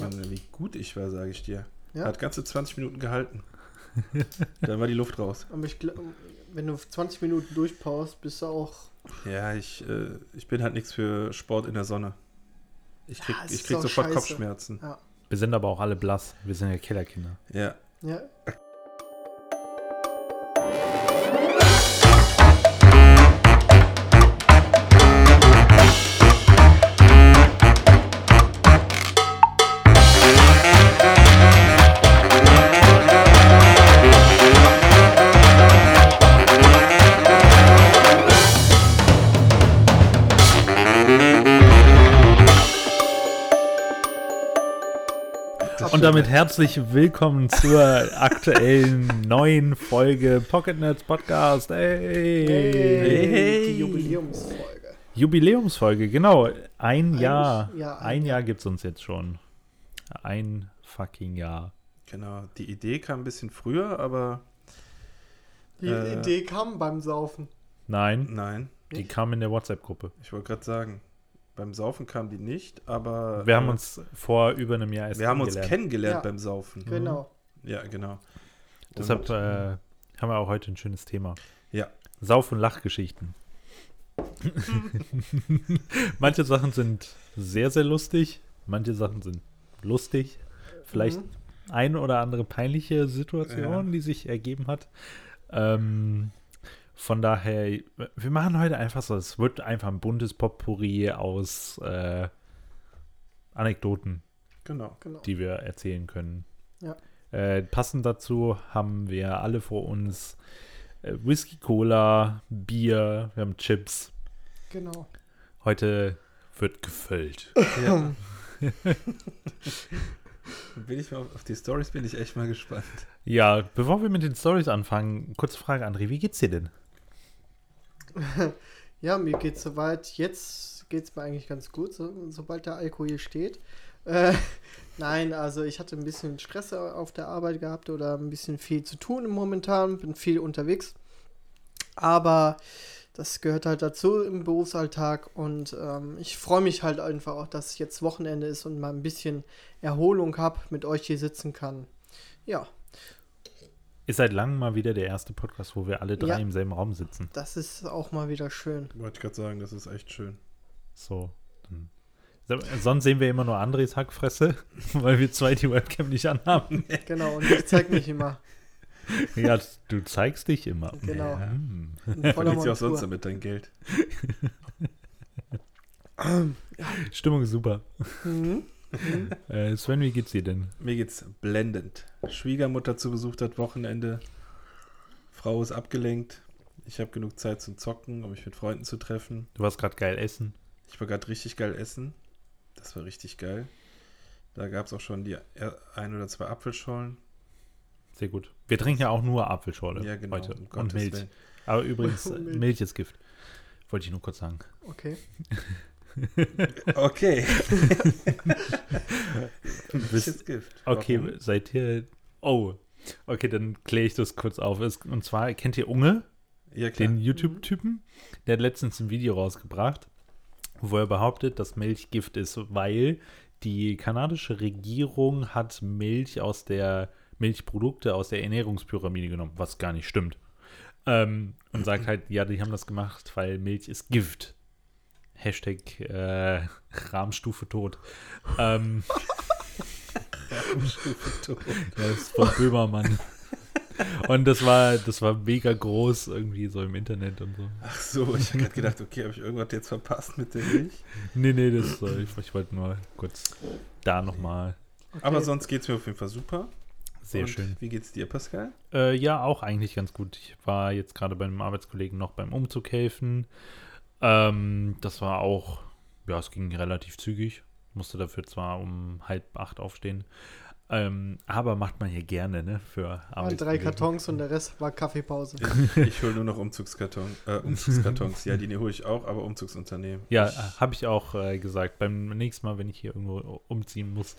Mann, wie gut ich war, sage ich dir. Ja? Hat ganze 20 Minuten gehalten. Dann war die Luft raus. Aber ich glaube, wenn du 20 Minuten durchpaust, bist du auch. Ja, ich, äh, ich bin halt nichts für Sport in der Sonne. Ich krieg, Ja, ich krieg sofort scheiße. Kopfschmerzen. Ja. Wir sind aber auch alle blass. Wir sind ja Kellerkinder. Ja. Ja. Damit herzlich willkommen zur aktuellen neuen Folge Pocket Nerds Podcast. Hey. Hey, Hey. Die Jubiläumsfolge. Jubiläumsfolge, genau. Ein Eigentlich, Jahr. ja, ein ein Jahr gibt es uns jetzt schon. Ein fucking Jahr. Genau. Die Idee kam ein bisschen früher, aber Die Äh. Idee kam beim Saufen. Nein, nein. die Nicht? kam in der WhatsApp-Gruppe. Ich wollte gerade sagen, beim Saufen kam die nicht, aber Wir haben äh, uns vor über einem Jahr erst wir haben uns kennengelernt. Ja. beim Saufen. Genau. Ja, genau. Deshalb Und, äh, haben wir auch heute ein schönes Thema. Ja. Sauf- und Lachgeschichten. manche Sachen sind sehr, sehr lustig. Manche Sachen sind lustig. Vielleicht Mhm. ein oder andere peinliche Situation, Ja. die sich ergeben hat. Ähm, von daher, wir machen heute einfach so, es wird einfach ein buntes Potpourri aus äh, Anekdoten, genau. Genau. die wir erzählen können. Ja. Äh, passend dazu haben wir alle vor uns äh, Whisky, Cola, Bier, wir haben Chips. Genau. Heute wird gefüllt. Ja. bin ich mal auf, auf die Stories bin ich echt mal gespannt. Ja, bevor wir mit den Stories anfangen, kurze Frage, André, wie geht's dir denn? Ja, mir geht's soweit. Jetzt geht's mir eigentlich ganz gut, so, sobald der Alkohol hier steht. Äh, nein, also ich hatte ein bisschen Stress auf der Arbeit gehabt oder ein bisschen viel zu tun momentan, bin viel unterwegs. Aber das gehört halt dazu im Berufsalltag und ähm, ich freue mich halt einfach auch, dass jetzt Wochenende ist und mal ein bisschen Erholung habe, mit euch hier sitzen kann. Ja, Ist seit langem mal wieder der erste Podcast, wo wir alle drei Ja. im selben Raum sitzen. das ist auch mal wieder schön. Wollte ich gerade sagen, das ist echt schön. So. Dann. Sonst sehen wir immer nur Andres Hackfresse, weil wir zwei die Webcam nicht anhaben. Genau, und ich zeige mich immer. ja, du zeigst dich immer. Genau. Ja, Verdienst ja auch sonst damit dein Geld. Stimmung ist super. Mhm. Äh, Sven, wie geht's dir denn? Mir geht's blendend. Schwiegermutter zu Besuch das Wochenende. Frau ist abgelenkt. Ich habe genug Zeit zum Zocken, um mich mit Freunden zu treffen. Du warst gerade geil essen. Ich war gerade richtig geil essen. Das war richtig geil. Da gab es auch schon die er- ein oder zwei Apfelschollen. Sehr gut. Wir trinken ja auch nur Apfelschorle Ja, genau. heute. um Und Milch. Willen. Aber übrigens, Milch. Milch ist Gift. Wollte ich nur kurz sagen. Okay. Okay. Welches Gift? Okay, Warum? seid ihr. Oh. Okay, dann kläre ich das kurz auf. Es- Und zwar, kennt ihr Unge? Ja, klar. den YouTube-Typen, der hat letztens ein Video rausgebracht, wo er behauptet, dass Milch Gift ist, weil die kanadische Regierung hat Milch aus der Milchprodukte aus der Ernährungspyramide genommen, was gar nicht stimmt. Ähm, und sagt halt, ja, die haben das gemacht, weil Milch ist Gift. Hashtag äh, Rahmstufe tot. Ähm, das ist von Böhmermann. Und das war, das war mega groß irgendwie so im Internet und so. Ach so, ich habe gerade gedacht, okay, habe ich irgendwas jetzt verpasst mit der Milch? Nee, nee, das äh, ich, ich wollte nur kurz da nochmal. okay. Aber sonst geht es mir auf jeden Fall super. Sehr Und schön. Wie geht's dir, Pascal? Äh, ja, auch eigentlich ganz gut. Ich war jetzt gerade bei einem Arbeitskollegen noch beim Umzug helfen. Ähm, das war auch, ja, es ging relativ zügig. Musste dafür zwar um halb acht aufstehen. Ähm, aber macht man hier gerne, ne? Für Waren drei. Kartons und der Rest war Kaffeepause. Ich, ich hole nur noch Umzugskarton, äh, Umzugskartons. ja, die hole ich auch, aber Umzugsunternehmen. Ja, habe ich auch äh, gesagt. Beim nächsten Mal, wenn ich hier irgendwo umziehen muss,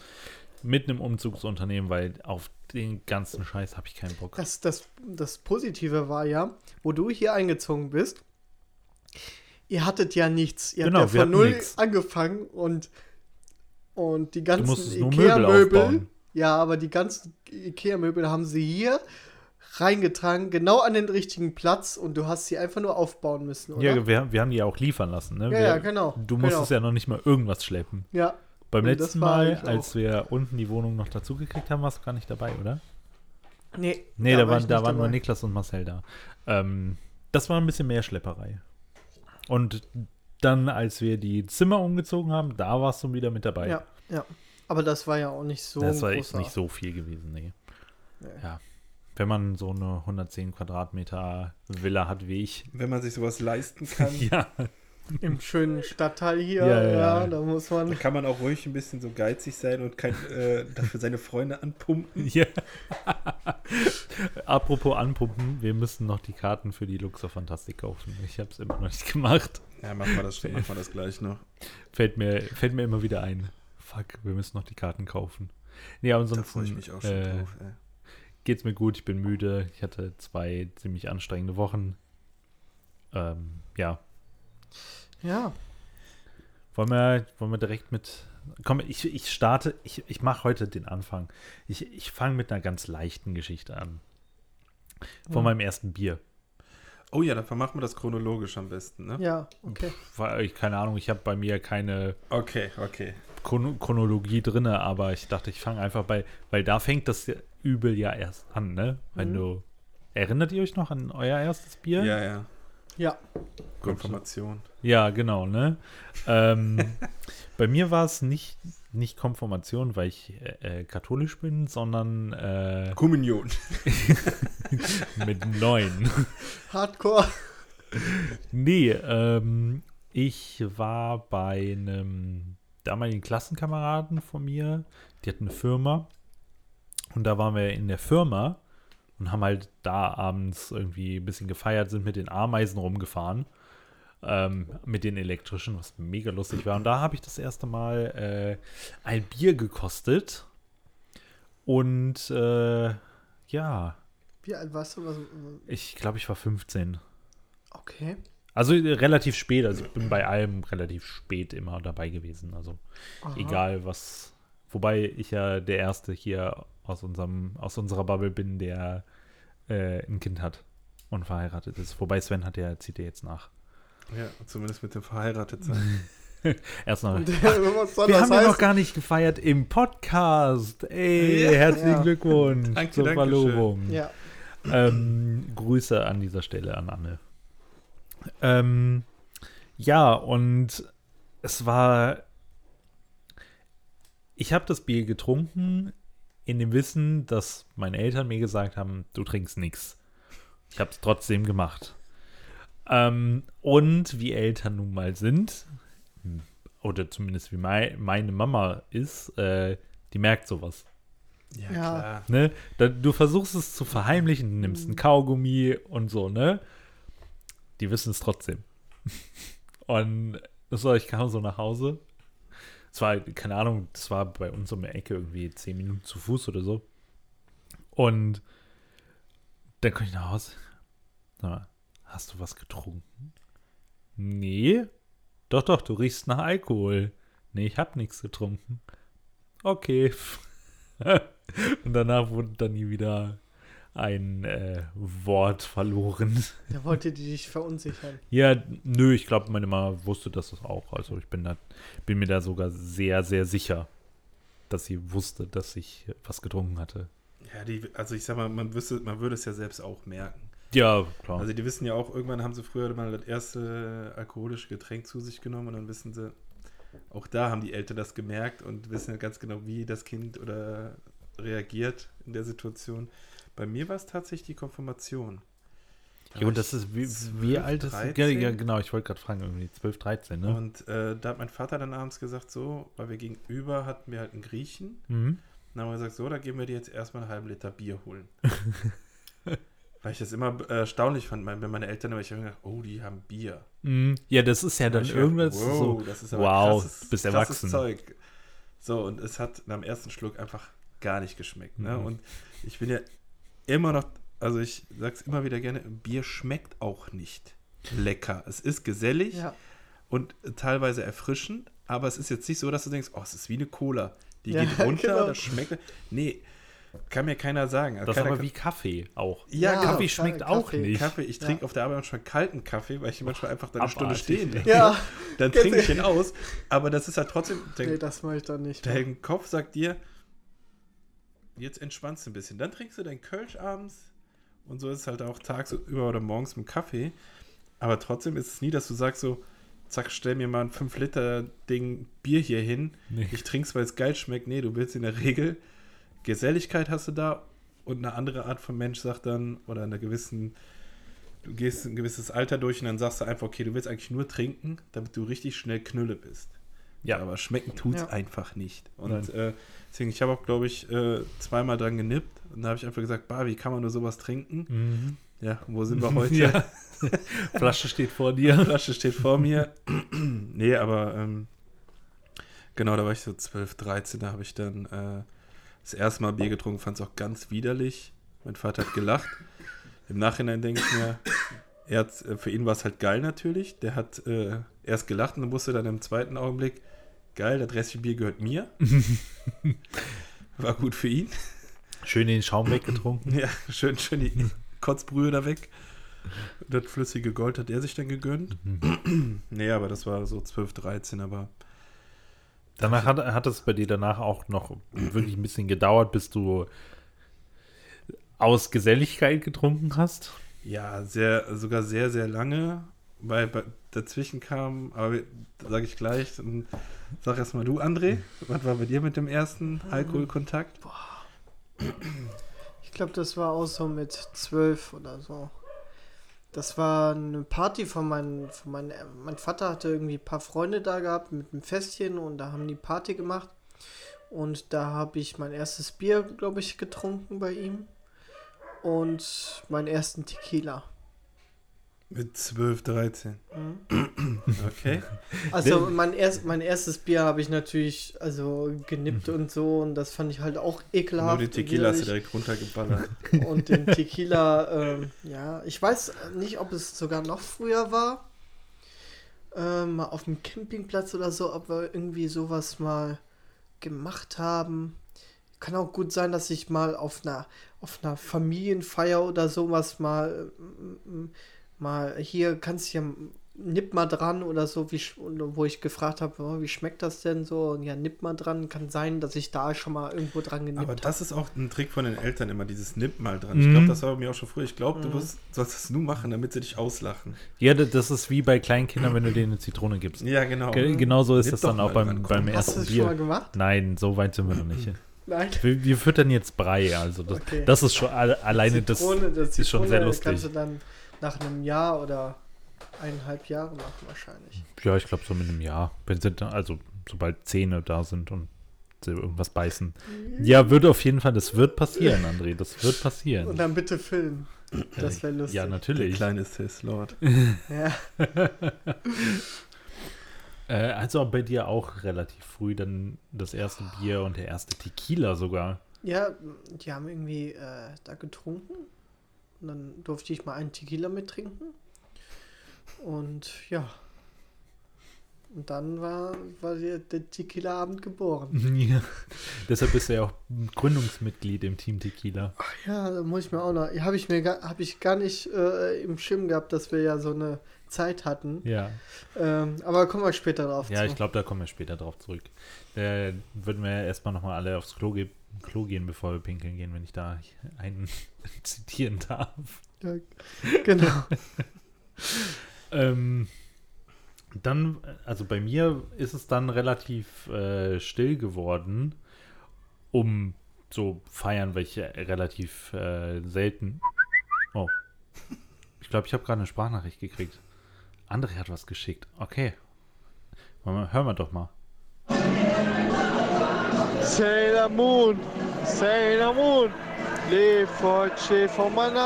mit einem Umzugsunternehmen, weil auf den ganzen Scheiß habe ich keinen Bock. Das, das, das Positive war ja, wo du hier eingezogen bist, ihr hattet ja nichts. Ihr Genau, habt ja von null nix. angefangen und, Und die ganzen Ikea-Möbel, ja, aber die ganzen Ikea-Möbel haben sie hier reingetragen, genau an den richtigen Platz und du hast sie einfach nur aufbauen müssen, oder? Ja, wir, wir haben die ja auch liefern lassen, ne? Ja, wir, ja, genau, Du musstest genau. ja noch nicht mal irgendwas schleppen. ja. Beim letzten Mal, als wir unten die Wohnung noch dazu gekriegt haben, warst du gar nicht dabei, oder? Nee, Nee, da, war waren, da waren nur. Niklas und Marcel da. Ähm, das war ein bisschen mehr Schlepperei. Und dann, als wir die Zimmer umgezogen haben, da warst du wieder mit dabei. Ja, ja. Aber das war ja auch nicht so das war echt großer- nicht so viel gewesen, nee. Nee. Ja. Wenn man so eine 110 Quadratmeter Villa hat wie ich. Wenn man sich sowas leisten kann, Ja, Im schönen Stadtteil hier, Ja, ja, ja, da muss man. kann man auch ruhig ein bisschen so geizig sein und kein, äh, dafür seine Freunde anpumpen. ja. Apropos anpumpen, wir müssen noch die Karten für die Luxor Fantastik kaufen. Ich habe es immer noch nicht gemacht. Ja, machen wir das, machen wir das gleich noch. Fällt mir, fällt mir immer wieder ein. Fuck, wir müssen noch die Karten kaufen. Nee, aber Da ansonsten freue ich mich auch schon äh, drauf. Ey. geht's mir gut, ich bin müde. Ich hatte zwei ziemlich anstrengende Wochen. Ähm, ja. Ja, Wollen wir, wollen wir direkt mit. Komm, ich, ich starte, ich, ich mache heute den Anfang. Ich, ich fange mit einer ganz leichten Geschichte an. Von Mhm. meinem ersten Bier. Oh ja, dann machen wir das chronologisch am besten, ne? ja, okay. Weil ich, keine Ahnung, ich habe bei mir keine Okay, okay. Chron Chronologie drin, aber ich dachte, ich fange einfach bei, weil da fängt das Übel ja erst an, ne? Wenn Mhm. du. Erinnert ihr euch noch an euer erstes Bier? Ja, ja. Ja, Konfirmation. Ja, genau, ne? ähm, bei mir war es nicht, nicht Konfirmation, weil ich äh, äh, katholisch bin, sondern äh, Kommunion. mit neun. Hardcore. nee, ähm, ich war bei einem damaligen Klassenkameraden von mir, die hat eine Firma und da waren wir in der Firma und haben halt da abends irgendwie ein bisschen gefeiert, sind mit den Ameisen rumgefahren, ähm, mit den elektrischen, was mega lustig war. Und da habe ich das erste Mal äh, ein Bier gekostet und äh, ja, Wie alt warst du? Was, ich glaube, ich war 15. okay. Also äh, relativ spät, also ich bin bei allem relativ spät immer dabei gewesen. Also Aha. egal was. Wobei ich ja der Erste hier aus unserem, aus unserer Bubble bin, der äh, ein Kind hat und verheiratet ist. Wobei Sven hat ja, zieht er jetzt nach. Ja, zumindest mit dem verheiratet sein. Erst noch. Und, was soll Wir das haben ja noch gar nicht gefeiert im Podcast. Ey, Ja. herzlichen Ja. Glückwunsch Danke, zur danke Verlobung. Ja, Ähm, Grüße an dieser Stelle an Anne. Ähm, ja, und es war. Ich habe das Bier getrunken in dem Wissen, dass meine Eltern mir gesagt haben, du trinkst nichts. Ich habe es trotzdem gemacht. Ähm, und wie Eltern nun mal sind, oder zumindest wie mei meine Mama ist, äh, die merkt sowas. Ja, Ja. klar. Ne? Da, du versuchst es zu verheimlichen, du nimmst ein Kaugummi und so, ne? Die wissen es trotzdem. Und war, ich kam so nach Hause. Es war, keine Ahnung, das war bei uns um die Ecke irgendwie zehn Minuten zu Fuß oder so. Und dann komme ich nach Hause. Mal, hast du was getrunken? Nee. Doch, doch, du riechst nach Alkohol. Nee, ich hab nichts getrunken. Okay. Und danach wurde dann nie wieder ein äh, Wort verloren. da wollte die dich verunsichern. Ja, nö, ich glaube, meine Mama wusste das auch. Also ich bin, da, bin mir da sogar sehr, sehr sicher, dass sie wusste, dass ich was getrunken hatte. Ja, die, also ich sag mal, man, wüsste, man würde es ja selbst auch merken. Ja, klar. Also die wissen ja auch, irgendwann haben sie früher mal das erste alkoholische Getränk zu sich genommen und dann wissen sie, auch da haben die Eltern das gemerkt und wissen ja ganz genau, wie das Kind oder reagiert in der Situation. Bei mir war es tatsächlich die Konfirmation. Ja, und das ist, wie, 12, wie alt ist ja, 13? ja, genau, ich wollte gerade fragen, irgendwie 12, 13, ne? Und äh, da hat mein Vater dann abends gesagt, so, weil wir gegenüber hatten wir halt einen Griechen. Mhm. Dann haben wir gesagt, so, da gehen wir dir jetzt erstmal einen halben Liter Bier holen. Weil ich das immer äh, erstaunlich fand, wenn meine Eltern immer, ich habe gedacht, oh, die haben Bier. Mhm. Ja, das ist ja dann irgendwas gedacht, so. wow, das ist wow, krasses, bist erwachsen. Zeug. So, und es hat am ersten Schluck einfach gar nicht geschmeckt. Ne? Mhm. Und ich bin ja immer noch, also ich sag's immer wieder gerne, Bier schmeckt auch nicht lecker. Es ist gesellig Ja, und teilweise erfrischend, aber es ist jetzt nicht so, dass du denkst, oh, es ist wie eine Cola. Die Ja, geht runter, genau. das schmeckt. Nee, kann mir keiner sagen. Also Das ist aber wie Kaffee auch. Ja, genau. Kaffee schmeckt auch Kaffee. nicht. Kaffee. Ich Ja. trinke auf der Arbeit manchmal kalten Kaffee, weil ich manchmal einfach da eine Stunde stehen lasse. Ja, Dann trinke ich den aus. Aber das ist halt trotzdem, der, nee, das mache ich dann nicht. der Kopf sagt dir, jetzt entspannst du ein bisschen. Dann trinkst du deinen Kölsch abends und so ist es halt auch tagsüber oder morgens mit Kaffee. Aber trotzdem ist es nie, dass du sagst so, zack, stell mir mal ein 5 Liter Ding Bier hier hin. Nee. Ich trink's, weil es geil schmeckt. Nee, du willst in der Regel Geselligkeit hast du da und eine andere Art von Mensch sagt dann, oder eine gewissen, du gehst ein gewisses Alter durch und dann sagst du einfach, okay, du willst eigentlich nur trinken, damit du richtig schnell Knülle bist. Ja. Aber schmecken tut's Ja. einfach nicht. Und äh, deswegen, ich habe auch, glaube ich, äh, zweimal dran genippt und da habe ich einfach gesagt, bah, wie kann man nur sowas trinken? Mhm. Ja, wo sind wir heute? Ja. Flasche steht vor dir. Flasche steht vor mir. nee, aber ähm, genau, da war ich so 12, 13, da habe ich dann äh, das erste Mal Bier getrunken, fand es auch ganz widerlich. Mein Vater hat gelacht. Im Nachhinein denke ich mir, er hat, äh, für ihn war es halt geil natürlich. Der hat äh, erst gelacht und wusste dann im zweiten Augenblick, geil, das restliche Bier gehört mir. War gut für ihn. Schön den Schaum weggetrunken. Ja, schön, schön die Kotzbrühe da weg. Das flüssige Gold hat er sich dann gegönnt. nee, aber das war so 12, 13, aber Danach hat, hat es bei dir danach auch noch wirklich ein bisschen gedauert, bis du aus Geselligkeit getrunken hast. Ja, sehr, sogar sehr, sehr lange, weil bei, dazwischen kam, aber sage ich gleich, dann sag erst mal du, André, was war bei dir mit dem ersten Alkoholkontakt? Ich glaube, das war auch so mit zwölf oder so. Das war eine Party von meinem, von meinem, mein Vater hatte irgendwie ein paar Freunde da gehabt mit einem Festchen und da haben die Party gemacht. Und da habe ich mein erstes Bier, glaube ich, getrunken bei ihm. Und meinen ersten Tequila. Mit 12, 13. Okay. Also mein, erst, mein erstes Bier habe ich natürlich also genippt und so und das fand ich halt auch Nur ekelhaft. die und Tequila hast du direkt runtergeballert. Und den Tequila, ähm, ja, ich weiß nicht, ob es sogar noch früher war. Ähm, mal auf dem Campingplatz oder so, ob wir irgendwie sowas mal gemacht haben. Kann auch gut sein, dass ich mal auf einer, auf einer Familienfeier oder sowas mal, ähm, mal hier kannst du ja nipp mal dran oder so, wie, wo ich gefragt habe, oh, wie schmeckt das denn so? Und ja, nipp mal dran. Kann sein, dass ich da schon mal irgendwo dran genippt Aber habe. das ist auch ein Trick von den Eltern immer, dieses Nimm mal dran. Ich Mhm. glaube, das war bei mir auch schon früher. Ich glaube, Mhm. du wirst, sollst es nur machen, damit sie dich auslachen. Ja, da- das ist wie bei kleinen Kindern, wenn du denen eine Zitrone gibst. Ja, genau. Ge genauso ist Nimm das dann auch beim, dran, beim komm. Hast du ersten das schon mal Bier. gemacht? Nein, so weit sind wir noch nicht. Nein. Wir, wir füttern jetzt Brei, also das, Okay. das ist schon alle, alleine das. Zitrone, das ist schon sehr Zitrone lustig. kannst du dann nach einem Jahr oder eineinhalb Jahre machen wahrscheinlich. Ja, ich glaube so mit einem Jahr. Wenn sie dann, also sobald Zähne da sind und sie irgendwas beißen. Ja, wird auf jeden Fall, das wird passieren, André. Das wird Und passieren. dann bitte filmen. Das wäre lustig. Ja, Der natürlich. kleine Sis Lord. Ja. Äh, also bei dir auch relativ früh dann das erste Bier und der erste Tequila sogar. ja, die haben irgendwie äh, da getrunken. Und dann durfte ich mal einen Tequila mittrinken. Und ja. Und dann war, war der, Tequila-Abend geboren. Ja. Deshalb bist du ja auch Gründungsmitglied im Team Tequila. Ja, da muss ich mir auch noch. Habe ich mir hab ich gar nicht äh, im Schirm gehabt, dass wir ja so eine Zeit hatten. Ja. Ähm, aber kommen wir später drauf Ja, zu. ich glaube, da kommen wir später drauf zurück. Äh, würden wir erstmal nochmal alle aufs Klo, ge Klo gehen, bevor wir pinkeln gehen, wenn ich da einen zitieren darf. Ja, genau. Ähm, dann, also bei mir ist es dann relativ äh, still geworden, um so feiern, äh, relativ äh, selten. Oh. Ich glaube, ich habe gerade eine Sprachnachricht gekriegt. André hat was geschickt. Okay. Hören wir doch mal. Sailor Moon, Sailor Moon, Lefoce von meiner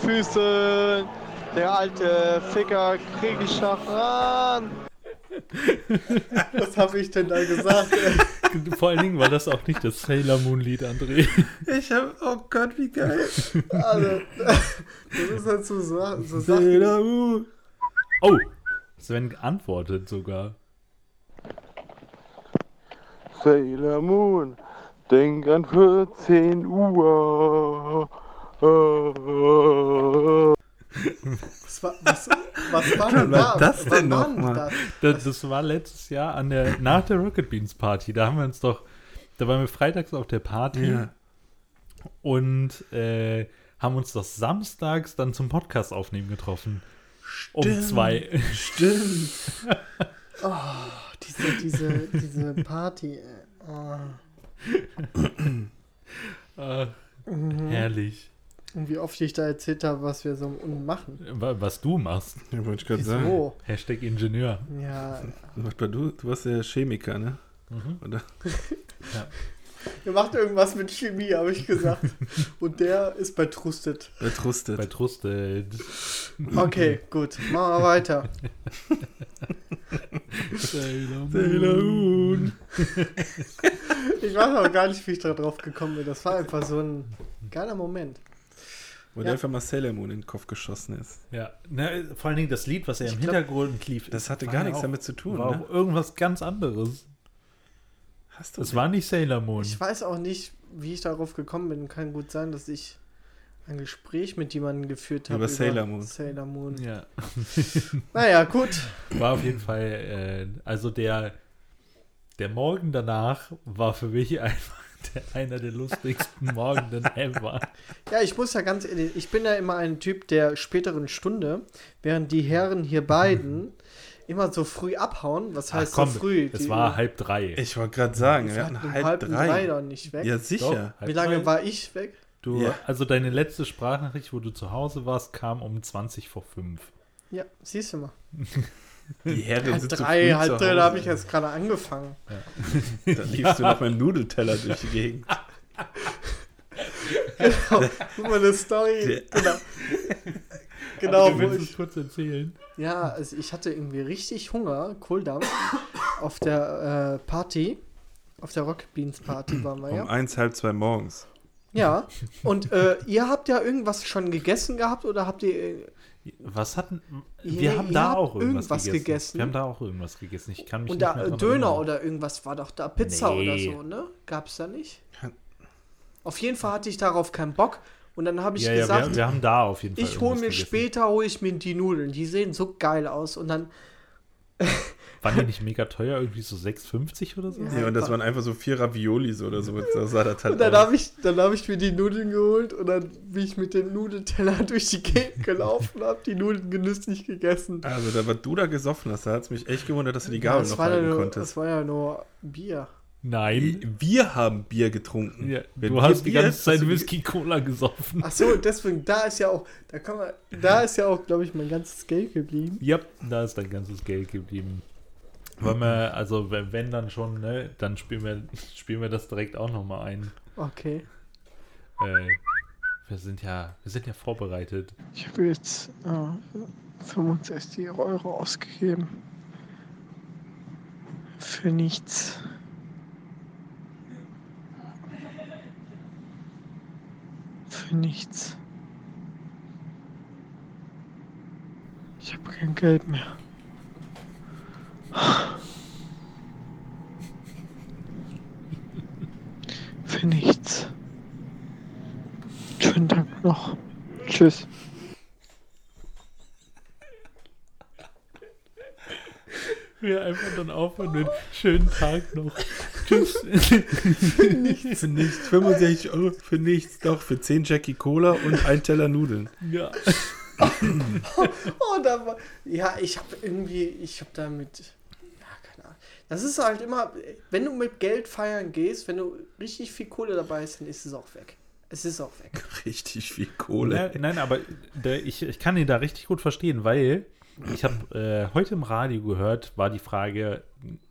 Füßen. Der alte Ficker krieg ich noch ran. Was habe ich denn da gesagt? Vor allen Dingen war das auch nicht das Sailor Moon Lied, André. Ich hab, oh Gott, wie geil. also, das ist dazu so, so. Sailor Moon. Oh, Sven antwortet sogar. Sailor Moon, denk an 14 Uhr. Was war, was, was war denn war da? das denn Was war noch denn mal? das? Das, das war letztes Jahr an der, nach der Rocket Beans Party. Da haben wir uns doch, da waren wir freitags auf der Party Ja. und äh, haben uns doch samstags dann zum Podcast aufnehmen getroffen. Um Stimmt. zwei. Stimmt. Diese, diese, diese Party. ey. Oh. Äh, Mhm. herrlich. Und wie oft ich da erzählt habe, was wir so machen. Wa- Was du machst. Ja, wollte ich gerade sagen. Wieso? Hashtag Ingenieur. Ja. Du? Du warst ja Chemiker, ne? Mhm. Oder? Ihr macht irgendwas mit Chemie, habe ich gesagt. Und der ist bei Trusted. Bei Trusted. Bei Trusted. Okay, gut. Machen wir weiter. Sailor Sailor Moon. Ich weiß auch gar nicht, wie ich da drauf gekommen bin. Das war einfach so ein geiler Moment. Wo Ja. dir einfach mal Sailor Moon in den Kopf geschossen ist. Ja, ne, vor allen Dingen das Lied, was er im Ich glaub, Hintergrund lief. Das hatte gar nichts auch- damit zu tun, War ne? auch irgendwas ganz anderes. Hast du Es war nicht Sailor Moon. Ich weiß auch nicht, wie ich darauf gekommen bin. Kann gut sein, dass ich ein Gespräch mit jemandem geführt habe. Über Sailor Moon. Sailor Moon. Ja, Naja, gut. war auf jeden Fall, äh, also der, der Morgen danach war für mich einfach der, einer der lustigsten Morgenden ever. Ja, ich muss ja ganz ehrlich, ich bin ja immer ein Typ der späteren Stunde, während die Herren hier beiden immer so früh abhauen. Was heißt Ach komm, so früh? es Die- war halb drei. Ich wollte gerade sagen, wir hatten halb, um drei. drei doch nicht weg. Ja, Doch, sicher. halb Wie lange drei. war ich weg? Du, Ja. Also deine letzte Sprachnachricht, wo du zu Hause warst, kam um 20 vor 5. Ja, siehst du mal. Die Herren Halb sind drei, früh halb zu drei, da habe ich jetzt gerade angefangen. Da liefst du noch mit dem Nudelteller durch die Gegend. Guck mal, eine Story. Der- Genau. Genau, du wo ich. es kurz erzählen. Ja, also ich hatte irgendwie richtig Hunger, Kohldampf, auf der äh, Party. Auf der Rocket Beans Party waren wir Um ja. eins, halb zwei morgens. Ja, und äh, ihr habt ja irgendwas schon gegessen gehabt oder habt ihr. Was hatten. Wir haben ihr da auch irgendwas, irgendwas gegessen. gegessen. Wir haben da auch irgendwas gegessen. Ich kann mich Und nicht da mehr Döner erinnern. oder irgendwas war doch da, Pizza Nee. oder so, ne? Gab's da nicht? Ja. Auf jeden Fall hatte ich darauf keinen Bock. Und dann habe ich ja, ja, gesagt, wir, wir haben da auf jeden Fall. ich hole mir gegessen. später, hole ich mir die Nudeln. Die sehen so geil aus. Und dann, Waren die nicht mega teuer? Irgendwie so 6,50 oder so? Ja. Ja, und das waren einfach so vier Raviolis oder so. So sah das halt und dann habe ich, dann hab ich mir die Nudeln geholt und dann bin ich mit dem Nudelteller durch die Gegend gelaufen und habe die Nudeln genüsslich gegessen. Also, da was du da gesoffen hast, da hat es mich echt gewundert, dass du die Gabel das noch war ja halten nur, konntest. Das war ja nur Bier. Nein. Wir haben Bier getrunken. Ja, du hast die ganze Zeit Whisky-Cola gesoffen. Ach so, deswegen, da ist ja auch, da kann man, da ist ja auch, glaube ich, mein ganzes Geld geblieben. Ja, da ist dein ganzes Geld geblieben. Wollen wir, also wenn, wenn dann schon, ne, dann spielen wir, spielen wir das direkt auch nochmal ein. Okay. Äh, wir sind ja, wir sind ja vorbereitet. Ich habe jetzt äh, 65 Euro ausgegeben. Für nichts. Für nichts. Ich habe kein Geld mehr. Für nichts. Schönen Dank noch. Tschüss. Wir einfach dann aufhören mit schönen Tag noch. Tschüss. Für nichts. 65 Euro für nichts. Doch, für 10 Jackie Cola und ein Teller Nudeln. ja. Oh, da war, ja, ich habe irgendwie, ich habe damit. Das ist halt immer, wenn du mit Geld feiern gehst, wenn du richtig viel Kohle dabei hast, dann ist es auch weg. Es ist auch weg. Richtig viel Kohle. Nein, nein, aber der, ich, ich kann ihn da richtig gut verstehen, weil ich habe äh, heute im Radio gehört, war die Frage,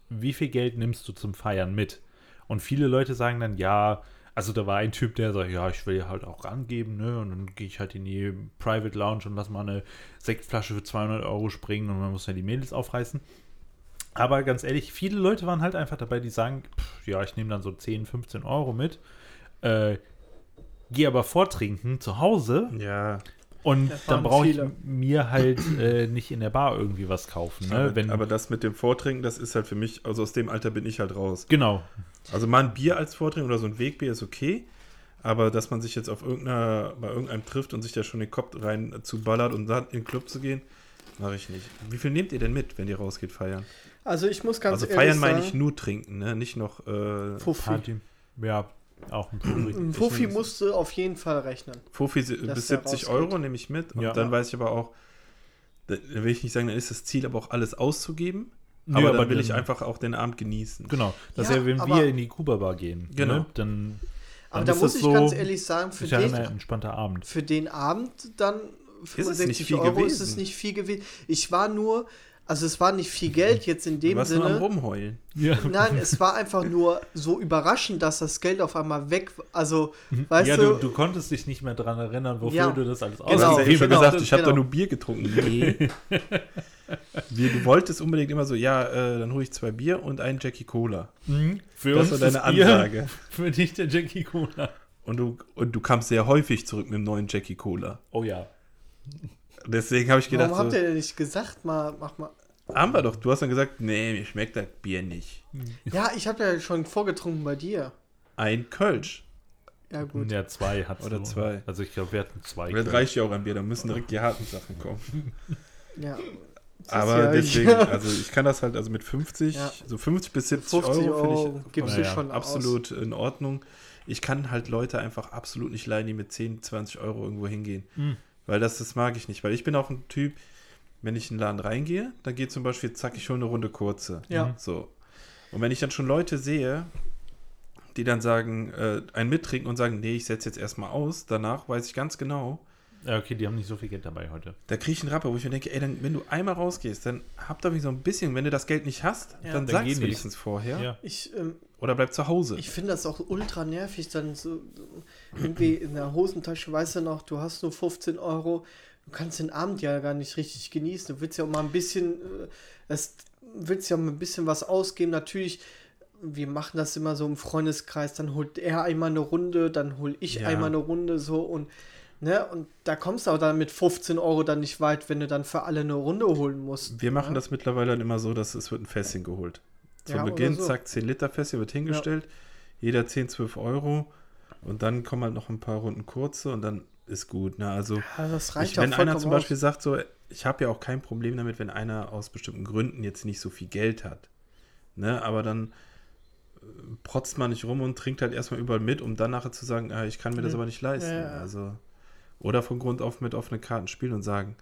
wie viel Geld nimmst du zum Feiern mit? Und viele Leute sagen dann, ja, also da war ein Typ, der sagt, ja, ich will ja halt auch angeben, ne? Und dann gehe ich halt in die Private Lounge und lass mal eine Sektflasche für 200 Euro springen und man muss ja die Mädels aufreißen. Aber ganz ehrlich, viele Leute waren halt einfach dabei, die sagen, pff, ja, ich nehme dann so 10, 15 Euro mit, äh, gehe aber vortrinken zu Hause Ja, Und dann brauche ich mir halt äh, nicht in der Bar irgendwie was kaufen. Ne? aber, Wenn, aber das mit dem Vortrinken, das ist halt für mich, also aus dem Alter bin ich halt raus. genau. Also mal ein Bier als Vortrinken oder so ein Wegbier ist okay. Aber dass man sich jetzt auf irgendeiner, bei irgendeinem trifft und sich da schon den Kopf rein zu ballert und dann in den Club zu gehen, mache ich nicht. Wie viel nehmt ihr denn mit, wenn ihr rausgeht feiern? Also ich muss ganz also ehrlich feiern meine ich nur trinken, ne? Nicht noch. Äh, Fuffi. Party. Ja, auch ein Fuffi nehm's. musst du auf jeden Fall rechnen. Fuffi bis der 70 rausgeht. Euro nehme ich mit. Und Ja. dann weiß ich aber auch, da will ich nicht sagen, dann ist das Ziel aber auch alles auszugeben. Nee, aber dann aber will ich dann- einfach auch den Abend genießen. Genau. Das Ja, ist ja, wenn aber- wir in die Kuba-Bar gehen. Genau. Ne? Dann, Aber dann da ist muss es ich so, ganz ehrlich sagen, für ist ja ein den, entspannter Abend. für den Abend dann es 65 nicht viel Euro ist gewesen? es nicht viel gewesen. Ich war nur, also es war nicht viel Geld jetzt in Du dem warst nur am Sinne. Rumheulen. Ja. Nein, es war einfach nur so überraschend, dass das Geld auf einmal weg war. Also, weißt ja, du, du, du konntest dich nicht mehr dran erinnern, wofür Ja. du das alles Du Genau, hast ja eben schon genau, gesagt, ich habe genau. da nur Bier getrunken. Nee. Wie, du wolltest unbedingt immer so, ja, äh, dann hole ich zwei Bier und einen Jackie Cola. Mhm. Für Das uns war deine Bier, Ansage. Für dich der Jackie Cola. Und du, und du kamst sehr häufig zurück mit dem neuen Jackie Cola. Oh ja. Deswegen habe ich gedacht, warum habt ihr denn nicht gesagt, mal, mach mal. haben wir doch. Du hast dann gesagt, nee, mir schmeckt das Bier nicht. Ja, ich habe ja schon vorgetrunken bei dir. Ein Kölsch. Ja, gut. Ja, zwei hat Oder zwei. Also ich glaube, wir hatten zwei. Das reicht ja auch ein Bier, da müssen direkt die harten Sachen kommen. Ja. Aber ja- deswegen, also ich kann das halt, also mit 50, Ja. so 50 bis 70 50 Euro Euro finde ich schon absolut in Ordnung. Ich kann halt Leute einfach absolut nicht leiden, die mit 10, 20 Euro irgendwo hingehen. Mhm. Weil das, das mag ich nicht. Weil ich bin auch ein Typ, wenn ich in den Laden reingehe, dann geht zum Beispiel, zack, ich schon eine Runde kurze. Ja. So. Und wenn ich dann schon Leute sehe, die dann sagen, äh, ein mittrinken und sagen, nee, ich setze jetzt erstmal aus, danach weiß ich ganz genau, Ja, okay, die haben nicht so viel Geld dabei heute. da kriege ich einen Rapper, wo ich mir denke, ey, dann, wenn du einmal rausgehst, dann hab doch so ein bisschen, wenn du das Geld nicht hast, Ja. dann Dann sag's wenigstens vorher. Ja. Ich, ähm, Oder bleib zu Hause. ich finde das auch ultra nervig, dann so irgendwie in der Hosentasche, weißt du noch, du hast nur 15 Euro, du kannst den Abend ja gar nicht richtig genießen. Du willst ja auch mal ein bisschen, äh, das willst ja mal ein bisschen was ausgeben. Natürlich, wir machen das immer so im Freundeskreis, dann holt er einmal eine Runde, dann hol ich Ja. einmal eine Runde so und Ne, und da kommst du auch dann mit 15 Euro dann nicht weit, wenn du dann für alle eine Runde holen musst. Wir machen ja? das mittlerweile dann immer so, dass es wird ein Fässchen geholt. Zu Ja, Beginn, so. zack, 10 Liter Fässchen wird hingestellt. Jeder 10, 12 Euro. Und dann kommen halt noch ein paar Runden kurze und dann ist gut. Ne? Also, Ja, ich, ja wenn einer zum Beispiel sagt, so, ich habe ja auch kein Problem damit, wenn einer aus bestimmten Gründen jetzt nicht so viel Geld hat. Ne? Aber dann äh, protzt man nicht rum und trinkt halt erstmal überall mit, um dann nachher zu sagen, ah, ich kann mir das Ja. aber nicht leisten. Ja, ja. Also, oder von Grund auf mit offenen Karten spielen und sagen,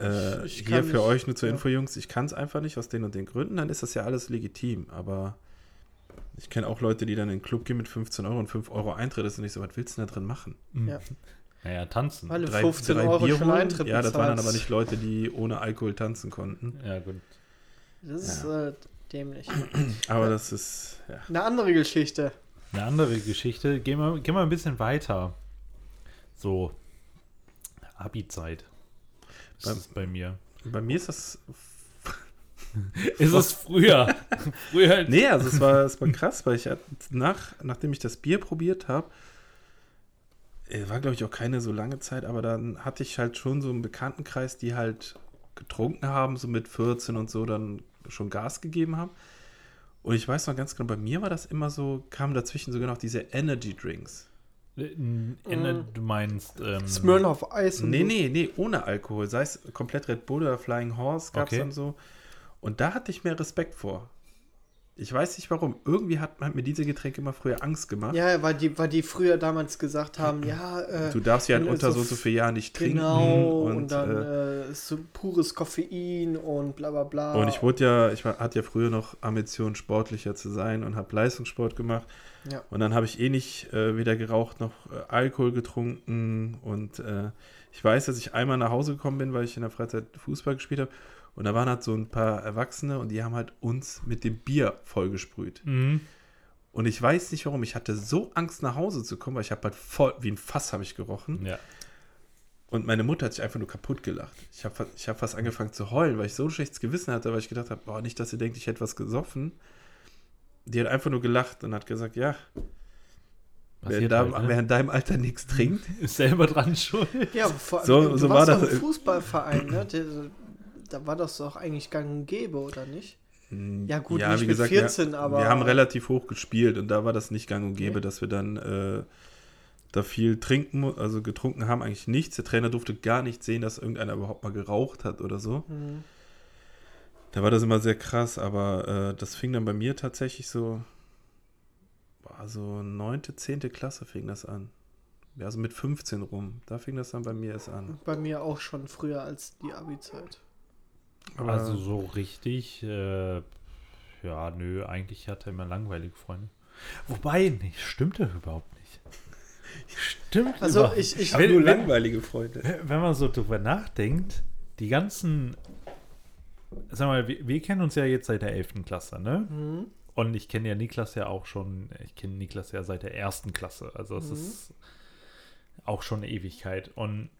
äh, Ich- ich hier für nicht, euch nur zur ja. Info, Jungs, ich kann es einfach nicht aus den und den Gründen, dann ist das ja alles legitim. Aber ich kenne auch Leute, die dann in den Club gehen mit 15 Euro und 5 Euro Eintritt ist und ich so, was willst du denn da drin machen? Ja. Naja, tanzen. Weil du Drei- 15 drei Euro Bier schon? Eintritt Ja, das waren dann aber nicht Leute, die ohne Alkohol tanzen konnten. Ja, gut. Das ist äh, dämlich. Aber das ist, ja. Eine andere Geschichte. Eine andere Geschichte. Gehen wir, gehen wir ein bisschen weiter. So, Abi-Zeit. Das Beim- ist bei mir. Bei mir ist das. Ist es früher? früher Nee, also es war, es war krass, weil ich hat- nach, nachdem ich das Bier probiert habe, äh, war glaube ich auch keine so lange Zeit, aber dann hatte ich halt schon so einen Bekanntenkreis, die halt getrunken haben, so mit 14 und so dann schon Gas gegeben haben. Und ich weiß noch ganz genau, bei mir war das immer so, kamen dazwischen sogar noch diese Energy Drinks. Äh, Ende, du meinst. Ähm, Smirnoff Eis und Nee, nee, nee, ohne Alkohol. Sei es komplett Red Bull oder Flying Horse gab es Okay. dann so. Und da hatte ich mehr Respekt vor. Ich weiß nicht warum. Irgendwie hat, hat mir diese Getränke immer früher Angst gemacht. Ja, weil die, weil die früher damals gesagt haben, ja, äh, Du darfst ja du unter so so vielen Jahren nicht trinken. genau, und, und, dann äh, äh, ist so pures Koffein und bla bla bla. und ich wurde ja, ich war, hatte ja früher noch Ambitionen, sportlicher zu sein und habe Leistungssport gemacht. Ja. Und dann habe ich eh nicht äh, weder geraucht noch äh, Alkohol getrunken. Und äh, ich weiß, dass ich einmal nach Hause gekommen bin, weil ich in der Freizeit Fußball gespielt habe. Und da waren halt so ein paar Erwachsene und die haben halt uns mit dem Bier vollgesprüht. Mhm. Und ich weiß nicht warum. Ich hatte so Angst, nach Hause zu kommen, weil ich habe halt voll, wie ein Fass habe ich gerochen. Ja. Und meine Mutter hat sich einfach nur kaputt gelacht. Ich habe ich hab fast angefangen zu heulen, weil ich so ein schlechtes Gewissen hatte, weil ich gedacht habe, boah, nicht, dass ihr denkt, ich hätte was gesoffen. Die hat einfach nur gelacht und hat gesagt, ja, Wer, da, halt, ne? wer in deinem Alter nichts trinkt, Ist selber dran schuld. Ja, vor, So- du so warst war das. Fußballverein, ne? Da war das doch eigentlich gang und gäbe, oder nicht? Ja, gut, nicht mit 14, wir, aber- Wir haben relativ hoch gespielt und da war das nicht gang und gäbe, Nee. dass wir dann äh, da viel trinken, also getrunken haben, eigentlich nichts. Der Trainer durfte gar nicht sehen, dass irgendeiner überhaupt mal geraucht hat oder so. Mhm. Da war das immer sehr krass, aber äh, das fing dann bei mir tatsächlich so, war so neunte, zehnte Klasse fing das an. Ja, also mit 15 rum. Da fing das dann bei mir erst an. Bei mir auch schon früher als die Abi-Zeit. Aber Also so richtig, äh, ja, nö, eigentlich hat er immer langweilige Freunde. Wobei, nee, stimmt ja überhaupt nicht. Stimmt Also überhaupt ich, ich, habe wenn- nur wenn- langweilige Freunde. Wenn man so drüber nachdenkt, die ganzen, sag mal, wir, wir kennen uns ja jetzt seit der 11. Klasse, ne? Mhm. Und ich kenne ja Niklas ja auch schon, ich kenne Niklas ja seit der ersten Klasse. Also es Mhm. ist auch schon eine Ewigkeit. Und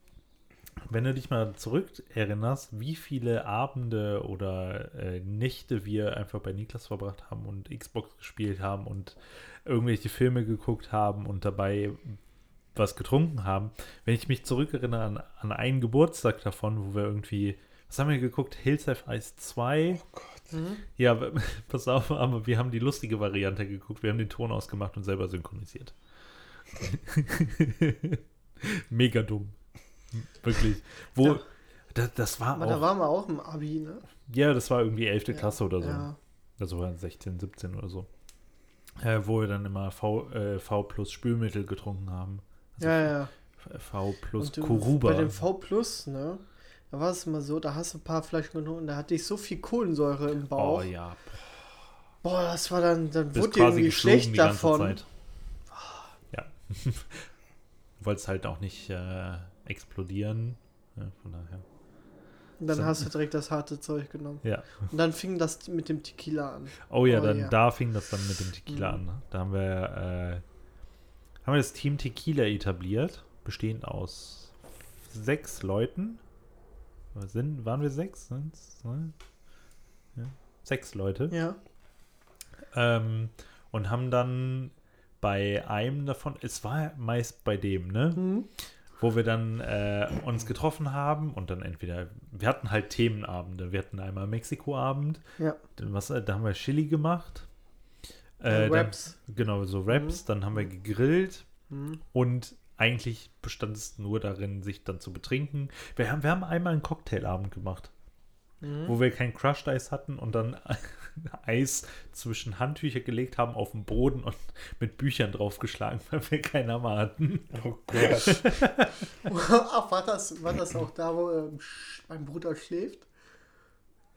wenn du dich mal zurück erinnerst, wie viele Abende oder äh, Nächte wir einfach bei Niklas verbracht haben und Xbox gespielt haben und irgendwelche Filme geguckt haben und dabei was getrunken haben. Wenn ich mich zurückerinnere an, an einen Geburtstag davon, wo wir irgendwie, was haben wir geguckt? Hills Have Ice 2. Mhm. Ja, pass auf, aber wir haben die lustige Variante geguckt. Wir haben den Ton ausgemacht und selber synchronisiert. Mega dumm. Wirklich. Wo, Ja. das, das war Aber da auch, waren wir auch im Abi, ne? ja, das war irgendwie 11. Ja. Klasse oder so. Ja. Also war 16, 17 oder so. Äh, wo wir dann immer V, äh, v plus Spülmittel getrunken haben. Also Ja, ja. V plus Und Kuruba. Bei dem V Plus, ne? Da war es immer so, da hast du ein paar Flaschen genommen da hatte ich so viel Kohlensäure im Bauch. oh ja. Boah, das war dann, dann wurde dir irgendwie schlecht davon. Zeit. Ja. Du wolltest halt auch nicht äh, explodieren. Ja, von daher. Und dann So. hast du direkt das harte Zeug genommen. Ja. Und dann fing das mit dem Tequila an. Oh ja, Oh dann ja. da fing das dann mit dem Tequila Mhm. an. Da haben wir, äh, haben wir das Team Tequila etabliert, bestehend aus sechs Leuten. Sind, waren wir sechs? Sind's, ne? Ja. Sechs Leute. Ja. Ähm, und haben dann bei einem davon, es war meist bei dem, ne? Mhm. Wo wir dann äh, uns getroffen haben und dann entweder, wir hatten halt Themenabende. Wir hatten einmal Mexiko-Abend, Ja. dann was, da haben wir Chili gemacht. Äh, dann- Wraps. Genau, so Raps. Dann haben wir gegrillt Mhm. und eigentlich bestand es nur darin, sich dann zu betrinken. Wir haben, wir haben einmal einen Cocktailabend gemacht, Mhm. wo wir kein Crushed Eis hatten und dann Eis zwischen Handtücher gelegt haben auf den Boden und mit Büchern draufgeschlagen, weil wir keinen Hammer hatten. Oh Gott. Ach, war das, war das auch da, wo ähm, mein Bruder schläft?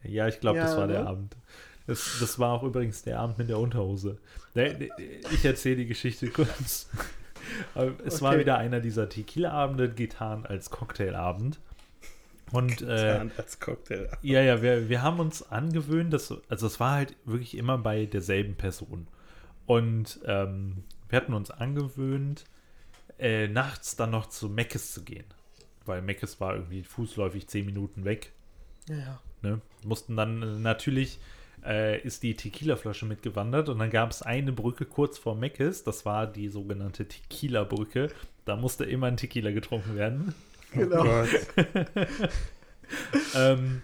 Ja, ich glaube, das Ja, war der ne? Abend. Das, das war auch übrigens der Abend mit der Unterhose. Der, der, ich erzähle die Geschichte kurz. Es war Okay. wieder einer dieser Tequila-Abende, getan als Cocktailabend. Und äh, ja, ja, wir, wir haben uns angewöhnt, dass, also es war halt wirklich immer bei derselben Person. Und ähm, wir hatten uns angewöhnt, äh, nachts dann noch zu Meckes zu gehen. Weil Meckes war irgendwie fußläufig zehn Minuten weg. Ja, ja. Ne? Mussten dann äh, natürlich äh, ist die Tequila-Flasche mitgewandert und dann gab es eine Brücke kurz vor Meckes, das war die sogenannte Tequila-Brücke. Da musste immer ein Tequila getrunken werden. Genau. Oh ähm,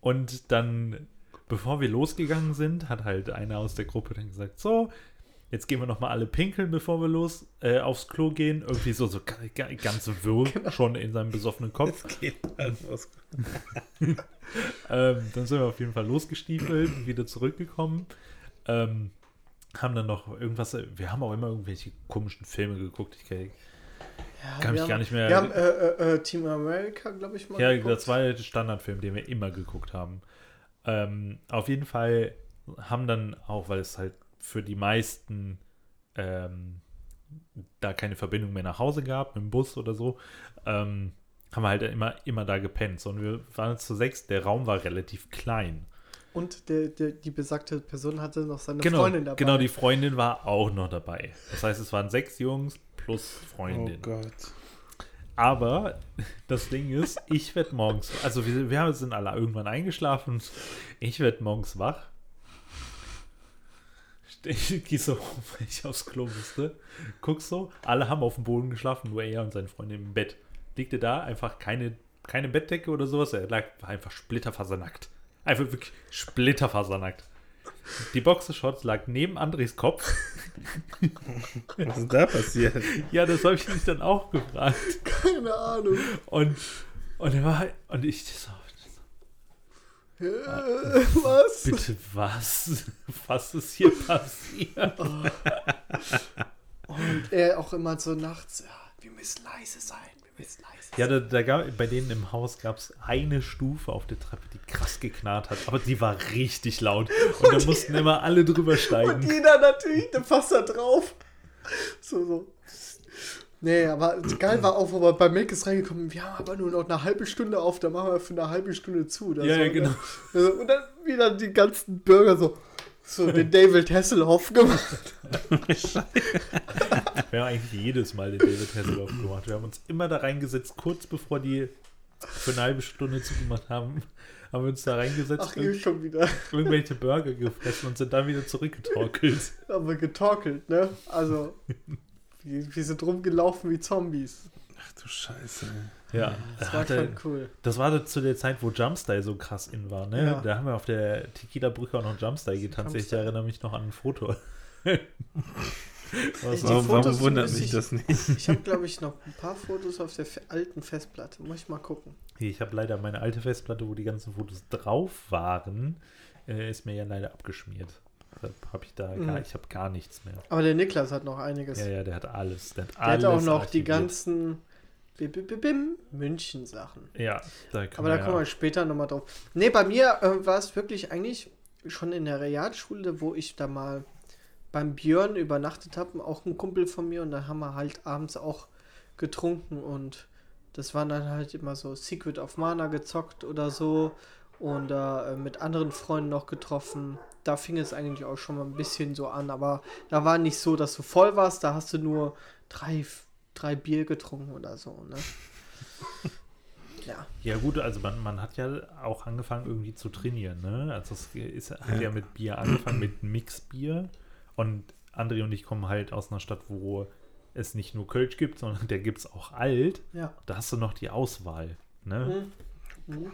und dann, bevor wir losgegangen sind, hat halt einer aus der Gruppe dann gesagt, so, jetzt gehen wir nochmal alle pinkeln, bevor wir los äh, aufs Klo gehen. Irgendwie so, so ga- ga- ganz wirr schon in seinem besoffenen Kopf. Ähm, dann sind wir auf jeden Fall losgestiefelt, wieder zurückgekommen. Ähm, haben dann noch irgendwas, wir haben auch immer irgendwelche komischen Filme geguckt. Ich kann, Ja, kann mich gar haben- nicht mehr. Wir haben äh, äh, äh, Team America, glaube ich, mal ja, geguckt. das war der Standardfilm, den wir immer geguckt haben. Ähm, auf jeden Fall haben dann auch, weil es halt für die meisten ähm, da keine Verbindung mehr nach Hause gab, mit dem Bus oder so, ähm, haben wir halt immer, immer da gepennt. So, und wir waren zu sechs, der Raum war relativ klein. Und der, der, die besagte Person hatte noch seine Genau, Freundin dabei. genau, die Freundin war auch noch dabei. Das heißt, es waren sechs Jungs plus Oh Freundin. Gott. Aber das Ding ist, ich werde morgens, also wir, wir sind alle irgendwann eingeschlafen. Ich werde morgens wach. ich gehe so, weil ich aufs Klo musste, guck so, alle haben auf dem Boden geschlafen, nur er und seine Freundin im Bett. Liegte da, einfach keine, keine Bettdecke oder sowas, er lag war einfach splitterfasernackt. Einfach wirklich splitterfasernackt. Die Boxershorts lag neben Andres Kopf. Was ist da passiert? Ja, das habe ich mich dann auch gefragt. Keine Ahnung. Und, und er war, und ich so, Äh, Was? bitte was? Was ist hier passiert? Und er auch immer so nachts, ja, wir müssen leise sein, leise sein. Ja, da, da gab, bei denen im Haus gab es eine Stufe auf der Treppe, die krass geknarrt hat, aber die war richtig laut. Und da mussten immer alle drüber Und steigen. jeder natürlich, der passt da drauf. So, so. Nee, aber geil war auch, wo wir bei Mac ist reingekommen, wir haben aber nur noch eine halbe Stunde auf, da machen wir für eine halbe Stunde zu. Ja, ja, ne? genau. Also, Und dann wieder die ganzen Bürger so, so den David Hasselhoff gemacht. Wir haben eigentlich jedes Mal den David Hasselhoff gemacht. Wir haben uns immer da reingesetzt, kurz bevor die für eine halbe Stunde zugemacht haben, haben wir uns da reingesetzt, Ach, hier schon wieder. irgendwelche Burger gefressen und sind dann wieder zurückgetorkelt. Haben wir getorkelt, ne? Also, wir, wir sind rumgelaufen wie Zombies. Ach du Scheiße. Ja, Das war schon cool. Das war zu der Zeit, wo Jumpstyle so krass in war, ne? Ja. Da haben wir auf der Tequila-Brücke auch noch Jumpstyle getanzt. Ich Jumpstyle. erinnere mich noch an ein Foto. Was Die Warum, warum wundert mich ich- das nicht? Ich habe, glaube ich, noch ein paar Fotos auf der alten Festplatte. Muss ich mal gucken. Ich habe leider meine alte Festplatte, wo die ganzen Fotos drauf waren, äh, ist mir ja leider abgeschmiert. Deshalb habe ich da gar, Mhm. ich habe gar nichts mehr. Aber der Niklas hat noch einiges. Ja, ja, der hat alles. Der hat, der hat alles auch noch die archiviert. ganzen Bim, bim, bim, bim, München-Sachen. Ja, da kann Aber da man kommen wir ja, später nochmal drauf. Nee, bei mir äh, war es wirklich eigentlich schon in der Realschule, wo ich da mal beim Björn übernachtet habe, auch ein Kumpel von mir, und da haben wir halt abends auch getrunken und das waren dann halt immer so Secret of Mana gezockt oder so und äh, mit anderen Freunden noch getroffen. Da fing es eigentlich auch schon mal ein bisschen so an, aber da war nicht so, dass du voll warst, da hast du nur drei, drei Bier getrunken oder so, ne? ja. ja gut, also man, man hat ja auch angefangen irgendwie zu trainieren, ne? Also es ist, hat ja mit Bier angefangen, mit Mixbier und André und ich kommen halt aus einer Stadt, wo es nicht nur Kölsch gibt, sondern der gibt es auch alt. Ja. Da hast du noch die Auswahl, ne? Mhm. Mhm.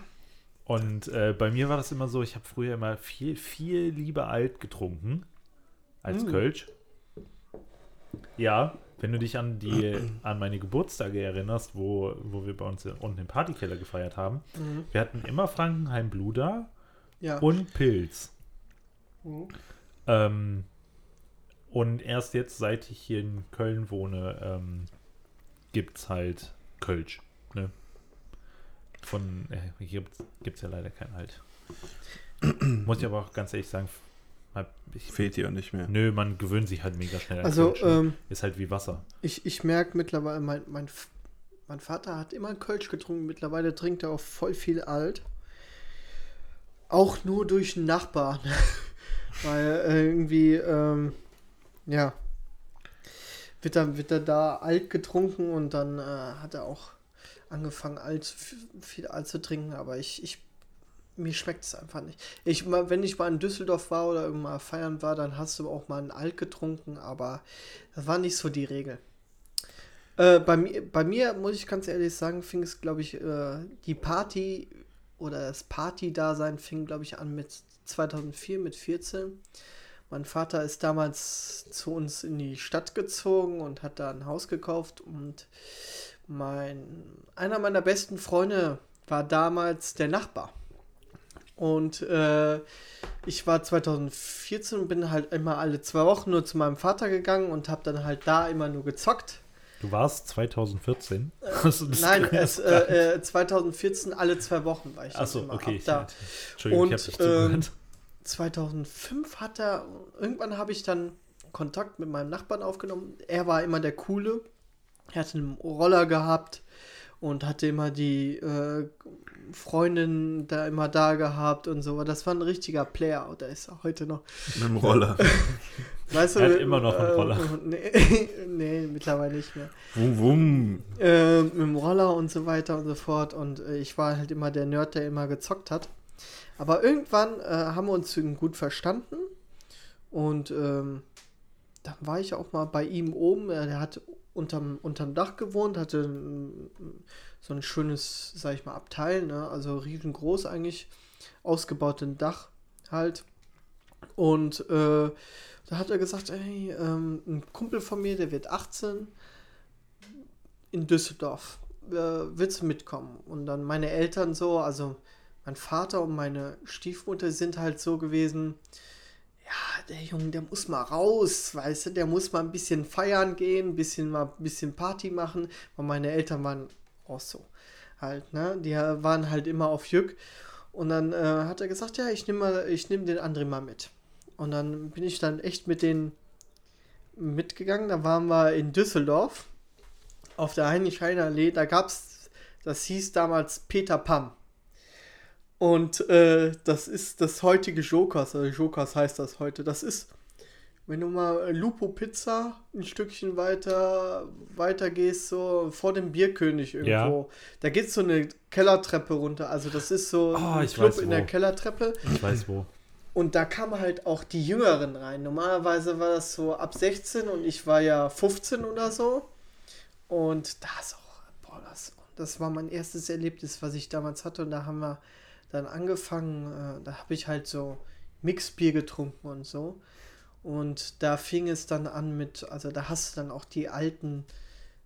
Und äh, bei mir war das immer so, ich habe früher immer viel, viel lieber alt getrunken als Mm. Kölsch. Ja, wenn du dich an die an meine Geburtstage erinnerst, wo, wo wir bei uns unten im Partykeller gefeiert haben, Mhm. wir hatten immer Frankenheim Blue da Ja. und Pilz. Mhm. Ähm, und erst jetzt, seit ich hier in Köln wohne, ähm, gibt es halt Kölsch. Ne? Von, äh, hier gibt es ja leider kein Alt. Muss ich aber auch ganz ehrlich sagen, ich, Fehlt dir auch nicht mehr. nö, man gewöhnt sich halt mega schnell an Also, Kölsch, ähm, Ist halt wie Wasser. ich, ich merke mittlerweile, mein, mein, mein Vater hat immer Kölsch getrunken, mittlerweile trinkt er auch voll viel alt. Auch nur durch einen Nachbarn. Weil äh, irgendwie, ähm, ja, wird er, wird er da alt getrunken und dann äh, hat er auch angefangen, alt, viel alt zu trinken, aber ich, ich mir schmeckt es einfach nicht. Ich, wenn ich mal in Düsseldorf war oder mal feiern war, dann hast du auch mal einen Alt getrunken, aber das war nicht so die Regel. Äh, bei, mir, bei mir, muss ich ganz ehrlich sagen, fing es, glaube ich, äh, die Party oder das Party-Dasein fing, glaube ich, an mit 2004, mit 14. Mein Vater ist damals zu uns in die Stadt gezogen und hat da ein Haus gekauft und mein, einer meiner besten Freunde war damals der Nachbar. Und äh, ich war 2014 und bin halt immer alle zwei Wochen nur zu meinem Vater gegangen und habe dann halt da immer nur gezockt. Du warst 2014? Hast du das Nein, es, äh, äh, 2014 alle zwei Wochen war ich Achso, immer okay. Ich, da. Entschuldigung, Und, ich nicht ähm, zugehört. 2005 hat er, irgendwann habe ich dann Kontakt mit meinem Nachbarn aufgenommen. Er war immer der Coole. Er hatte einen Roller gehabt und hatte immer die äh, Freundin da immer da gehabt und so. Das war ein richtiger Player. Und da ist er heute noch. Mit dem Roller. Weißt Er hat mit- immer noch einen äh, Roller. Nee, nee, mittlerweile nicht mehr. Wum, wum. äh, mit dem Roller und so weiter und so fort. Und äh, ich war halt immer der Nerd, der immer gezockt hat. Aber irgendwann äh, haben wir uns gut verstanden. Und ähm, dann war ich auch mal bei ihm oben. Der hat unterm, unterm Dach gewohnt, hatte so ein schönes, sag ich mal, Abteil, ne? also riesengroß eigentlich, ausgebauten Dach halt. Und äh, da hat er gesagt, ey, ähm, ein Kumpel von mir, der wird 18 in Düsseldorf. Äh, willst du mitkommen? Und dann meine Eltern so, also mein Vater und meine Stiefmutter sind halt so gewesen, ja, der Junge, der muss mal raus, weißt du, der muss mal ein bisschen feiern gehen, ein bisschen mal ein bisschen Party machen. Und meine Eltern waren auch so halt, ne? Die waren halt immer auf Jück. Und dann äh, hat er gesagt, ja, ich nehme mal, den André mal mit. Und dann bin ich dann echt mit denen mitgegangen. Da waren wir in Düsseldorf auf der Heinrich-Heine-Allee. Da gab's, das hieß damals Peter Pam. Und äh, das ist das heutige Jokers, also Jokers heißt das heute. Das ist, wenn du mal Lupo Pizza ein Stückchen weiter, weiter gehst, so vor dem Bierkönig irgendwo. Da geht so eine Kellertreppe runter. Also das ist so Oh, ein ich Club in der Kellertreppe. Ich weiß wo. Und da kamen halt auch die Jüngeren rein. Normalerweise war das so ab 16 und ich war ja 15 oder so. Und da ist auch, boah, das, das war mein erstes Erlebnis, was ich damals hatte. Und da haben wir dann angefangen, äh, da habe ich halt so Mixbier getrunken und so. Und da fing es dann an mit, also da hast du dann auch die alten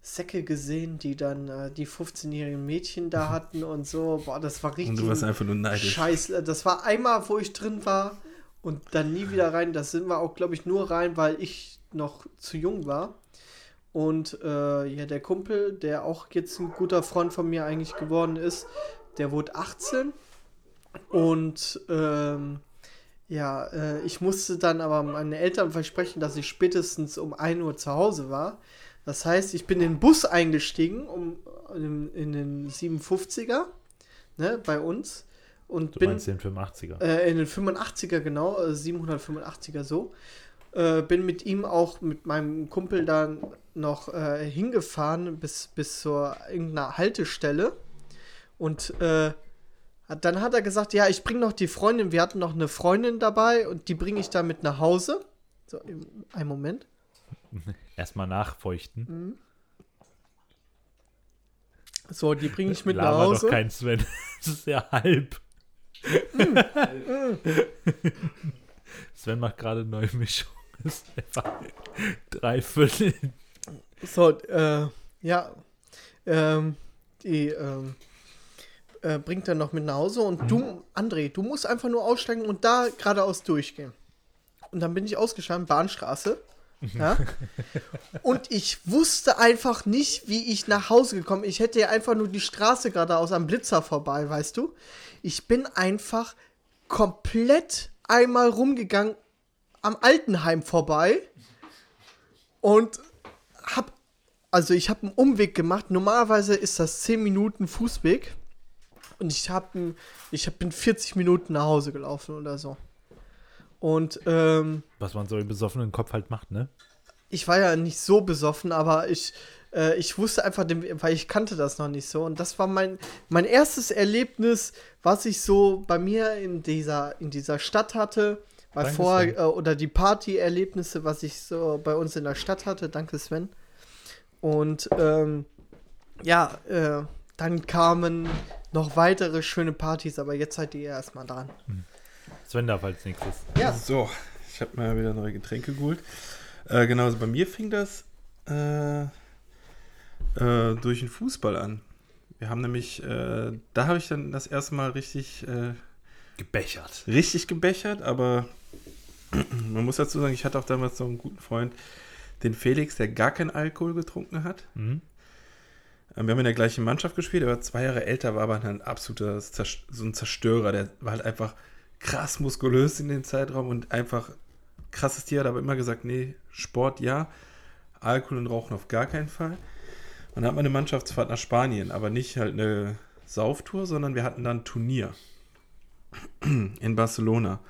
Säcke gesehen, die dann äh, die 15-jährigen Mädchen da hatten und so. Boah, das war richtig. Und du warst einfach nur neidisch. Scheiße, das war einmal, wo ich drin war und dann nie wieder rein. Das sind wir auch, glaube ich, nur rein, weil ich noch zu jung war. Und äh, ja, der Kumpel, der auch jetzt ein guter Freund von mir eigentlich geworden ist, der wurde 18. Und ähm, ja, äh, ich musste dann aber meinen Eltern versprechen, dass ich spätestens um 1 Uhr zu Hause war. Das heißt, ich bin in den Bus eingestiegen, um in, in den 57er, ne, bei uns. Und Du bin meinst den 85er. äh, in den 85er, genau, äh, 785er so. Äh, bin mit ihm auch mit meinem Kumpel dann noch äh, hingefahren bis, bis zur irgendeiner Haltestelle. Und äh, dann hat er gesagt, ja, ich bringe noch die Freundin, wir hatten noch eine Freundin dabei und die bringe ich dann mit nach Hause. So, einen Moment. Erstmal nachfeuchten. So, die bringe ich mit nach Laber Hause. doch kein Sven. Das ist ja halb. Sven macht gerade neue Mischung. Das ist einfach drei Viertel. So, äh, ja, ähm, die ähm, äh, bringt dann noch mit nach Hause und du, André, du musst einfach nur aussteigen und da geradeaus durchgehen. Und dann bin ich ausgestanden, Bahnstraße. Ja? Und ich wusste einfach nicht, wie ich nach Hause gekommen bin. Ich hätte ja einfach nur die Straße geradeaus am Blitzer vorbei, weißt du? Ich bin einfach komplett einmal rumgegangen am Altenheim vorbei und hab, also ich habe einen Umweg gemacht. Normalerweise ist das 10 Minuten Fußweg. Und ich habe ich hab, bin 40 Minuten nach Hause gelaufen oder so. Und ähm, Was man so im besoffenen Kopf halt macht, ne? ich war ja nicht so besoffen, aber ich, äh, ich wusste einfach, weil ich kannte das noch nicht so. Und das war mein, mein erstes Erlebnis, was ich so bei mir in dieser, in dieser Stadt hatte. Weil Danke, vorher, äh, oder die Party-Erlebnisse, was ich so bei uns in der Stadt hatte. Danke, Sven. Und ähm, ja, äh, dann kamen noch weitere schöne Partys, aber jetzt seid ihr erstmal dran. Sven darf als nächstes. Ja. So, ich habe mal wieder neue Getränke geholt. Äh, genau, also bei mir fing das äh, äh, durch den Fußball an. Wir haben nämlich, äh, da habe ich dann das erste Mal richtig, äh, Gebechert. richtig gebechert, aber man muss dazu sagen, ich hatte auch damals so einen guten Freund, den Felix, der gar keinen Alkohol getrunken hat. Mhm. Ähm, Wir haben in der gleichen Mannschaft gespielt, er war zwei Jahre älter, war aber ein absoluter so ein Zerstörer. Der war halt einfach krass muskulös in dem Zeitraum und einfach krasses Tier, hat aber immer gesagt, nee, Sport ja, Alkohol und Rauchen auf gar keinen Fall. Und dann hat man eine Mannschaftsfahrt nach Spanien, aber nicht halt eine Sauftour, sondern wir hatten dann ein Turnier in Barcelona.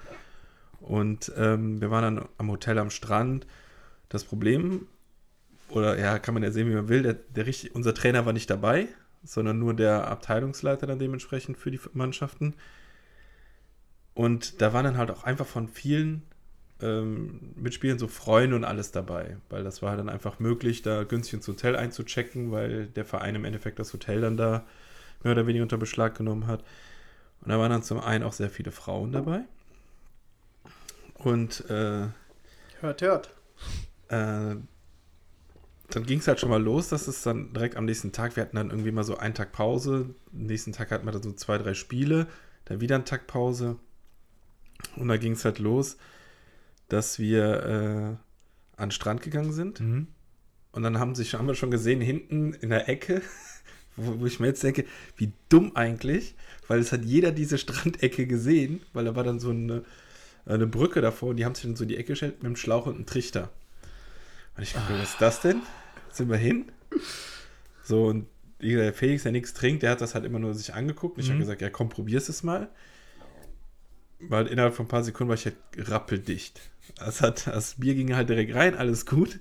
Und ähm, wir waren dann am Hotel am Strand. Das Problem oder ja, kann man ja sehen, wie man will. Der, der richtig, unser Trainer war nicht dabei, sondern nur der Abteilungsleiter dann dementsprechend für die Mannschaften. Und da waren dann halt auch einfach von vielen ähm, mitspielen, so Freunde und alles dabei. Weil das war dann einfach möglich, da günstig ins Hotel einzuchecken, weil der Verein im Endeffekt das Hotel dann da mehr oder weniger unter Beschlag genommen hat. Und da waren dann zum einen auch sehr viele Frauen dabei. Und äh, Hört, hört. äh, dann ging es halt schon mal los, dass es dann direkt am nächsten Tag, wir hatten dann irgendwie mal so einen Tag Pause, am nächsten Tag hatten wir dann so zwei, drei Spiele, dann wieder einen Tag Pause und da ging es halt los, dass wir äh, an den Strand gegangen sind Mhm. und dann haben, sich, haben wir schon gesehen, hinten in der Ecke, wo, wo ich mir jetzt denke, wie dumm eigentlich, weil es hat jeder diese Strandecke gesehen, weil da war dann so eine, eine Brücke davor und die haben sich dann so in die Ecke gestellt mit einem Schlauch und einem Trichter. Und ich dachte, was ist das denn? Sind wir hin? So, und wie gesagt, der Felix, der nichts trinkt, der hat das halt immer nur sich angeguckt. Und ich habe Mhm. gesagt, ja komm, probier's es mal. Weil innerhalb von ein paar Sekunden war ich halt rappeldicht. Das, hat, das Bier ging halt direkt rein, alles gut.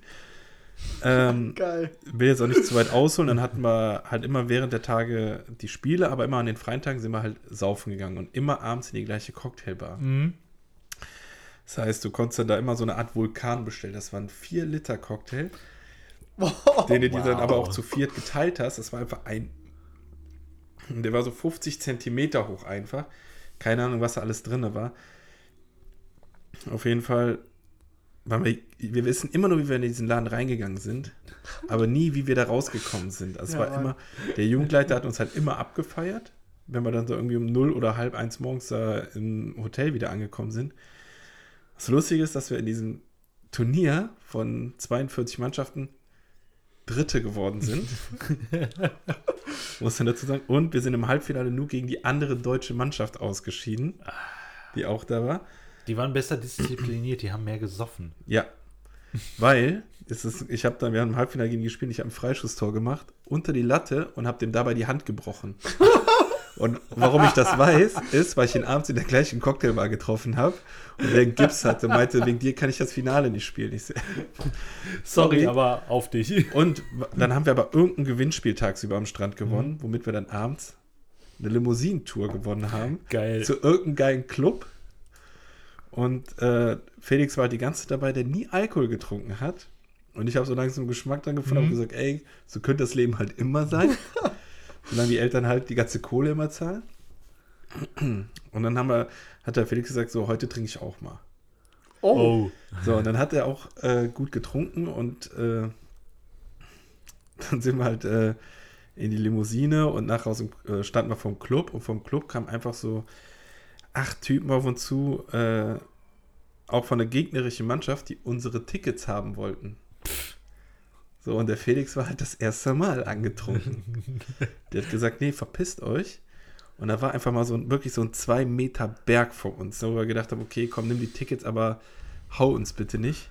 Ähm, Geil. will jetzt auch nicht zu weit ausholen, dann hatten wir halt immer während der Tage die Spiele, aber immer an den freien Tagen sind wir halt saufen gegangen und immer abends in die gleiche Cocktailbar. Mhm. Das heißt, du konntest dann da immer so eine Art Vulkan bestellen. Das waren 4 Liter Cocktail, den du dir dann aber auch zu viert geteilt hast. Das war einfach ein. Der war so 50 Zentimeter hoch einfach. Keine Ahnung, was da alles drin war. Auf jeden Fall waren wir, wir wissen immer nur, wie wir in diesen Laden reingegangen sind, aber nie, wie wir da rausgekommen sind. Also es Ja, war Mann. immer, der Jugendleiter hat uns halt immer abgefeiert, wenn wir dann so irgendwie um 0 oder halb eins morgens da im Hotel wieder angekommen sind. Das Lustige ist, dass wir in diesem Turnier von 42 Mannschaften Dritte geworden sind. Muss man dazu sagen. Und wir sind im Halbfinale nur gegen die andere deutsche Mannschaft ausgeschieden, die auch da war. Die waren besser diszipliniert, die haben mehr gesoffen. Ja. Weil, es ist, ich habe dann, wir haben im Halbfinale gegen die gespielt, ich habe ein Freischusstor gemacht, unter die Latte und habe dem dabei die Hand gebrochen. Und warum ich das weiß, ist, weil ich ihn abends in der gleichen Cocktailbar getroffen habe und der einen Gips hatte, meinte, wegen dir kann ich das Finale nicht spielen. Ich so, Sorry, aber auf dich. Und dann haben wir aber irgendein Gewinnspiel tagsüber am Strand gewonnen, womit wir dann abends eine Limousinentour gewonnen haben. Geil. Zu irgendeinem geilen Club. Und äh, Felix war die ganze Zeit dabei, der nie Alkohol getrunken hat. Und ich habe so langsam Geschmack dran gefunden und Mhm. gesagt, ey, so könnte das Leben halt immer sein. Solange die Eltern halt die ganze Kohle immer zahlen. Und dann haben wir, hat der Felix gesagt, so, heute trinke ich auch mal. Oh. Oh. So, und dann hat er auch äh, gut getrunken und äh, dann sind wir halt äh, in die Limousine und nachher aus dem, äh, standen wir vom Club und vom Club kamen einfach so acht Typen auf uns zu, äh, auch von der gegnerischen Mannschaft, die unsere Tickets haben wollten. So, und der Felix war halt das erste Mal angetrunken. der hat gesagt, nee, verpisst euch. Und da war einfach mal so ein, wirklich so ein zwei Meter Berg vor uns, wo wir gedacht haben, okay, komm, nimm die Tickets, aber hau uns bitte nicht.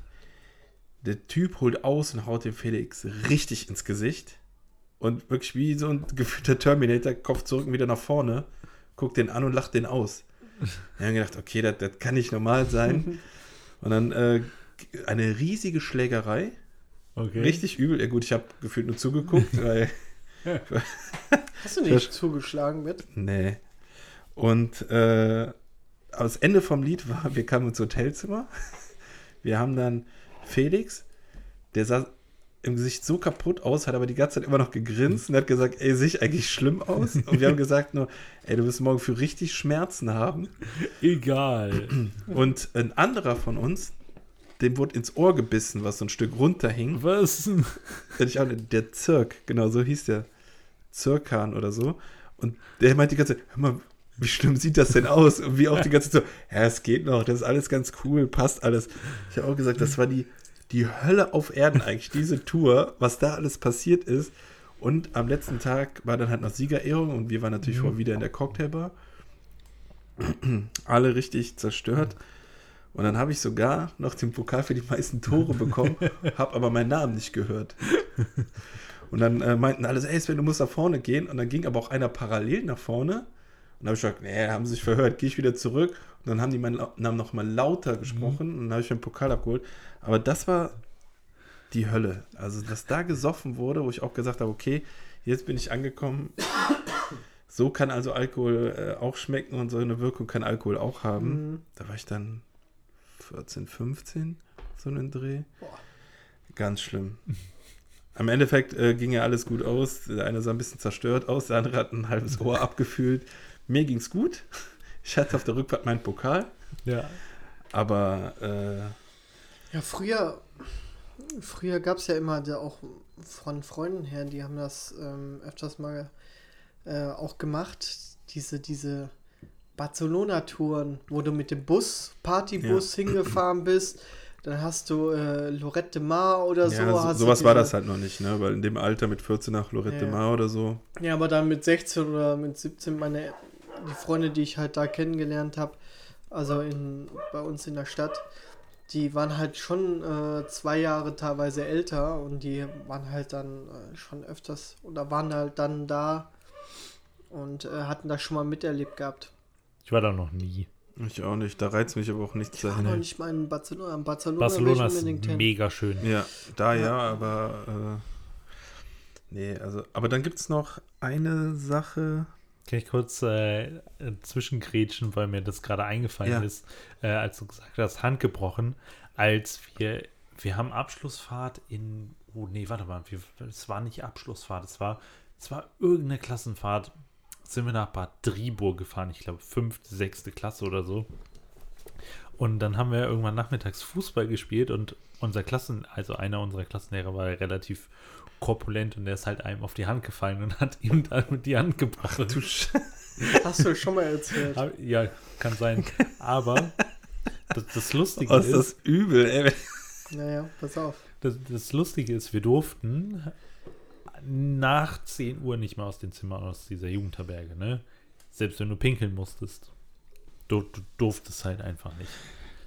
Der Typ holt aus und haut dem Felix richtig ins Gesicht. Und wirklich wie so ein gefühlter Terminator, Kopf zurück und wieder nach vorne, guckt den an und lacht den aus. Wir haben gedacht, okay, das, das kann nicht normal sein. Und dann äh, eine riesige Schlägerei. Okay. Richtig übel. Ja gut, ich habe gefühlt nur zugeguckt, weil Hast du nicht zugeschlagen mit? Nee. Und äh, das Ende vom Lied war, wir kamen ins Hotelzimmer. Wir haben dann Felix, der sah im Gesicht so kaputt aus, hat aber die ganze Zeit immer noch gegrinst und hat gesagt, ey, sehe ich eigentlich schlimm aus? Und wir haben gesagt nur, ey, du wirst morgen für richtig Schmerzen haben. Egal. Und ein anderer von uns, dem wurde ins Ohr gebissen, was so ein Stück runterhing. Was? Ich auch Der Zirk, genau so hieß der. Zirkan oder so. Und der meinte die ganze Zeit, hör mal, wie schlimm sieht das denn aus? Und wie auch die ganze Zeit so, ja, es geht noch, das ist alles ganz cool, passt alles. Ich habe auch gesagt, das war die, die Hölle auf Erden eigentlich, diese Tour, was da alles passiert ist. Und am letzten Tag war dann halt noch Siegerehrung und wir waren natürlich Mhm. vorher wieder in der Cocktailbar. Alle richtig zerstört. Und dann habe ich sogar noch den Pokal für die meisten Tore bekommen, habe aber meinen Namen nicht gehört. Und dann äh, meinten alle, so, ey Sven, du musst nach vorne gehen. Und dann ging aber auch einer parallel nach vorne. Und dann habe ich gesagt, nee, haben sie sich verhört, gehe ich wieder zurück. Und dann haben die meinen Namen noch mal lauter gesprochen und dann habe ich den Pokal abgeholt. Aber das war die Hölle. Also, dass da gesoffen wurde, wo ich auch gesagt habe, okay, jetzt bin ich angekommen. So kann also Alkohol äh, auch schmecken und so eine Wirkung kann Alkohol auch haben. Mhm. Da war ich dann 14, 15, so einen Dreh. Boah. Ganz schlimm. Am Endeffekt äh, ging ja alles gut aus. Der eine sah ein bisschen zerstört aus, der andere hat ein halbes Ohr abgefühlt. Mir ging's gut. Ich hatte auf der Rückfahrt meinen Pokal, Ja. aber äh, Ja, früher, früher gab es ja immer da auch von Freunden her, die haben das ähm, öfters mal äh, auch gemacht, diese, diese Barcelona-Touren, wo du mit dem Bus, Partybus hingefahren bist, dann hast du äh, Lorette de Mar oder so. ja, so, du sowas war das halt noch nicht, ne? Weil in dem Alter mit 14 nach Lorette Ja. de Mar oder so. Ja, aber dann mit 16 oder mit 17, meine, die Freunde, die ich halt da kennengelernt habe, also in, bei uns in der Stadt, die waren halt schon äh, zwei Jahre teilweise älter und die waren halt dann äh, schon öfters oder waren halt dann da und äh, hatten das schon mal miterlebt gehabt. Ich war da noch nie. Ich auch nicht. Da reizt mich aber auch nichts Ich dahin. nicht mal in Barcelona. In Barcelona, Barcelona ich ist hin. mega schön. Ja, da ja, Ja. aber äh, nee, also, aber dann gibt es noch eine Sache. Kann ich kurz äh, zwischengrätschen, weil mir das gerade eingefallen Ja. ist, äh, als du gesagt hast, Hand gebrochen, als wir, wir haben Abschlussfahrt in, oh nee, warte mal, wir, es war nicht Abschlussfahrt, es war, es war irgendeine Klassenfahrt, sind wir nach Bad Driburg gefahren, ich glaube fünfte, sechste Klasse oder so. Und dann haben wir irgendwann nachmittags Fußball gespielt und unser Klassen, also einer unserer Klassenlehrer war relativ korpulent und der ist halt einem auf die Hand gefallen und hat ihm damit die Hand gebrochen. Du Hast du schon mal erzählt. Aber- Ja, kann sein. Aber das, das Lustige oh, ist ist, das übel, ey. Naja, pass auf. das, das Lustige ist, wir durften nach 10 Uhr nicht mehr aus den Zimmern aus dieser Jugendherberge, ne? Selbst wenn du pinkeln musstest. Du, du durftest halt einfach nicht.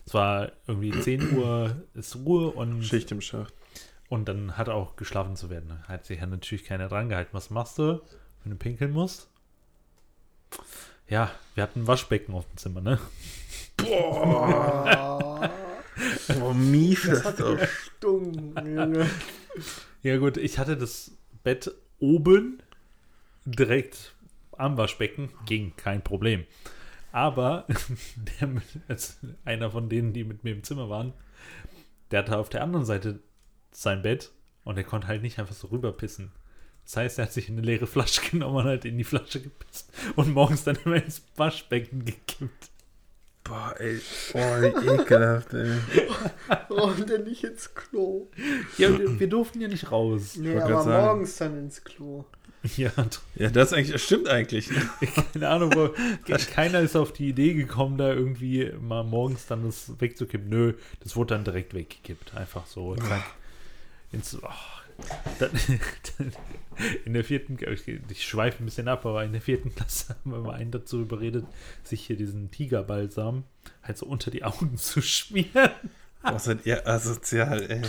Es war irgendwie 10 Uhr ist Ruhe und, Schicht im Schacht. und dann hat auch geschlafen zu werden. Da Hat sich ja natürlich keiner dran gehalten. Was machst du, wenn du pinkeln musst? Ja, wir hatten ein Waschbecken auf dem Zimmer, ne? Oh, Oh, mies das hat doch. gestunken, Junge. Ja gut, ich hatte das Bett oben direkt am Waschbecken, ging kein Problem. Aber der, mit- als einer von denen, die mit mir im Zimmer waren, der hatte auf der anderen Seite sein Bett und der konnte halt nicht einfach so rüberpissen. Das heißt, er hat sich eine leere Flasche genommen und hat in die Flasche gepisst und morgens dann immer ins Waschbecken gekippt. Boah, ey. Oh, wie ekelhaft, ey. Warum denn nicht ins Klo? Ja, wir, wir durften ja nicht raus. Nee, aber sagen. morgens dann ins Klo. Ja, Ja, das eigentlich, das stimmt eigentlich. Ne? Keine Ahnung, wo, keiner ist auf die Idee gekommen, da irgendwie mal morgens dann das wegzukippen. Nö, das wurde dann direkt weggekippt. Einfach so, zack. Ins, oh, dann, in der vierten, ich, ich schweife ein bisschen ab, aber in der vierten Klasse haben wir mal einen dazu überredet, sich hier diesen Tigerbalsam halt so unter die Augen zu schmieren. Boah, seid ihr asozial, ey.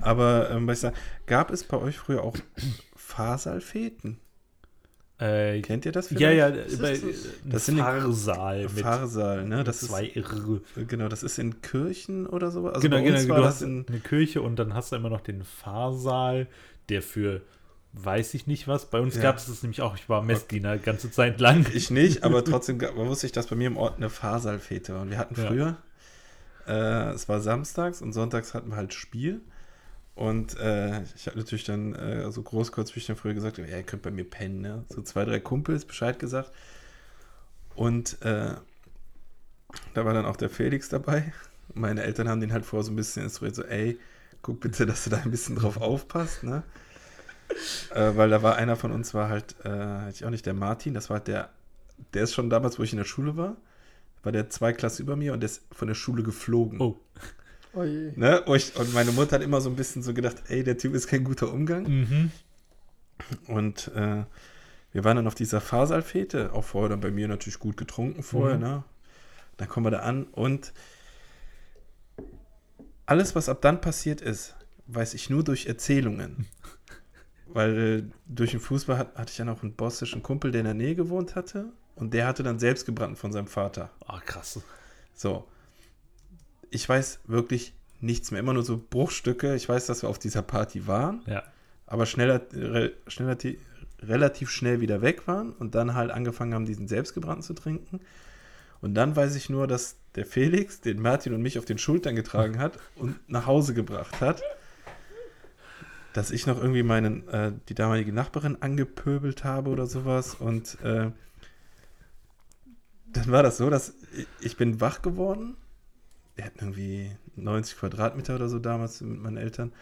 Aber, ähm, was ich sagen, gab es bei euch früher auch Fahrsalfeten? Äh, Kennt ihr das ja, ja, ist bei, das? ein Das sind Fahrsaal mit, Fahrsaal, ne? Das ist, zwei Irre. genau, das ist in Kirchen oder so. Also genau, genau, uns du das hast in, eine Kirche und dann hast du immer noch den Fahrsaal, der für weiß ich nicht was. Bei uns Ja. gab es das nämlich auch, ich war Messdiener ganze Zeit lang. Ich nicht, aber trotzdem gab- wusste ich, dass bei mir im Ort eine Fahrsalfete war. Und wir hatten Ja. früher, äh, es war samstags und sonntags hatten wir halt Spiel. Und äh, ich habe natürlich dann äh, so groß kurz wie ich dann früher gesagt, ja, ihr könnt bei mir pennen, ne? So zwei, drei Kumpels Bescheid gesagt. Und äh, da war dann auch der Felix dabei. Meine Eltern haben den halt vor so ein bisschen instruiert, so, ey, guck bitte, dass du da ein bisschen drauf aufpasst, ne? äh, weil da war einer von uns, war halt, äh, ich auch nicht, der Martin, das war halt der, der ist schon damals, wo ich in der Schule war, war der zwei Klassen über mir und der ist von der Schule geflogen. Oh. Oh. Ne? Und, ich, und meine Mutter hat immer so ein bisschen so gedacht, ey, der Typ ist kein guter Umgang. Mhm. Und äh, wir waren dann auf dieser Fahrsalfete, auch vorher dann bei mir natürlich gut getrunken vorher, Mhm. ne? Dann kommen wir da an und alles, was ab dann passiert ist, weiß ich nur durch Erzählungen. Weil äh, durch den Fußball hat, hatte ich ja noch einen bosnischen Kumpel, der in der Nähe gewohnt hatte. Und der hatte dann selbst gebrannt von seinem Vater. Oh, krass. So. Ich weiß wirklich nichts mehr. Immer nur so Bruchstücke. Ich weiß, dass wir auf dieser Party waren Ja. aber schneller, re, schneller, relativ schnell wieder weg waren und dann halt angefangen haben, diesen selbstgebrannten zu trinken. Und dann weiß ich nur, dass der Felix den Martin und mich auf den Schultern getragen hat und nach Hause gebracht hat. Dass ich noch irgendwie meinen, äh, die damalige Nachbarin angepöbelt habe oder sowas. Und äh, dann war das so, dass ich, ich bin wach geworden. Wir hatten irgendwie 90 Quadratmeter oder so damals mit meinen Eltern.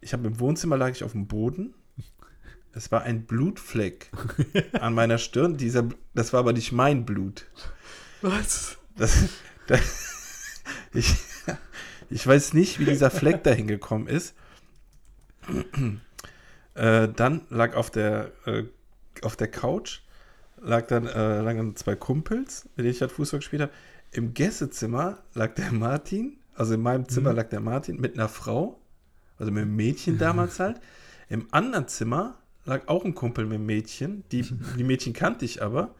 Ich habe im Wohnzimmer lag ich auf dem Boden. Es war ein Blutfleck an meiner Stirn. Dieser, das war aber nicht mein Blut. Was? Das, das, ich, ich weiß nicht, wie dieser Fleck dahin gekommen ist. Äh, dann lag auf der, äh, auf der Couch lag dann, äh, lagen zwei Kumpels, mit denen ich halt Fußball gespielt habe. Im Gästezimmer lag der Martin, also in meinem Zimmer Mhm. lag der Martin mit einer Frau, also mit einem Mädchen damals halt. Im anderen Zimmer lag auch ein Kumpel mit einem Mädchen. Die, die Mädchen kannte ich aber.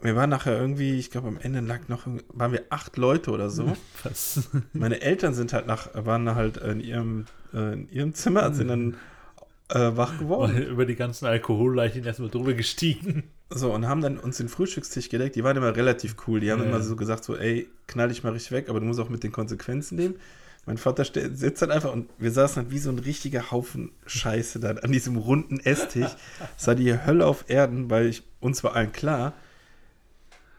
Wir waren nachher irgendwie, ich glaube am Ende lag noch, waren wir acht Leute oder so. Was? Meine Eltern sind halt nach, waren halt in ihrem, äh, in ihrem Zimmer, sind dann äh, wach geworden. Über die ganzen Alkoholleichen erstmal drüber gestiegen. So, und haben dann uns den Frühstückstisch gedeckt. Die waren immer relativ cool. Die haben Ja. immer so gesagt, so, ey, knall dich mal richtig weg, aber du musst auch mit den Konsequenzen leben. Mein Vater sitzt dann einfach und wir saßen dann wie so ein richtiger Haufen Scheiße dann an diesem runden Esstisch. Es war die Hölle auf Erden, weil ich, uns war allen klar,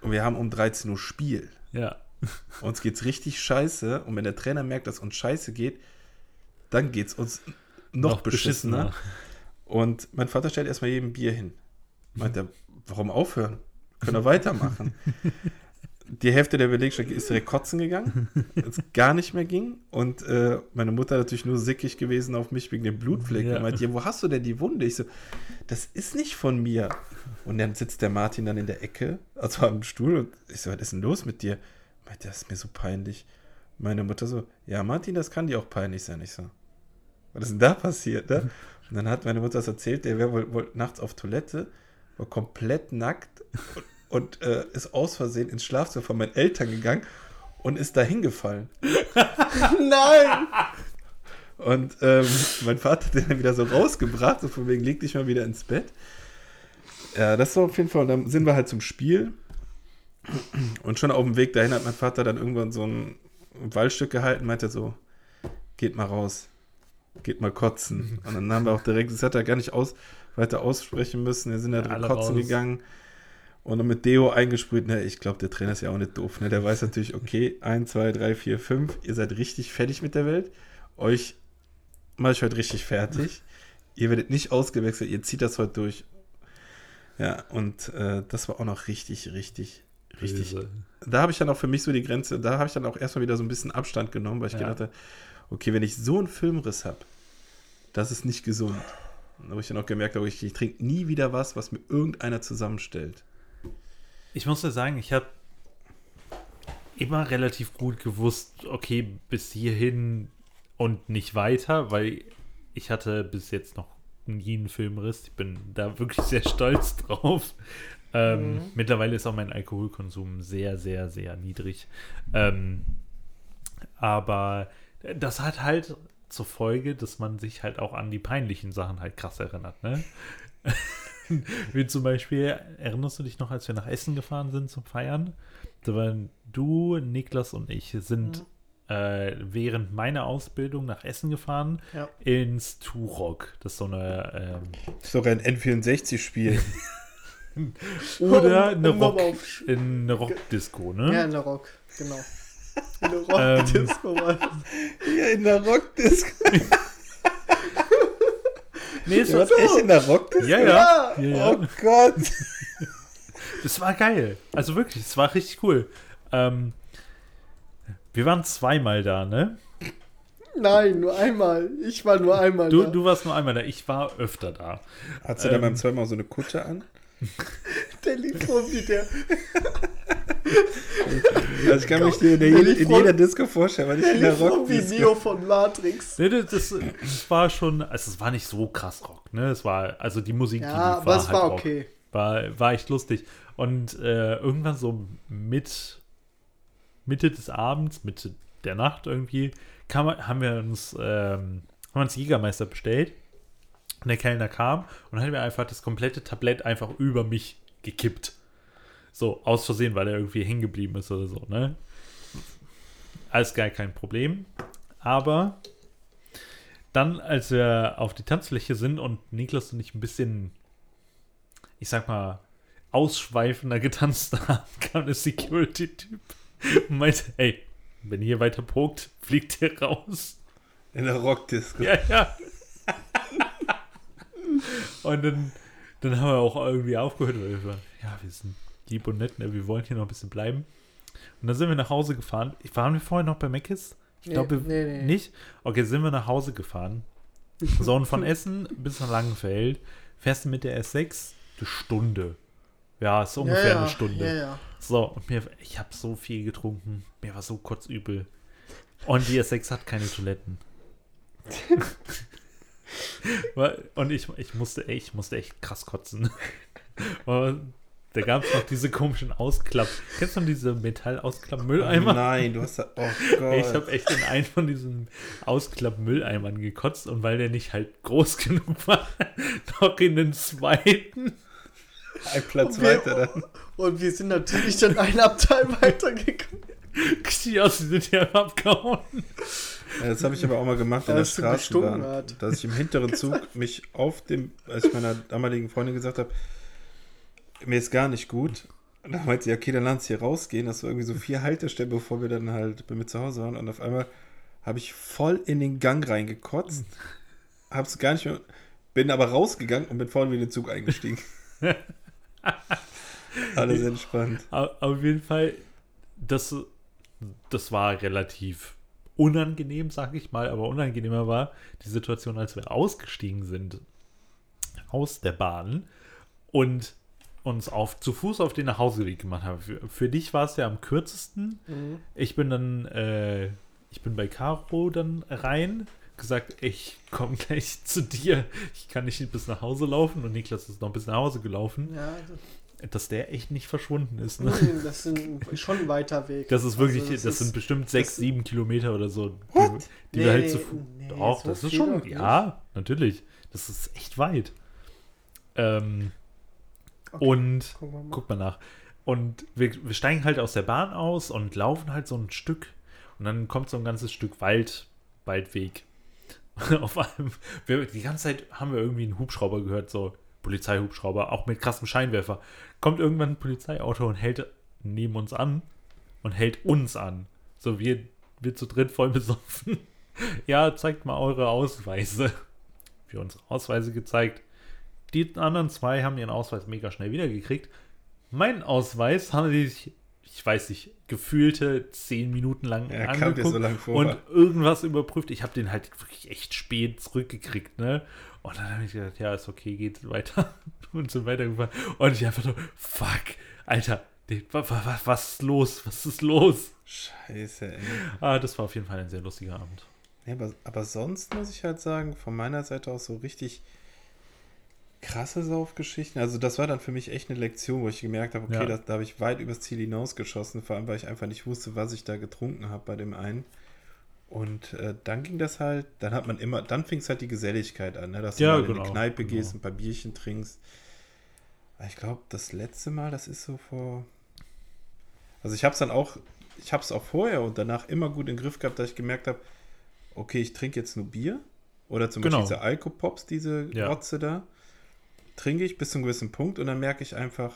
wir haben um 13 Uhr Spiel. Ja. Uns geht's richtig scheiße. Und wenn der Trainer merkt, dass uns scheiße geht, dann geht's uns noch, beschissener. Und mein Vater stellt erstmal jedem Bier hin. Meint er, warum aufhören? Können wir weitermachen. Die Hälfte der Belegschaft ist direkt kotzen gegangen, es gar nicht mehr ging. Und äh, meine Mutter natürlich nur sickig gewesen auf mich wegen dem Blutfleck. Ja. Und meint, ja, wo hast du denn die Wunde? Ich so, das ist nicht von mir. Und dann sitzt der Martin dann in der Ecke, also am Stuhl. Und ich so, was ist denn los mit dir? Meint, das ist mir so peinlich. Meine Mutter so, ja, Martin, das kann dir auch peinlich sein. Ich so, was ist denn da passiert? Ne? Und dann hat meine Mutter das erzählt, der wäre wohl, wohl nachts auf Toilette, war komplett nackt und, und äh, ist aus Versehen ins Schlafzimmer von meinen Eltern gegangen und ist da hingefallen. Nein! Und ähm, mein Vater hat den dann wieder so rausgebracht, so von wegen, leg dich mal wieder ins Bett. Ja, das war auf jeden Fall. Und dann sind wir halt zum Spiel. Und schon auf dem Weg dahin hat mein Vater dann irgendwann so ein Waldstück gehalten, meinte so, geht mal raus, geht mal kotzen. Und dann haben wir auch direkt, das hat er gar nicht aus, weiter aussprechen müssen, wir sind da Ja, direkt alle kotzen raus. gegangen. Und dann mit Deo eingesprüht, ne, ich glaube, der Trainer ist ja auch nicht doof, ne? Der weiß natürlich, okay, 1, 2, 3, 4, 5, ihr seid richtig fertig mit der Welt. Euch mache ich heute richtig fertig. Ihr werdet nicht ausgewechselt, ihr zieht das heute durch. Ja, und äh, das war auch noch richtig, richtig, richtig. Böse. Da habe ich dann auch für mich so die Grenze, da habe ich dann auch erstmal wieder so ein bisschen Abstand genommen, weil ich Ja. gedacht habe, okay, wenn ich so einen Filmriss habe, das ist nicht gesund. Da habe ich dann auch gemerkt, aber ich, ich trinke nie wieder was, was mir irgendeiner zusammenstellt. Ich muss ja sagen, ich habe immer relativ gut gewusst, okay, bis hierhin und nicht weiter, weil ich hatte bis jetzt noch nie einen Filmriss. Ich bin da wirklich sehr stolz drauf. Ähm, Mittlerweile ist auch mein Alkoholkonsum sehr, sehr, sehr niedrig. Ähm, aber das hat halt zur Folge, dass man sich halt auch an die peinlichen Sachen halt krass erinnert, ne? Wie zum Beispiel, erinnerst du dich noch, als wir nach Essen gefahren sind zum Feiern? Da waren du, Niklas und ich sind äh, während meiner Ausbildung nach Essen gefahren Ja. ins Turok. Das ist so eine ähm, doch ein N64-Spiel. oder Um- eine um Rock, eine Rockdisco, ne? Ja, in der Rock, genau. In der Ähm, Rock-Disco war das. ja, in der Rockdisco. Nee, es Du war, warst echt in der Rockdisco? ja, ja, ja, ja. Oh Gott. Das war geil. Also wirklich, es war richtig cool. Ähm, wir waren zweimal da, ne? Nein, nur einmal. Ich war nur einmal Du, da. du warst nur einmal da, ich war öfter da. Du da Ähm. beim zweiten Mal so eine Kutsche an? Der lief rum wie der. Also ich kann mich dir in, der, in, rum- jeder Disco vorstellen, weil ich in der Rockdisco... Neo von Matrix. Nee, das, das, das war schon, also es war nicht so krass Rock, ne? Es war, also die Musik, die Ja, lief, aber es halt war Rock. okay. War, war echt lustig. Und äh, irgendwann so mit Mitte des Abends, Mitte der Nacht irgendwie, kam, haben wir uns, ähm, haben uns Jägermeister bestellt. Und der Kellner kam und hat mir einfach das komplette Tablett einfach über mich gekippt. So, aus Versehen, weil er irgendwie hängen geblieben ist oder so, ne? Alles gar kein Problem. Aber dann, als wir auf die Tanzfläche sind und Niklas und ich ein bisschen, ich sag mal, ausschweifender getanzt haben, kam der Security-Typ und meinte, ey, wenn ihr hier weiter pokt, fliegt ihr raus. In der Rockdisco. Ja, ja. und dann, dann haben wir auch irgendwie aufgehört, weil wir waren, ja, wir sind lieb und nett, ne? wir wollen hier noch ein bisschen bleiben. Und dann sind wir nach Hause gefahren. Waren wir vorher noch bei Meckes? Ich Nee, glaube nee, nee. nicht. Okay, sind wir nach Hause gefahren. So, und von Essen bis nach Langenfeld fährst du mit der S6 eine Stunde. Ja, ist ungefähr ja, ja, eine Stunde. Ja. So, und mir, ich habe so viel getrunken. Mir war so kurz übel. Und die S6 hat keine Toiletten. Und ich, ich musste echt, ich musste echt krass kotzen. Und da gab es noch diese komischen Ausklapp. Kennst du noch diese Metall-Ausklapp-Mülleimer? Nein, du hast da. Oh Gott. Ich habe echt in einen von diesen Ausklapp-Mülleimern gekotzt und weil der nicht halt groß genug war, noch in den zweiten. ein Platz wir- weiter dann. Und wir sind natürlich dann ein Abteil weitergegangen. Die aus sind ja abgehauen. Ja, das habe ich aber auch mal gemacht in der Straßenbahn. Dass ich im hinteren Zug mich auf dem, als ich meiner damaligen Freundin gesagt habe, mir ist gar nicht gut. Und dann meinte sie, okay, dann lass hier rausgehen. Das war irgendwie so vier Haltestellen, bevor wir dann halt bei mir zu Hause waren. Und auf einmal habe ich voll in den Gang reingekotzt. Hab's gar nicht mehr. Bin aber rausgegangen und bin vorne wieder in den Zug eingestiegen. Alles entspannt. Au- Auf jeden Fall, das, das war relativ unangenehm, sag ich mal, aber unangenehmer war die Situation, als wir ausgestiegen sind aus der Bahn und uns auf, zu Fuß auf den Nachhauseweg gemacht haben. Für, für dich war es ja am kürzesten. Mhm. Ich bin dann, äh, ich bin bei Caro dann rein, gesagt, ich komme gleich zu dir. Ich kann nicht bis nach Hause laufen und Niklas ist noch bis nach Hause gelaufen, Ja, dass der echt nicht verschwunden ist. Ne? das, das ist schon ein weiter Weg. Das ist wirklich, Also das, ist- sind bestimmt sechs, das- sieben Kilometer oder so, die, die Nee, wir halt zu Fu- nee, Doch, das ist schon, ja, natürlich. Das ist echt weit. Ähm, Okay, Und wir mal. guck mal nach. Und wir, wir steigen halt aus der Bahn aus und laufen halt so ein Stück. Und dann kommt so ein ganzes Stück Wald, Waldweg. Auf einem, wir, die ganze Zeit haben wir irgendwie einen Hubschrauber gehört, so Polizeihubschrauber, auch mit krassem Scheinwerfer. Kommt irgendwann ein Polizeiauto und hält neben uns an und hält uns an. So wir, wir zu dritt voll besoffen. ja, zeigt mal eure Ausweise. Wir unsere Ausweise gezeigt. Die anderen zwei haben ihren Ausweis mega schnell wiedergekriegt. Meinen Ausweis haben die sich, ich weiß nicht, gefühlte zehn Minuten lang Ja, angeguckt so lang vor. und irgendwas überprüft. Ich habe den halt wirklich echt spät zurückgekriegt, ne? Und dann habe ich gedacht, ja, ist okay, geht weiter. Und so weitergefahren. Und ich einfach so, fuck, Alter, was ist los? Was ist los? Scheiße, ey. Ah, das war auf jeden Fall ein sehr lustiger Abend. Ja, aber, aber sonst muss ich halt sagen, von meiner Seite aus so richtig krasse Saufgeschichten. Also das war dann für mich echt eine Lektion, wo ich gemerkt habe, okay, Ja. das, da habe ich weit übers Ziel hinausgeschossen, vor allem weil ich einfach nicht wusste, was ich da getrunken habe bei dem einen. Und äh, dann ging das halt, dann hat man immer, dann fing es halt die Geselligkeit an, ne? dass du Ja, mal in genau, die Kneipe genau. gehst, ein paar Bierchen trinkst. Ich glaube, das letzte Mal, das ist so vor. Also ich habe es dann auch, ich habe es auch vorher und danach immer gut im Griff gehabt, dass ich gemerkt habe, okay, ich trinke jetzt nur Bier. Oder zum Genau. Beispiel diese Alkopops, diese Ja. Rotze da. Trinke ich bis zu einem gewissen Punkt und dann merke ich einfach,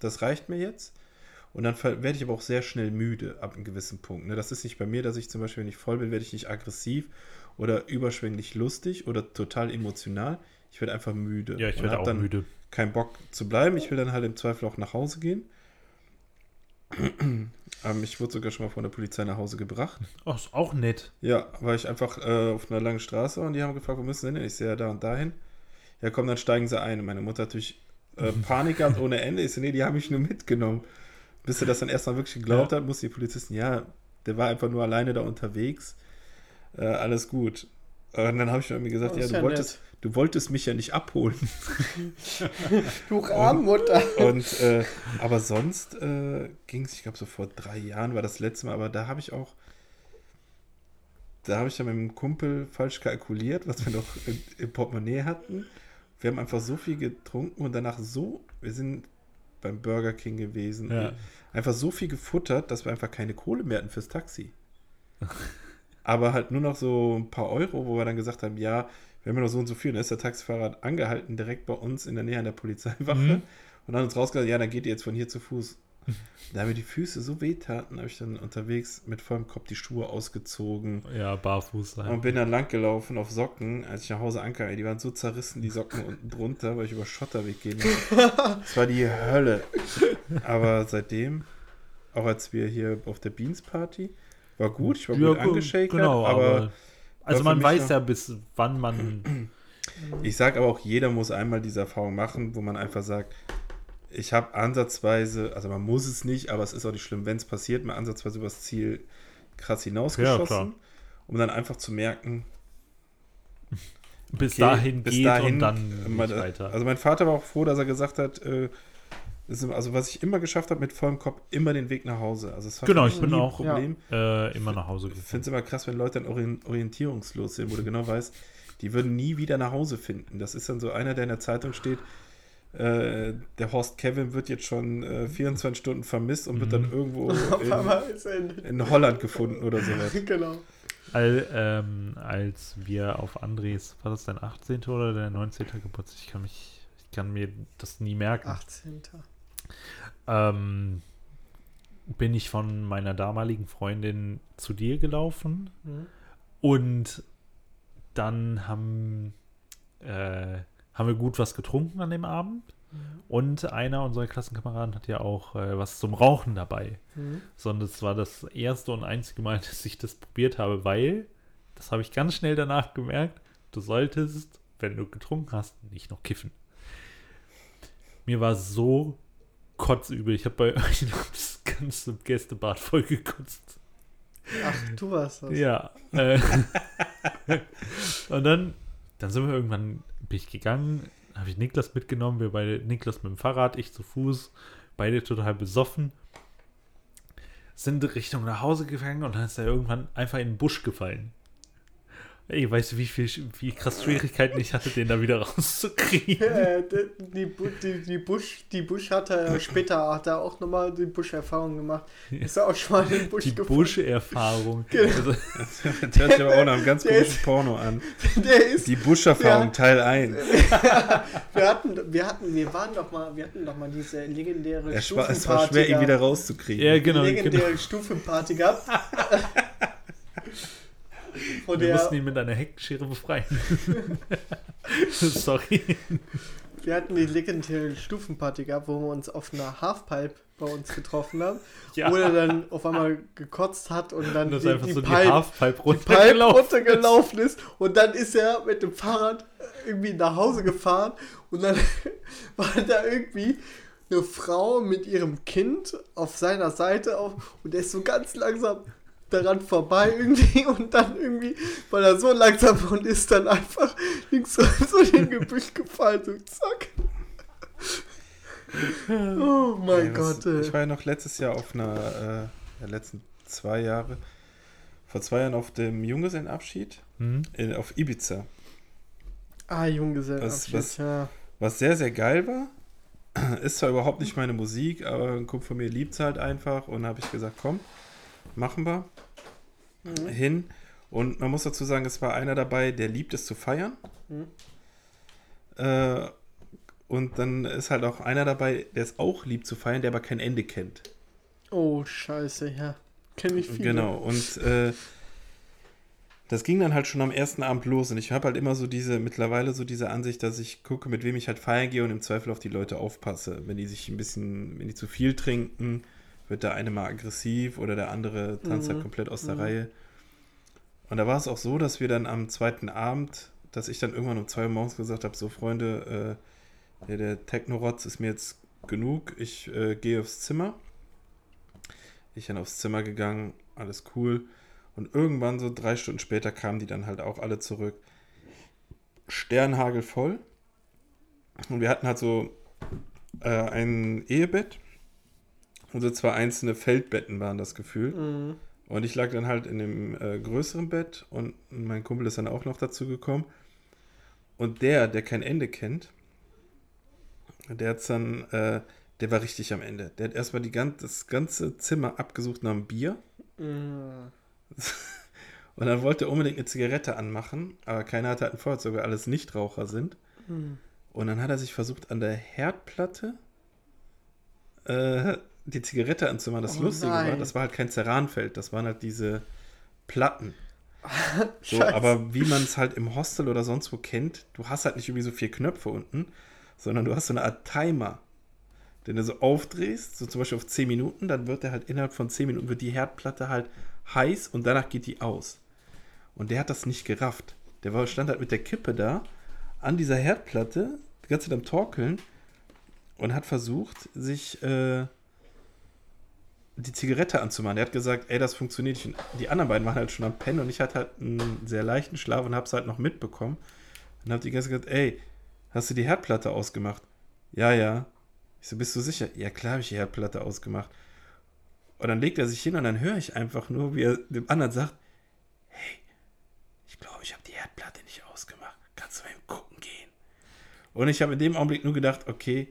das reicht mir jetzt. Und dann werde ich aber auch sehr schnell müde ab einem gewissen Punkt. Ne? Das ist nicht bei mir, dass ich zum Beispiel, wenn ich voll bin, werde ich nicht aggressiv oder überschwänglich lustig oder total emotional. Ich werde einfach müde. Ja, ich werde auch dann müde. keinen Bock zu bleiben. Ich will dann halt im Zweifel auch nach Hause gehen. ähm, ich wurde sogar schon mal von der Polizei nach Hause gebracht. Oh, ist auch nett. Ja, war ich einfach äh, auf einer langen Straße und die haben gefragt, wo müssen sie hin? Ich sehe ja da und dahin. Ja, komm, dann steigen sie ein. Und meine Mutter hat natürlich äh, Panik gehabt ohne Ende. Ich so, nee, die haben mich nur mitgenommen. Bis sie das dann erstmal wirklich geglaubt Ja. hat, mussten die Polizisten, ja, der war einfach nur alleine da unterwegs. Äh, alles gut. Und dann habe ich irgendwie gesagt, Oh, ja, du ja wolltest, du wolltest mich ja nicht abholen. Du Rabenmutter. Und äh, aber sonst äh, ging es, ich glaube, so vor drei Jahren war das letzte Mal, aber da habe ich auch, da habe ich dann mit dem Kumpel falsch kalkuliert, was wir noch im, im Portemonnaie hatten. Wir haben einfach so viel getrunken und danach so, wir sind beim Burger King gewesen. Ja. Einfach so viel gefuttert, dass wir einfach keine Kohle mehr hatten fürs Taxi. Aber halt nur noch so ein paar Euro, wo wir dann gesagt haben, ja, wir haben ja noch so und so viel. Und dann ist der Taxifahrer angehalten, direkt bei uns in der Nähe an der Polizeiwache. Mhm. Und dann uns rausgesagt, ja, dann geht ihr jetzt von hier zu Fuß. Da mir die Füße so wehtaten, habe ich dann unterwegs mit vollem Kopf die Schuhe ausgezogen Ja, barfuß sein. und bin dann lang gelaufen auf Socken, als ich nach Hause ankam. Die waren so zerrissen, die Socken unten drunter, weil ich über Schotterweg gehen musste. Das war die Hölle. Aber seitdem, auch als wir hier auf der Beans Party, war gut, ich war gut gu- angeschakert, genau, aber also für man weiß ja, bis wann man. Ich sage aber auch, jeder muss einmal diese Erfahrung machen, wo man einfach sagt, ich habe ansatzweise, also man muss es nicht, aber es ist auch nicht schlimm, wenn es passiert, mal ansatzweise übers Ziel krass Ja, hinausgeschossen, klar. um dann einfach zu merken, bis okay, dahin bis geht dahin, und dann meine- weiter. Also mein Vater war auch froh, dass er gesagt hat, äh, also was ich immer geschafft habe mit vollem Kopf, immer den Weg nach Hause. Also es war Genau, ich bin auch- Problem. äh, immer nach Hause Ich gefahren. finde es immer krass, wenn Leute dann orient orientierungslos sind, wo du genau weißt, die würden nie wieder nach Hause finden. Das ist dann so einer, der in der Zeitung steht, äh, der Horst Kevin wird jetzt schon äh, 24 Stunden vermisst und wird dann irgendwo Auf in, in, Holland gefunden oder sowas. genau. All, ähm, als wir auf Andres, war das dein 18. oder der 19. Geburtstag? Ich kann mich, ich kann mir das nie merken. 18. Ähm, bin ich von meiner damaligen Freundin zu dir gelaufen Mhm. und dann haben, äh, haben wir gut was getrunken an dem Abend. Und einer unserer Klassenkameraden hat ja auch äh, was zum Rauchen dabei. Mhm. Sondern es war das erste und einzige Mal, dass ich das probiert habe, weil, das habe ich ganz schnell danach gemerkt, du solltest, wenn du getrunken hast, nicht noch kiffen. Mir war so kotzübel. Ich habe bei euch das ganze Gästebad voll gekotzt. Ach, du warst das. Ja. Äh, und dann, dann sind wir irgendwann, bin ich gegangen, habe ich Niklas mitgenommen, wir beide, Niklas mit dem Fahrrad, ich zu Fuß, beide total besoffen, sind Richtung nach Hause gegangen und dann ist er irgendwann einfach in den Busch gefallen. Ey, weißt du, wie viel, wie krass Schwierigkeiten ich hatte, den da wieder rauszukriegen? Die, die, die, die, Busch, die Busch hat er später hat er auch nochmal die Busch-Erfahrung gemacht. Ist er auch schon mal in den Busch Die. Busch-Erfahrung. Genau. Also, Das hört sich aber auch nach einem ganz komischen Porno an. Der ist, Die Busch-Erfahrung. Teil 1. wir hatten, wir hatten, wir waren doch mal, wir hatten doch mal diese legendäre Es war, es war Stufenparty schwer, ihn wieder rauszukriegen. ja, genau, genau. legendäre Stufenparty gehabt. Von Wir mussten ihn mit einer Heckenschere befreien. Sorry. wir hatten die legendäre Stufenparty gehabt, wo wir uns auf einer Halfpipe bei uns getroffen haben, Ja. wo er dann auf einmal gekotzt hat und dann Und das die, einfach die so die Pipe Halfpipe Pipe runtergelaufen. runtergelaufen ist und dann ist er mit dem Fahrrad irgendwie nach Hause gefahren und dann war da irgendwie eine Frau mit ihrem Kind auf seiner Seite auf, und der ist so ganz langsam daran vorbei irgendwie und dann irgendwie war er so langsam und ist dann einfach links so in den Gebüsch gefallen, so zack. Oh mein Ja, Gott, ey. ich war ja noch letztes Jahr auf einer, äh, ja, letzten zwei Jahre, vor zwei Jahren auf dem Junggesellenabschied Hm? in, auf Ibiza. Ah, Junggesellenabschied, Was- was- ja. Was sehr, sehr geil war. Ist zwar überhaupt nicht meine Musik, aber ein Kumpel von mir liebt es halt einfach und habe ich gesagt, komm, machen wir Mhm. hin. Und man muss dazu sagen, es war einer dabei, der liebt es zu feiern. Mhm. Äh, und dann ist halt auch einer dabei, der es auch liebt zu feiern, der aber kein Ende kennt. Oh, scheiße, ja. Kenn ich viele. Genau, und äh, das ging dann halt schon am ersten Abend los. Und ich habe halt immer so diese, mittlerweile so diese Ansicht, dass ich gucke, mit wem ich halt feiern gehe und im Zweifel auf die Leute aufpasse. Wenn die sich ein bisschen, wenn die zu viel trinken, wird der eine mal aggressiv oder der andere tanzt halt Mhm. komplett aus der Mhm. Reihe. Und da war es auch so, dass wir dann am zweiten Abend, dass ich dann irgendwann um zwei Uhr morgens gesagt habe, so Freunde, äh, ja, der Techno-Rotz ist mir jetzt genug, ich äh, gehe aufs Zimmer. Ich dann aufs Zimmer gegangen, alles cool. Und irgendwann so drei Stunden später kamen die dann halt auch alle zurück. Sternhagel voll. Und wir hatten halt so äh, ein Ehebett. Und so zwei einzelne Feldbetten waren das Gefühl. Mhm. Und ich lag dann halt in dem äh, größeren Bett und mein Kumpel ist dann auch noch dazu gekommen. Und der, der kein Ende kennt, der hat dann, äh, der war richtig am Ende. Der hat erstmal die gan das ganze Zimmer abgesucht nach einem Bier. Mm. Und dann wollte er unbedingt eine Zigarette anmachen, aber keiner hatte halt ein Feuerzeug, weil alles Nichtraucher sind. Hm. Und dann hat er sich versucht, an der Herdplatte äh, die Zigarette anzumachen. Das Oh Lustige war, nein. das war halt kein Ceranfeld, das waren halt diese Platten. So, aber wie man es halt im Hostel oder sonst wo kennt, du hast halt nicht irgendwie so vier Knöpfe unten, sondern du hast so eine Art Timer, den du so aufdrehst, so zum Beispiel auf 10 Minuten, dann wird er halt innerhalb von 10 Minuten wird die Herdplatte halt heiß und danach geht die aus. Und der hat das nicht gerafft. Der war, stand halt mit der Kippe da an dieser Herdplatte, die ganze Zeit am Torkeln und hat versucht, sich äh, die Zigarette anzumachen. Er hat gesagt, ey, das funktioniert nicht. Die anderen beiden waren halt schon am Pennen und ich hatte halt einen sehr leichten Schlaf und hab's halt noch mitbekommen. Und hab die ganze gesagt, ey, hast du die Herdplatte ausgemacht? Ja, ja. Ich so, bist du sicher? Ja, klar habe ich die Herdplatte ausgemacht. Und dann legt er sich hin und dann höre ich einfach nur, wie er dem anderen sagt, hey, ich glaube, ich habe die Herdplatte nicht ausgemacht. Kannst du mal eben gucken gehen? Und ich habe in dem Augenblick nur gedacht, okay,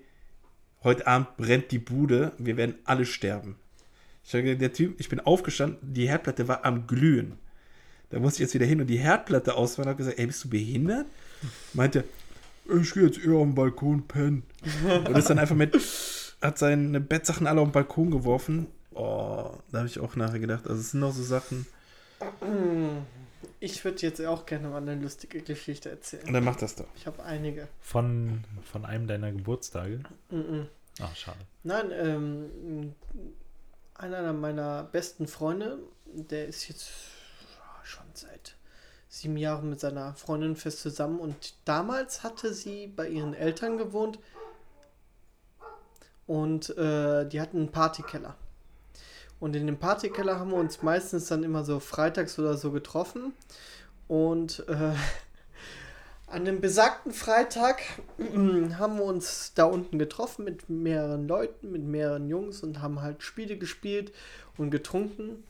heute Abend brennt die Bude, wir werden alle sterben. Ich habe gesagt, der Typ, ich bin aufgestanden, die Herdplatte war am Glühen. Da musste ich jetzt wieder hin und die Herdplatte ausmachen und habe gesagt, ey, bist du behindert? Meinte, ich gehe jetzt eher auf den Balkon pennen. Und ist dann einfach mit, hat seine Bettsachen alle auf den Balkon geworfen. Oh, da habe ich auch nachher gedacht, also es sind noch so Sachen. Ich würde jetzt auch gerne mal eine lustige Geschichte erzählen. Und dann macht das doch. Ich habe einige. Von, von einem deiner Geburtstage. Mhm. Ach, schade. Nein, ähm, einer meiner besten Freunde, der ist jetzt schon seit sieben Jahren mit seiner Freundin fest zusammen und damals hatte sie bei ihren Eltern gewohnt und äh, die hatten einen Partykeller. Und in dem Partykeller haben wir uns meistens dann immer so freitags oder so getroffen und äh, an dem besagten Freitag haben wir uns da unten getroffen mit mehreren Leuten, mit mehreren Jungs und haben halt Spiele gespielt und getrunken.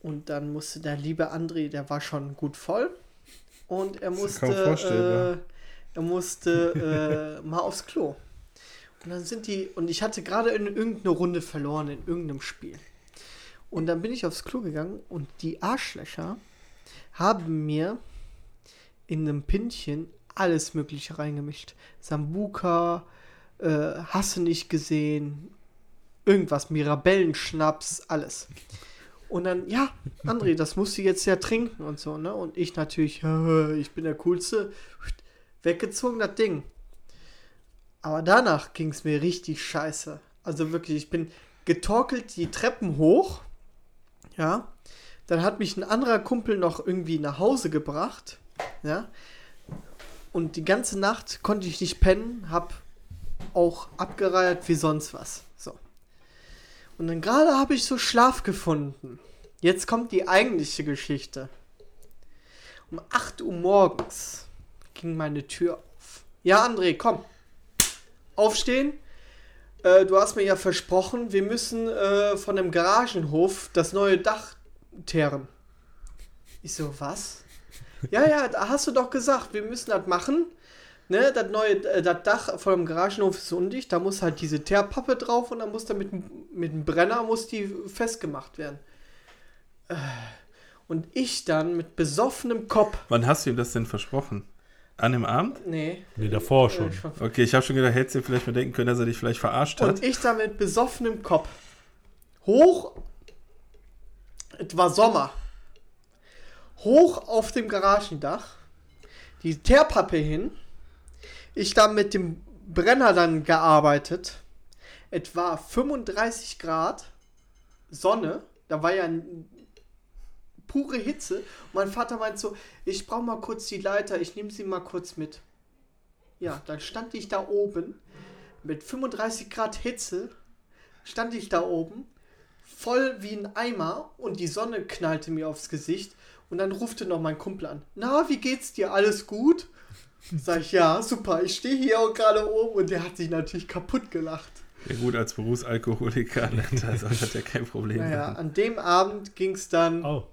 Und dann musste der liebe André, der war schon gut voll. Und er musste, äh, er musste äh, mal aufs Klo. Und dann sind die, und ich hatte gerade in irgendeine Runde verloren, in irgendeinem Spiel. Und dann bin ich aufs Klo gegangen und die Arschlöcher haben mir in einem Pintchen alles Mögliche reingemischt. Sambuka, äh, hast nicht gesehen, irgendwas, Mirabellenschnaps, alles. Und dann, ja, André, das musst du jetzt ja trinken und so, ne? Und ich natürlich, ich bin der Coolste, weggezogen, das Ding. Aber danach ging es mir richtig scheiße. Also wirklich, ich bin getorkelt die Treppen hoch, ja. Dann hat mich ein anderer Kumpel noch irgendwie nach Hause gebracht, ja. Und die ganze Nacht konnte ich nicht pennen, hab auch abgereiert wie sonst was. So. Und dann gerade habe ich so Schlaf gefunden. Jetzt kommt die eigentliche Geschichte. Um 8 Uhr morgens ging meine Tür auf. Ja, André, komm. Aufstehen. Äh, du hast mir ja versprochen, wir müssen äh, von dem Garagenhof das neue Dach teeren. Ich so, was? Ja, ja, da hast du doch gesagt, wir müssen das machen. Ne, das neue, äh, das Dach von dem Garagenhof ist undicht, da muss halt diese Teerpappe drauf und dann muss da mit, dem- mit dem Brenner muss die festgemacht werden. Äh, Und ich dann mit besoffenem Kopf. Wann hast du ihm das denn versprochen? An dem Abend? Nee. Nee, davor äh, schon. Okay, ich habe schon gedacht, hättest du vielleicht mal denken können, dass er dich vielleicht verarscht hat. Und ich da mit besoffenem Kopf. Hoch. Es war Sommer. Hoch auf dem Garagendach. Die Teerpappe hin. Ich da mit dem Brenner dann gearbeitet. Es war 35 Grad. Sonne. Da war ja pure Hitze. Und mein Vater meint so, ich brauche mal kurz die Leiter, ich nehme sie mal kurz mit. Ja, dann stand ich da oben mit 35 Grad Hitze stand ich da oben, voll wie ein Eimer und die Sonne knallte mir aufs Gesicht und dann rufte noch mein Kumpel an. Na, wie geht's dir? Alles gut? Sag ich, ja, super, ich stehe hier auch gerade oben und der hat sich natürlich kaputt gelacht. Ja gut, als Berufsalkoholiker, ne, da das ja kein Problem Naja, an dem Abend ging es dann, Oh,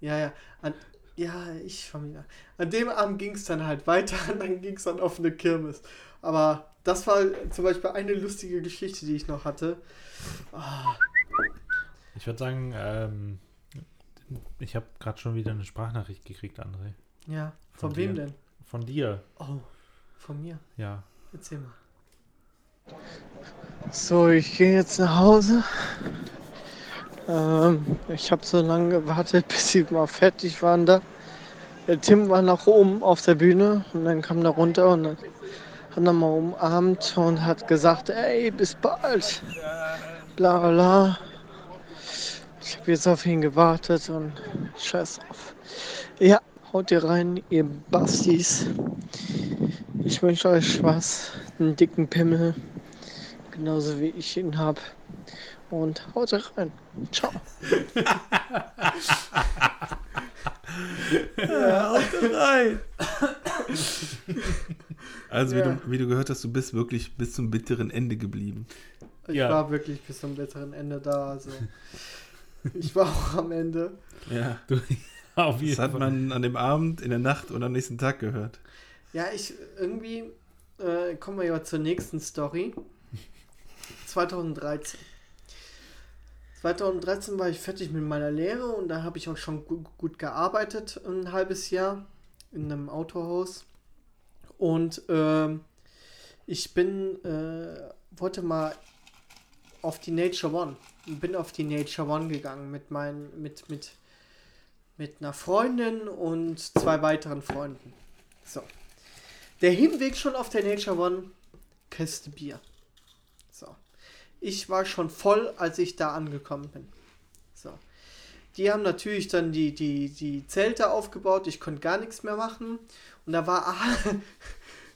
ja, ja, an, Ja, ich schon wieder. An dem Abend ging es dann halt weiter und dann ging es dann auf eine Kirmes. Aber das war zum Beispiel eine lustige Geschichte, die ich noch hatte. Ah, Ich würde sagen, ähm, ich habe gerade schon wieder eine Sprachnachricht gekriegt, André. ja, von, Von wem dir. denn? Von dir, Oh, von mir. ja. Erzähl mal. So, ich gehe jetzt nach Hause. Ähm, ich habe so lange gewartet, bis sie mal fertig waren da. Der Tim war nach oben auf der Bühne und dann kam er runter und dann hat er mal umarmt und hat gesagt, ey, bis bald. Bla bla bla. Ich habe jetzt auf ihn gewartet und scheiß drauf. Ja, haut ihr rein, ihr Bastis. Ich wünsche euch Spaß, einen dicken Pimmel, genauso wie ich ihn habe. Und haut rein. Ciao. Also, wie, Ja. du, wie du gehört hast, du bist wirklich bis zum bitteren Ende geblieben. Ich Ja. war wirklich bis zum besseren Ende da. Also. ich war auch am Ende. Ja. Du, auf Das jeden hat Fall. man an dem Abend, in der Nacht und am nächsten Tag gehört. Ja, ich irgendwie äh, kommen wir ja zur nächsten Story. 2013. 2013 war ich fertig mit meiner Lehre und da habe ich auch schon gut, gut gearbeitet, ein halbes Jahr in einem Autohaus. Und ähm, ich bin, äh, wollte mal auf die Nature One. Bin auf die Nature One gegangen mit meinen, mit, mit, mit einer Freundin und zwei weiteren Freunden. So. Der Hinweg schon auf der Nature One, Kiste Bier. So. Ich war schon voll, als ich da angekommen bin. So. Die haben natürlich dann die, die, die Zelte aufgebaut. Ich konnte gar nichts mehr machen. Und da war.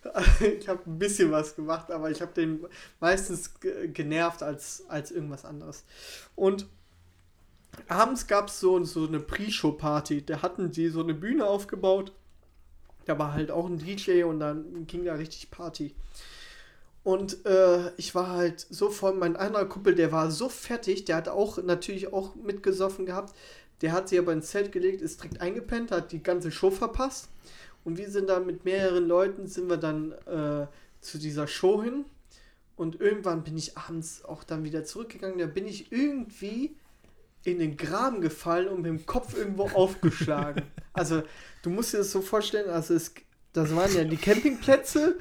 ich habe ein bisschen was gemacht, aber ich habe den meistens ge- genervt als, als irgendwas anderes. Und abends gab es so, so eine Pre-Show-Party. Da hatten die so eine Bühne aufgebaut. Da war halt auch ein DJ und dann ging da richtig Party. Und äh, ich war halt so voll, mein anderer Kumpel, der war so fertig, der hat auch natürlich auch mitgesoffen gehabt. Der hat sich aber ins Zelt gelegt, ist direkt eingepennt, hat die ganze Show verpasst. Und wir sind dann mit mehreren Leuten, sind wir dann äh, zu dieser Show hin. Und irgendwann bin ich abends auch dann wieder zurückgegangen. Da bin ich irgendwie in den Graben gefallen und mit dem Kopf irgendwo aufgeschlagen. Also, du musst dir das so vorstellen, also es, das waren ja die Campingplätze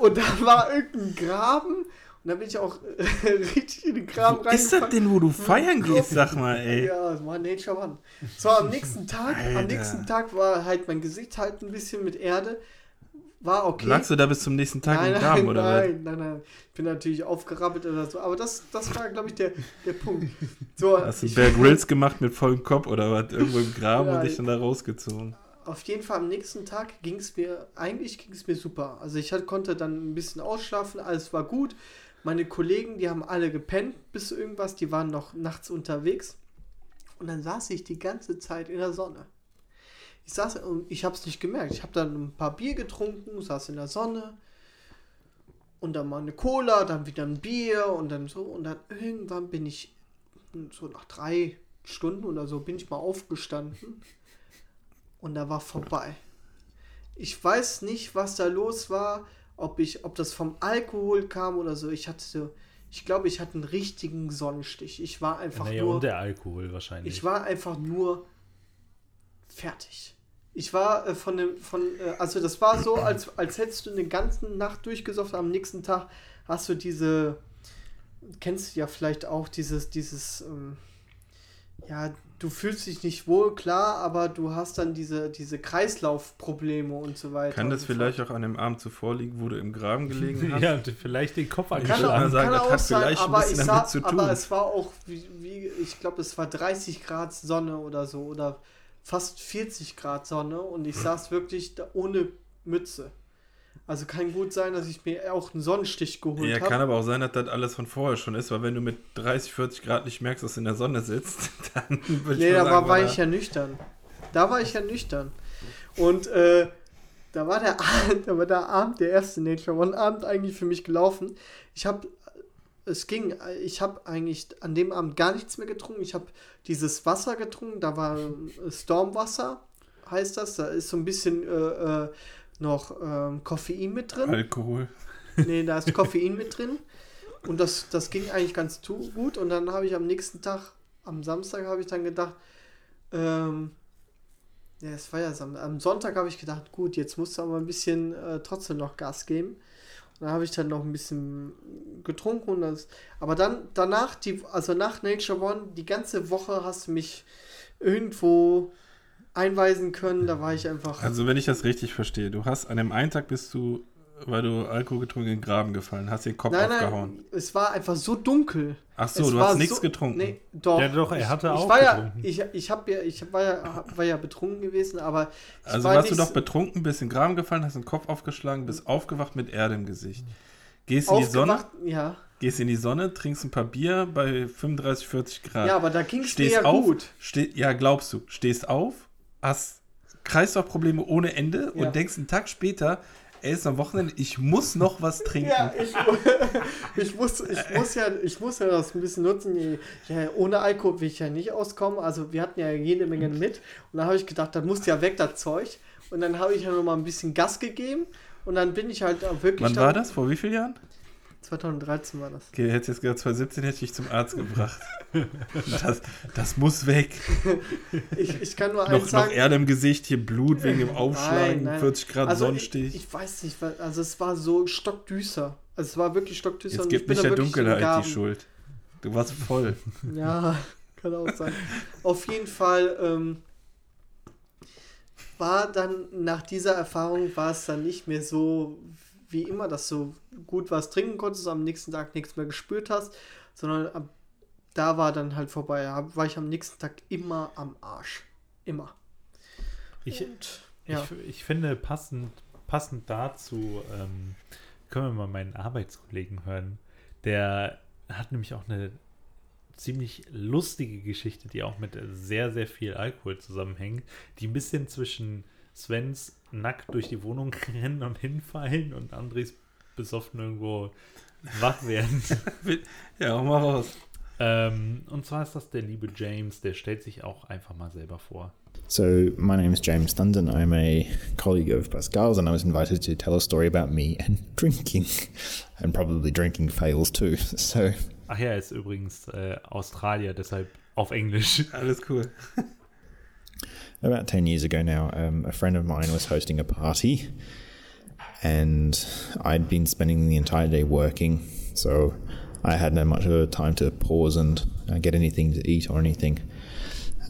und da war irgendein Graben und da bin ich auch äh, richtig in den Graben Wo ist das denn, wo du feiern gehst, sag mal, ey? ja, es war Nature One. So, am nächsten Tag, am Alter. nächsten Tag war halt mein Gesicht halt ein bisschen mit Erde. War okay. Lagst du da bis zum nächsten Tag nein, im Graben, nein, oder nein, nein, nein. Ich bin natürlich aufgerappelt oder so. Aber das, das war, glaube ich, der, der Punkt. So, was? Hast du Bear Grills gemacht mit vollem Kopf oder was? Irgendwo im Graben Ja, und dich dann da rausgezogen? auf jeden Fall am nächsten Tag ging es mir, eigentlich ging es mir super. Also ich halt, konnte dann ein bisschen ausschlafen, alles war gut. Meine Kollegen, die haben alle gepennt bis irgendwas, die waren noch nachts unterwegs. Und dann saß ich die ganze Zeit in der Sonne. Ich saß und ich habe es nicht gemerkt. Ich habe dann ein paar Bier getrunken, saß in der Sonne. Und dann mal eine Cola, dann wieder ein Bier und dann so. Und dann irgendwann bin ich, so nach drei Stunden oder so, bin ich mal aufgestanden. Und da war vorbei. Ich weiß nicht, was da los war, ob ich, ob das vom Alkohol kam oder so. Ich hatte so, ich glaube, ich hatte einen richtigen Sonnenstich. Ich war einfach Naja, nur. und der Alkohol wahrscheinlich. Ich war einfach nur fertig. Ich war äh, von dem, von, äh, also das war so, als, als hättest du eine ganze Nacht durchgesoffen, am nächsten Tag hast du diese, kennst du ja vielleicht auch dieses, dieses, ähm, ja, du fühlst dich nicht wohl, klar, aber du hast dann diese, diese Kreislaufprobleme und so weiter. Kann das vielleicht auch an dem Abend zuvor liegen, wo du im Graben gelegen hast? ja, vielleicht den Kopf Kann Kann, angeschlagen. sagen, kann das auch hat sein, vielleicht ein aber bisschen ich damit sah, zu tun. aber es war auch, wie, wie ich glaube, es war 30 Grad Sonne oder so oder fast 40 Grad Sonne und ich saß wirklich da ohne Mütze. Also kann gut sein, dass ich mir auch einen Sonnenstich geholt Ja, kann habe. aber auch sein, dass das alles von vorher schon ist, weil wenn du mit 30, 40 Grad nicht merkst, dass du in der Sonne sitzt, dann würde Nee, mal da sagen, war, war da- ich ja nüchtern. Da war ich ja nüchtern. Und äh, da war der Abend, da war der Abend, der erste Nature One Abend eigentlich für mich gelaufen. Ich habe, es ging, ich habe eigentlich an dem Abend gar nichts mehr getrunken. Ich habe dieses Wasser getrunken, da war äh, Stormwasser, heißt das. Da ist so ein bisschen äh, äh, noch ähm, Koffein mit drin. Alkohol. Nee, da ist Koffein mit drin. Und das, das ging eigentlich ganz gut. Und dann habe ich am nächsten Tag, am Samstag, habe ich dann gedacht, ähm, ja, es war ja Samstag. Am Sonntag habe ich gedacht, gut, jetzt musst du aber ein bisschen äh, trotzdem noch Gas geben. Und dann habe ich dann noch ein bisschen getrunken. Und das, aber dann, danach, die, also nach Nature One, die ganze Woche hast du mich irgendwo einweisen können. Da war ich einfach. Also, wenn ich das richtig verstehe, du hast an dem einen Tag bist du, weil du Alkohol getrunken, in den Graben gefallen, hast den Kopf nein, aufgehauen. nein, es war einfach so dunkel. Ach so, Es du war hast nichts so- getrunken. Nee, doch. Ja, doch, er hatte ich, auch ich war ja, getrunken. ich, ich hab ja, ich war ja, war ja betrunken gewesen, aber ich Also war warst du doch betrunken, bist in den Graben gefallen, hast den Kopf aufgeschlagen, bist aufgewacht mit Erde im Gesicht. Gehst in die Sonne. Ja, gehst in die Sonne, trinkst ein paar Bier bei 35, 40 Grad. ja, aber da ging es stehst ja auf, gut. Ja, glaubst du, stehst auf, hast Kreislaufprobleme ohne Ende Ja. und denkst einen Tag später, ey, ist am Wochenende, ich muss noch was trinken. Ja, ich, ich, muss, ich, muss ja, ich muss ja das ein bisschen nutzen. Ja, ohne Alkohol will ich ja nicht auskommen. Also wir hatten ja jede Menge mit. Und dann habe ich gedacht, das muss ja weg, das Zeug. Und dann habe ich ja noch mal ein bisschen Gas gegeben. Und dann bin ich halt wirklich. Wann war das? Vor wie vielen Jahren? 2013 war das. Okay, hättest jetzt gesagt, 2017 hätte ich zum Arzt gebracht. Das, das muss weg. Ich, ich kann nur Noch, eins noch sagen. Erde im Gesicht, hier Blut wegen dem Aufschlagen, Nein, nein. 40 Grad also ich, Sonnenstich. ich weiß nicht, also es war so stockdüster. Also es war wirklich stockdüster. Jetzt und ich gibt nicht der Dunkelheit die. Schuld. Du warst voll. Ja, kann auch sein. Auf jeden Fall ähm, war dann nach dieser Erfahrung war es dann nicht mehr so wie immer, dass du gut was trinken konntest, am nächsten Tag nichts mehr gespürt hast, sondern ab, da war dann halt vorbei. Da war ich am nächsten Tag immer am Arsch. Immer. Ich, Und, ja. ich, ich finde, passend, passend dazu ähm, können wir mal meinen Arbeitskollegen hören. Der hat nämlich auch eine ziemlich lustige Geschichte, die auch mit sehr, sehr viel Alkohol zusammenhängt, die ein bisschen zwischen Svens nackt durch die Wohnung rennen und hinfallen und Andres besoffen irgendwo wach werden. Ja, hau mal raus. ähm, und zwar ist das der liebe James, der stellt sich auch einfach mal selber vor. So, my name is James Thunden. I'm a colleague of Pascal's, and I was invited to tell a story about me and drinking, and probably drinking fails too. So, Ach ja, er ist übrigens äh, Australier, deshalb auf Englisch. Alles cool. About 10 years ago now, um, a friend of mine was hosting a party, and I'd been spending the entire day working, so I had no much of a time to pause and uh, get anything to eat or anything.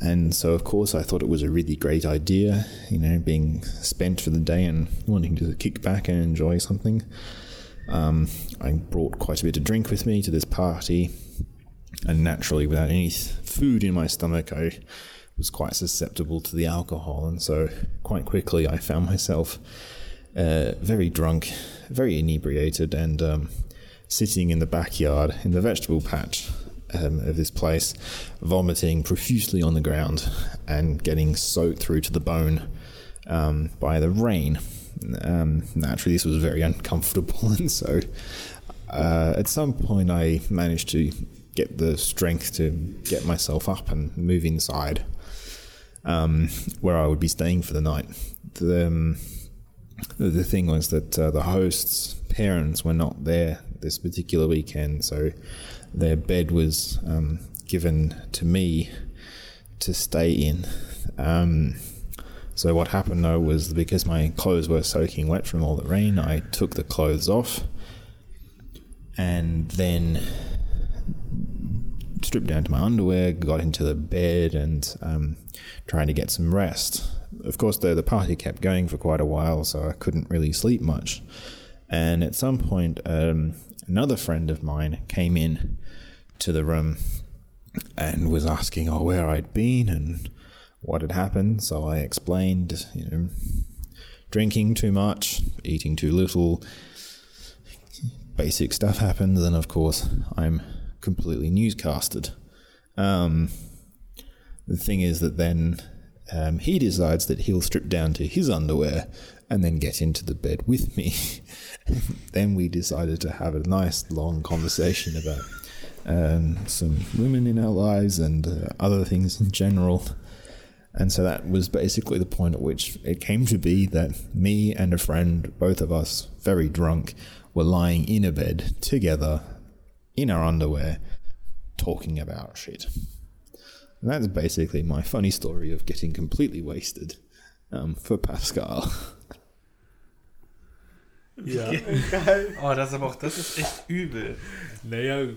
And so, of course, I thought it was a really great idea, you know, being spent for the day and wanting to kick back and enjoy something. Um, I brought quite a bit of drink with me to this party, and naturally, without any food in my stomach, I was quite susceptible to the alcohol, and so quite quickly I found myself uh, very drunk, very inebriated, and um, sitting in the backyard in the vegetable patch um, of this place, vomiting profusely on the ground and getting soaked through to the bone um, by the rain. Um, naturally, this was very uncomfortable, and so uh, at some point I managed to get the strength to get myself up and move inside um, where I would be staying for the night. The, um, the- thing was that uh, the host's parents were not there this particular weekend, so their bed was um, given to me to stay in. Um, so what happened though was because my clothes were soaking wet from all the rain, I took the clothes off and then stripped down to my underwear, got into the bed, and um, tried to get some rest. Of course, though, the party kept going for quite a while, so I couldn't really sleep much. And at some point, um, another friend of mine came in to the room and was asking, "Oh, where I'd been and what had happened." So I explained, you know, drinking too much, eating too little, basic stuff happens, and of course, I'm completely newscasted. Um, the thing is that then um, he decides that he'll strip down to his underwear and then get into the bed with me. then we decided to have a nice long conversation about um, some women in our lives and uh, other things in general. And so that was basically the point at which it came to be that me and a friend, both of us very drunk, were lying in a bed together in our underwear talking about shit. And that's basically my funny story of getting completely wasted um, for Pascal. Ja. Oh, das ist aber auch, das ist echt übel. naja,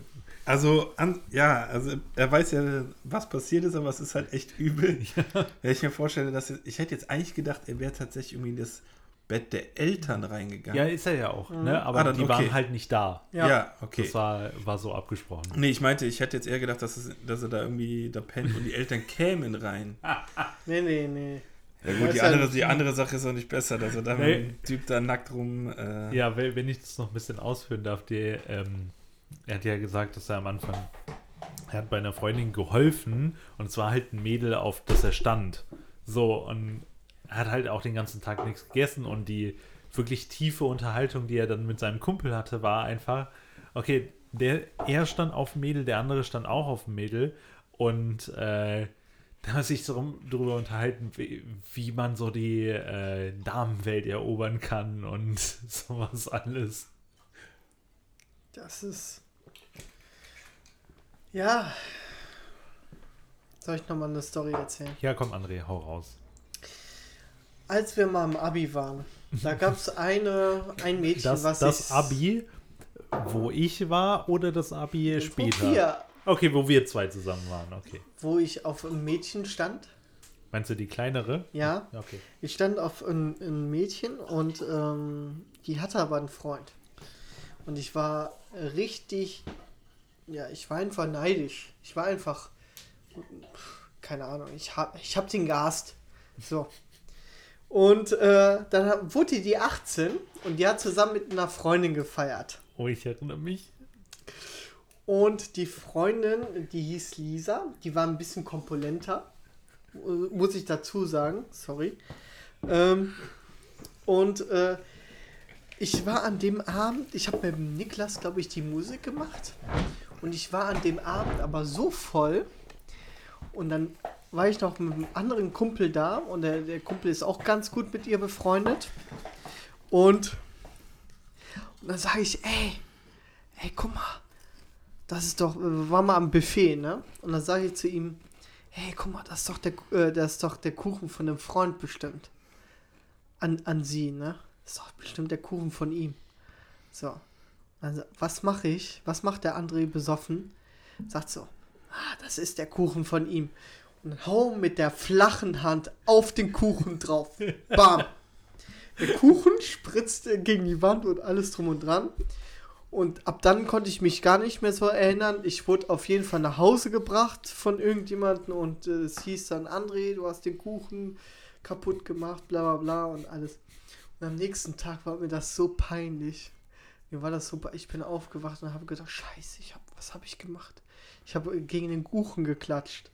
Also, an, ja, also er weiß ja, was passiert ist, aber es ist halt echt übel. Wenn ich mir vorstelle, dass er, ich hätte jetzt eigentlich gedacht, er wäre tatsächlich irgendwie in das Bett der Eltern reingegangen. ja, ist er ja auch, ne? Aber Ah, dann die okay. waren halt nicht da. ja, Ja. okay. Das war, war so abgesprochen. Nee, ich meinte, ich hätte jetzt eher gedacht, dass, es, dass er da irgendwie da pennt und die Eltern kämen rein. Nee, nee, nee. Ja gut, die andere, die andere Sache ist auch nicht besser, dass er da Nee. mit dem Typ da nackt rum. Äh, Ja, wenn wenn ich das noch ein bisschen ausführen darf, die, ähm, er hat ja gesagt, dass er am Anfang, er hat bei einer Freundin geholfen und es war halt ein Mädel, auf das er stand. So, und er hat halt auch den ganzen Tag nichts gegessen und die wirklich tiefe Unterhaltung, die er dann mit seinem Kumpel hatte, war einfach, okay, der, er stand auf dem Mädel, der andere stand auch auf dem Mädel und äh, da hat sich darüber unterhalten, wie, wie man so die äh, Damenwelt erobern kann und sowas alles. Das ist. Ja. Soll ich nochmal eine Story erzählen? Ja, komm, André, hau raus. Als wir mal im Abi waren, da gab es eine, ein Mädchen, Das, was das. Abi, wo ich war oder das Abi später? Wir, Okay, wo wir zwei zusammen waren, okay. wo ich auf ein Mädchen stand. Meinst du die kleinere? Ja. Okay. Ich stand auf ein, ein Mädchen und ähm, die hatte aber einen Freund. Und ich war richtig, ja, ich war einfach neidisch. Ich war einfach, keine Ahnung, ich hab, ich hab den gehasst. So. Und äh, dann wurde die 18 und die hat zusammen mit einer Freundin gefeiert. Oh, ich erinnere mich. Und die Freundin, die hieß Lisa, die war ein bisschen kompulenter, äh, muss ich dazu sagen, sorry. Ähm, und äh, ich war an dem Abend, ich habe mit Niklas, glaube ich, die Musik gemacht. Und ich war an dem Abend aber so voll. Und dann war ich noch mit einem anderen Kumpel da. Und der, der Kumpel ist auch ganz gut mit ihr befreundet. Und, und dann sage ich, ey, ey, guck mal, das ist doch, wir waren mal am Buffet, ne? Und dann sage ich zu ihm, hey, guck mal, das ist doch der, äh, das ist doch der Kuchen von dem Freund bestimmt. An, an sie, ne? Das ist doch bestimmt der Kuchen von ihm. So. Also, was mache ich? Was macht der André besoffen? Sagt so, ah, das ist der Kuchen von ihm. Und hau mit der flachen Hand auf den Kuchen drauf. Bam. Der Kuchen spritzte gegen die Wand und alles drum und dran. Und ab dann konnte ich mich gar nicht mehr so erinnern. Ich wurde auf jeden Fall nach Hause gebracht von irgendjemandem und äh, es hieß dann, André, du hast den Kuchen kaputt gemacht, bla bla bla und alles. Und am nächsten Tag war mir das so peinlich. Mir war das so, ich bin aufgewacht und habe gedacht, scheiße, ich hab, was habe ich gemacht? Ich habe gegen den Kuchen geklatscht.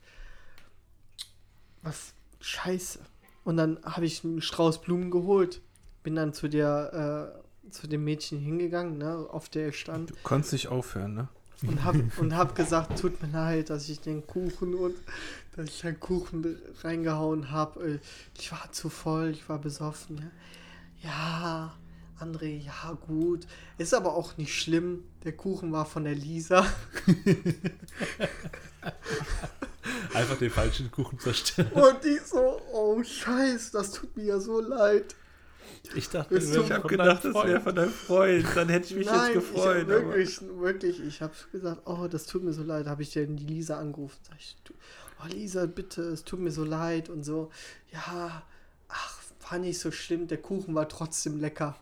Was, scheiße. Und dann habe ich einen Strauß Blumen geholt. Bin dann zu der, äh, zu dem Mädchen hingegangen, ne, auf der ich stand Du konntest nicht aufhören, ne? und hab, und hab gesagt, tut mir leid, dass ich den Kuchen und dass ich den Kuchen reingehauen habe. Ich war zu voll, ich war besoffen. Ja, ja André, ja gut. Ist aber auch nicht schlimm. Der Kuchen war von der Lisa. Einfach den falschen Kuchen zerstören. Und die so, oh Scheiß, das tut mir ja so leid. Ich dachte, Bist Ich habe gedacht, das wäre von deinem Freund. Dann hätte ich mich Nein, jetzt gefreut. ich wirklich, wirklich, ich habe gesagt, oh, das tut mir so leid. Habe ich denn die Lisa angerufen. Sag ich, du, oh Lisa, bitte, es tut mir so leid und so. Ja, ach, war nicht so schlimm. Der Kuchen war trotzdem lecker.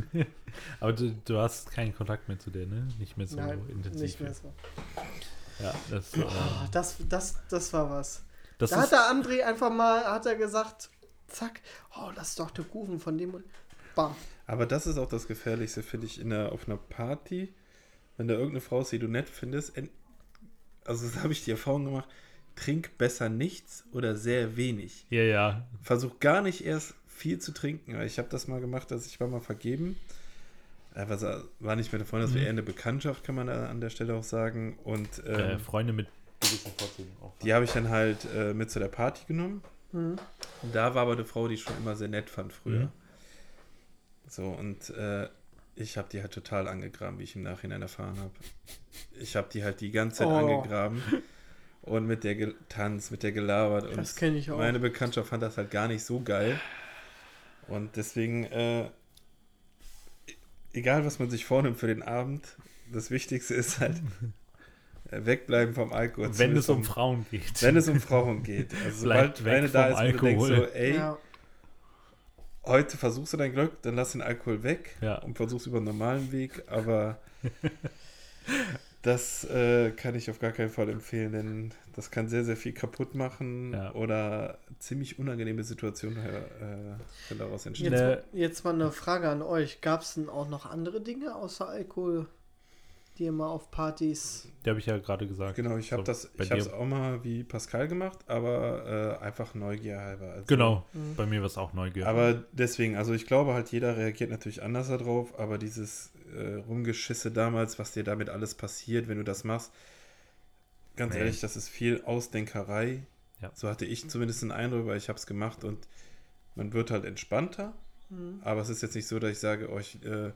Aber du, du hast keinen Kontakt mehr zu der, ne? Nicht mehr so Nein, intensiv. nicht mehr so. Ja, das, Oh, äh, das, das, das war was. das da hat der André einfach mal, hat er gesagt, zack, oh, das ist doch der Kuchen von dem und bam. Aber das ist auch das Gefährlichste, finde ich, in der, auf einer Party, wenn da irgendeine Frau ist, die du nett findest. Also, da habe ich die Erfahrung gemacht, trink besser nichts oder sehr wenig. ja, ja. Versuch gar nicht erst viel zu trinken. Ich habe das mal gemacht, dass ich war mal vergeben. Äh, was, äh, war nicht mehr eine Freundin, das war Mhm. eher eine Bekanntschaft, kann man da an der Stelle auch sagen. Und ähm, Äh, Freunde mit gewissen Vorzügen auch. die habe ich dann halt äh, mit zu der Party genommen. Mhm. Da war aber eine Frau, die ich schon immer sehr nett fand früher. Mhm. So, und äh, ich habe die halt total angegraben, wie ich im Nachhinein erfahren habe. Ich habe die halt die ganze Zeit Oh. angegraben und mit der getanzt, mit der gelabert. Und Das kenne ich auch. meine Bekanntschaft fand das halt gar nicht so geil. Und deswegen, äh, egal was man sich vornimmt für den Abend, das Wichtigste ist halt äh, wegbleiben vom Alkohol. Wenn es um Frauen geht. wenn es um Frauen geht. Also sobald eine da ist, wo du denkst so, Alkohol. ey, Ja. heute versuchst du dein Glück, dann lass den Alkohol weg Ja. und versuch's über einen normalen Weg, aber das äh, kann ich auf gar keinen Fall empfehlen, denn das kann sehr, sehr viel kaputt machen Ja. oder ziemlich unangenehme Situationen äh, können daraus entstehen. Jetzt, Ne. jetzt mal eine Frage an euch. Gab es denn auch noch andere Dinge außer Alkohol, die ihr mal auf Partys. Die habe ich ja gerade gesagt. Genau, ich habe So, das, bei ich habe es auch mal wie Pascal gemacht, aber äh, einfach Neugier halber. Also, Genau, Mhm. bei mir war es auch Neugier. Aber deswegen, also ich glaube halt, jeder reagiert natürlich anders darauf, aber dieses äh, Rumgeschisse damals, was dir damit alles passiert, wenn du das machst, ganz Nee. ehrlich, das ist viel Ausdenkerei. Ja. So hatte ich zumindest den Eindruck, weil ich habe es gemacht und man wird halt entspannter, Mhm. aber es ist jetzt nicht so, dass ich sage, oh, ich äh,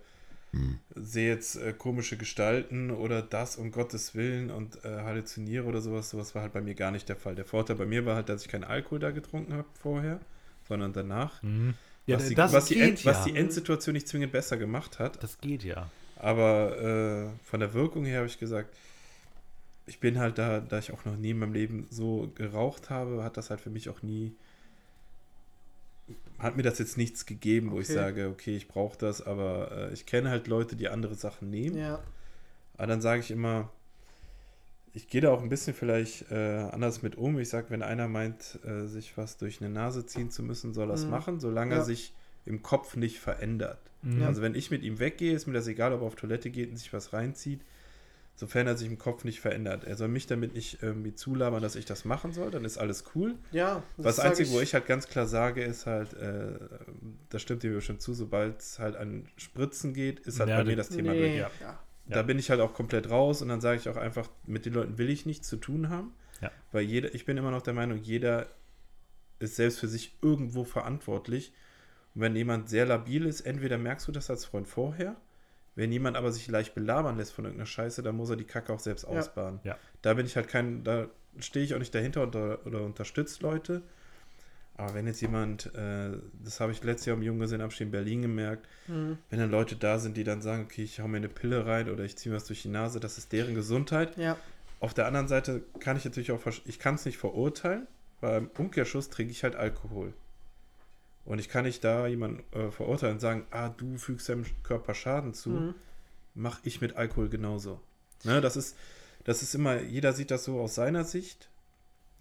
sehe jetzt äh, komische Gestalten oder das um Gottes Willen und äh, halluziniere oder sowas. Sowas war halt bei mir gar nicht der Fall. Der Vorteil bei mir war halt, dass ich keinen Alkohol da getrunken habe vorher, sondern danach. Mhm. Ja, was, die, das was, die End, ja. was die Endsituation nicht zwingend besser gemacht hat. das geht ja. Aber äh, von der Wirkung her habe ich gesagt, ich bin halt da, da ich auch noch nie in meinem Leben so geraucht habe, hat das halt für mich auch nie, hat mir das jetzt nichts gegeben, wo ich Okay. sage, okay, ich brauche das, aber äh, ich kenne halt Leute, die andere Sachen nehmen. Ja. Aber dann sage ich immer, ich gehe da auch ein bisschen vielleicht äh, anders mit um. Ich sage, wenn einer meint, äh, sich was durch eine Nase ziehen zu müssen, soll er es Mhm. machen, solange Ja. er sich im Kopf nicht verändert. Mhm. Also wenn ich mit ihm weggehe, ist mir das egal, ob er auf Toilette geht und sich was reinzieht, sofern er sich im Kopf nicht verändert. Er soll mich damit nicht irgendwie zulabern, dass ich das machen soll, dann ist alles cool. Ja. Das, sag Einzige, wo ich halt ganz klar sage, ist halt, äh, das stimmt dir bestimmt zu, sobald es halt an Spritzen geht, ist halt Ja, bei mir das- das Thema nee, durch. Ja. Ja. Da bin ich halt auch komplett raus und dann sage ich auch einfach, mit den Leuten will ich nichts zu tun haben. Ja. Weil jeder, ich bin immer noch der Meinung, jeder ist selbst für sich irgendwo verantwortlich. Und wenn jemand sehr labil ist, entweder merkst du das als Freund vorher, wenn jemand aber sich leicht belabern lässt von irgendeiner Scheiße, dann muss er die Kacke auch selbst Ja. ausbaden. Ja. Da bin ich halt kein, da stehe ich auch nicht dahinter oder, oder unterstützt Leute. Aber wenn jetzt jemand, äh, das habe ich letztes Jahr im Junggesellenabschied in Berlin gemerkt, Mhm. wenn dann Leute da sind, die dann sagen, okay, ich hau mir eine Pille rein oder ich ziehe mir was durch die Nase, das ist deren Gesundheit. Ja. Auf der anderen Seite kann ich natürlich auch, ich kann es nicht verurteilen, weil im Umkehrschluss trinke ich halt Alkohol. Und ich kann nicht da jemanden äh, verurteilen und sagen, ah, du fügst deinem Körper Schaden zu, Mhm. mach ich mit Alkohol genauso. Ne, das ist, das ist immer, jeder sieht das so aus seiner Sicht.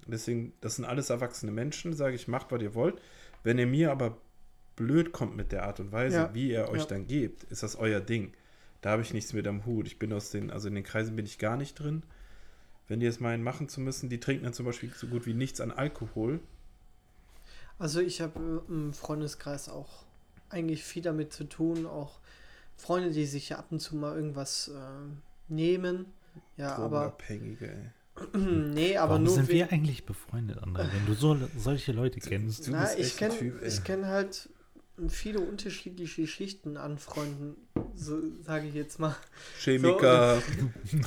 Deswegen, das sind alles erwachsene Menschen, sage ich, macht, was ihr wollt. Wenn ihr mir aber blöd kommt mit der Art und Weise, Ja. wie ihr euch Ja. dann gebt, ist das euer Ding. Da habe ich nichts mit am Hut. Ich bin aus den, also in den Kreisen bin ich gar nicht drin. Wenn die es meinen, machen zu müssen, die trinken dann zum Beispiel so gut wie nichts an Alkohol. Also ich habe im Freundeskreis auch eigentlich viel damit zu tun, auch Freunde, die sich ab und zu mal irgendwas äh, nehmen. Ja, aber ey. nee, aber Warum nur sind wir eigentlich befreundet, André, wenn du so solche Leute kennst? Du Na, bist ich kenne kenn halt viele unterschiedliche Schichten an Freunden, so sage ich jetzt mal. Chemiker,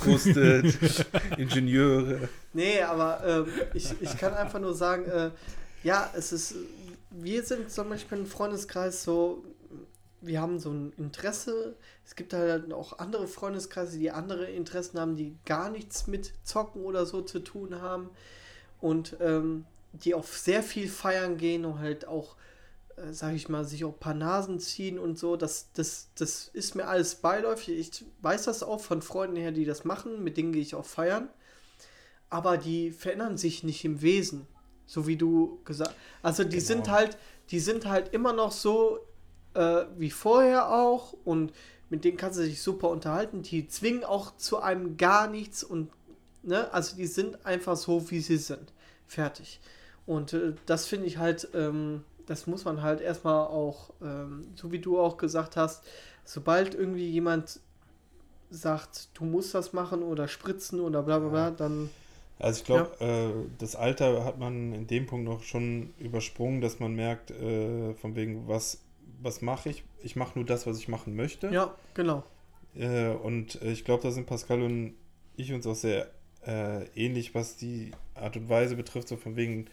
Trustet, Ingenieure. Nee, aber ähm, ich, ich kann einfach nur sagen, äh, ja, es ist, wir sind zum Beispiel ein Freundeskreis so, wir haben so ein Interesse. Es gibt halt auch andere Freundeskreise, die andere Interessen haben, die gar nichts mit Zocken oder so zu tun haben und ähm, die auf sehr viel feiern gehen und halt auch, äh, sag ich mal, sich auch ein paar Nasen ziehen und so. Das, das, das ist mir alles beiläufig. Ich weiß das auch von Freunden her, die das machen, mit denen gehe ich auch feiern aber die verändern sich nicht im Wesen, so wie du gesagt Also die Genau. sind halt, die sind halt immer noch so äh, wie vorher auch und mit denen kannst du dich super unterhalten. Die zwingen auch zu einem gar nichts und ne, also die sind einfach so, wie sie sind. Fertig. Und äh, das finde ich halt, ähm, das muss man halt erstmal auch, ähm, so wie du auch gesagt hast, sobald irgendwie jemand sagt, du musst das machen oder spritzen oder bla bla bla, dann Also ich glaube, äh, das Alter hat man in dem Punkt noch schon übersprungen, dass man merkt, äh, von wegen, was, was mache ich? Ich mache nur das, was ich machen möchte. Ja, genau. Äh, und äh, ich glaube, da sind Pascal und ich uns auch sehr äh, ähnlich, was die Art und Weise betrifft, so von wegen,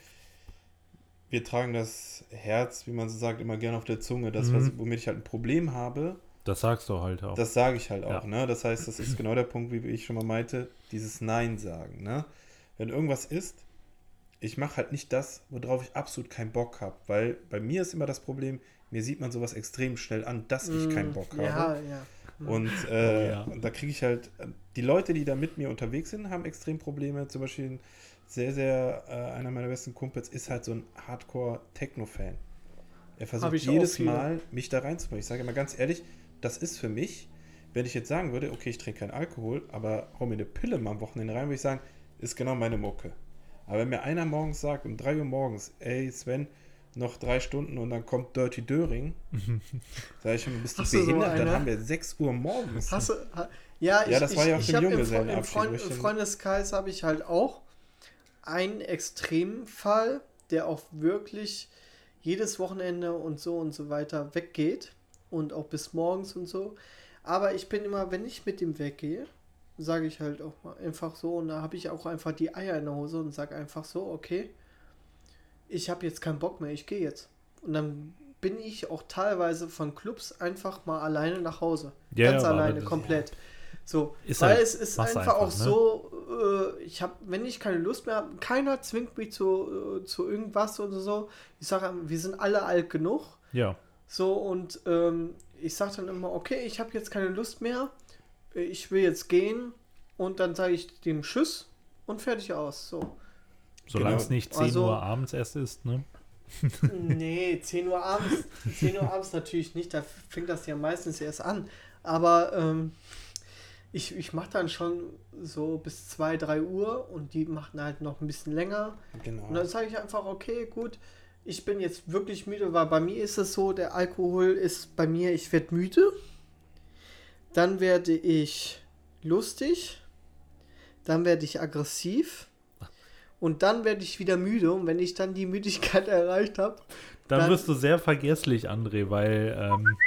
wir tragen das Herz, wie man so sagt, immer gerne auf der Zunge. Das, Mhm. was, womit ich halt ein Problem habe, Das sagst du halt auch. das sage ich halt auch. Ja. Ne? Das heißt, das ist genau der Punkt, wie ich schon mal meinte, dieses Nein sagen. Ne? Wenn irgendwas ist, ich mache halt nicht das, worauf ich absolut keinen Bock habe. Weil bei mir ist immer das Problem, mir sieht man sowas extrem schnell an, dass ich keinen Mm, Bock habe. Ja, ja. Und, äh, Oh ja. und da kriege ich halt, die Leute, die da mit mir unterwegs sind, haben extrem Probleme. Zum Beispiel sehr, sehr, äh, einer meiner besten Kumpels ist halt so ein Hardcore-Techno-Fan. Er versucht jedes. Mal, mich da reinzubringen. Ich sage immer ganz ehrlich, das ist für mich, wenn ich jetzt sagen würde, okay, ich trinke keinen Alkohol, aber hau mir eine Pille mal am Wochenende rein, würde ich sagen, ist genau meine Mucke. Aber wenn mir einer morgens sagt, um 3 Uhr morgens, ey Sven, noch drei Stunden und dann kommt Dirty Döring, sage ich schon, bist du du so behindert? dann haben wir 6 Uhr morgens. Hast du, ha, ja, ich, Ja, das war ich, ja auf ich dem im, Fre- Junggesellenabschied, im Freund, ich den- Freundeskreis habe ich halt auch einen Extremfall, der auch wirklich jedes Wochenende und so und so weiter weggeht und auch bis morgens und so. Aber ich bin immer, wenn ich mit ihm weggehe, sage ich halt auch mal einfach so und da habe ich auch einfach die Eier in der Hose und sage einfach so, okay, ich habe jetzt keinen Bock mehr, ich gehe jetzt. Und dann bin ich auch teilweise von Clubs einfach mal alleine nach Hause. Ja, Ganz ja, alleine, komplett. So, Ist weil halt- es ist mach's einfach, auch einfach, ne? so, äh, ich habe, wenn ich keine Lust mehr habe, keiner zwingt mich zu, äh, zu irgendwas oder so. Ich sage, wir sind alle alt genug. Ja. So, und ähm, ich sage dann immer, okay, ich habe jetzt keine Lust mehr, äh, ich will jetzt gehen und dann sage ich dem Tschüss und fertig aus. So. Solange Genau. es nicht 10 Also- Uhr abends erst ist, ne? nee, 10 Uhr abends, 10 Uhr abends natürlich nicht, da fängt das ja meistens erst an. Aber ähm, ich, ich mache dann schon so bis 2, 3 Uhr und die machen halt noch ein bisschen länger. Genau. Und dann sage ich einfach, okay, gut, ich bin jetzt wirklich müde, weil bei mir ist es so, der Alkohol ist bei mir, ich werde müde, dann werde ich lustig, dann werde ich aggressiv und dann werde ich wieder müde und wenn ich dann die Müdigkeit erreicht habe, Dann, Dann- wirst du sehr vergesslich, André, weil ähm,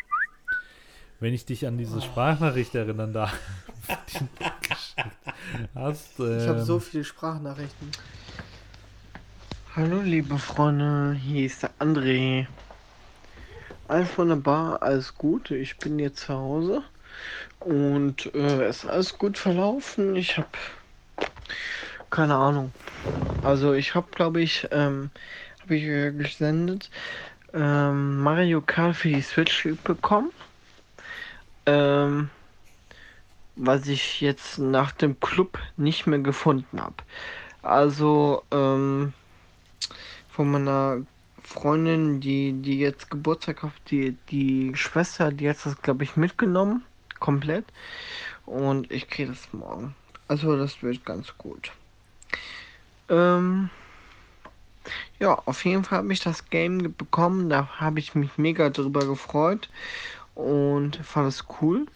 wenn ich dich an diese Sprachnachricht erinnern da die du geschickt hast, ähm, ich habe so viele Sprachnachrichten. Hallo liebe Freunde, hier ist der André. Alles wunderbar, alles gut. Ich bin jetzt zu Hause und äh, es ist alles gut verlaufen. Ich habe keine Ahnung. Also ich habe, glaube ich, ähm, habe ich äh, gesendet ähm, Mario Kart für die Switch bekommen. Ähm, was ich jetzt nach dem Club nicht mehr gefunden habe. Also ähm, von meiner Freundin, die, die jetzt Geburtstag hat, die, die Schwester, die hat das, glaube ich, mitgenommen. Komplett. Und ich kriege das morgen. Also das wird ganz gut. Ähm, ja, auf jeden Fall habe ich das Game bekommen. Da habe ich mich mega drüber gefreut. Und fand es cool.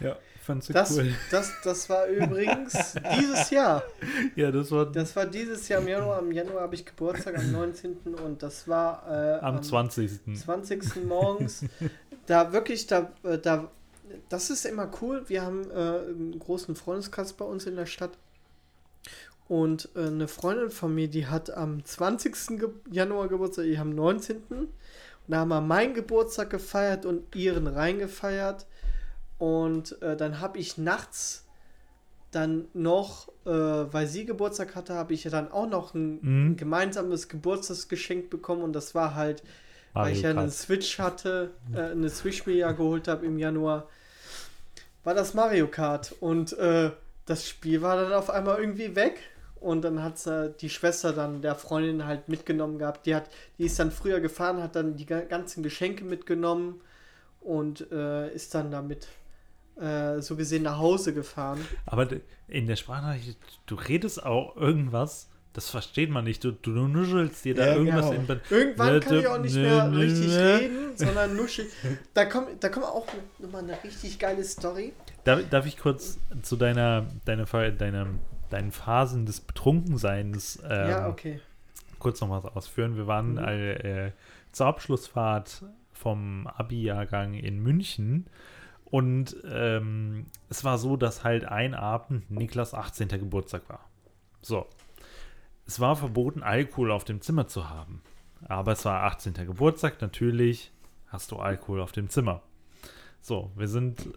ja, fandst du Das, cool. das, das war übrigens dieses Jahr. Ja, das war Das war dieses Jahr im Januar. Im Januar habe ich Geburtstag am 19. und das war äh, am 20. 20. morgens. da wirklich, da, äh, da, das ist immer cool. Wir haben äh, einen großen Freundeskreis bei uns in der Stadt. Und äh, eine Freundin von mir, die hat am 20. Ge Januar Geburtstag, ich am 19. Und da haben wir meinen Geburtstag gefeiert und ihren reingefeiert. Und äh, dann habe ich nachts dann noch, äh, weil sie Geburtstag hatte, habe ich ja dann auch noch ein, Mhm. ein gemeinsames Geburtstagsgeschenk bekommen. Und das war halt weil ich ja Mario einen Kart. Switch hatte, äh, eine Switch mir ja geholt habe im Januar, war das Mario Kart. Und äh, das Spiel war dann auf einmal irgendwie weg. Und dann hat äh, die Schwester dann der Freundin halt mitgenommen gehabt. Die hat, die ist dann früher gefahren, hat dann die ga- ganzen Geschenke mitgenommen und äh, ist dann damit äh, so gesehen nach Hause gefahren. Aber in der Sprachnachricht, du redest auch irgendwas, das versteht man nicht. Du, du nuschelst dir da Ja, irgendwas genau. in. Irgendwann kann ich auch nicht mehr richtig reden, sondern nuschig. Da kommt, da kommt auch nochmal eine richtig geile Story. Darf, darf ich kurz zu deiner, deiner, deiner, deinen Phasen des Betrunkenseins ähm, ja, okay. kurz noch was ausführen. Wir waren Mhm. äh, zur Abschlussfahrt vom Abi-Jahrgang in München und ähm, es war so, dass halt ein Abend Niklas 18. Geburtstag war. So. Es war verboten, Alkohol auf dem Zimmer zu haben. Aber es war 18. Geburtstag, natürlich hast du Alkohol auf dem Zimmer. So, wir sind.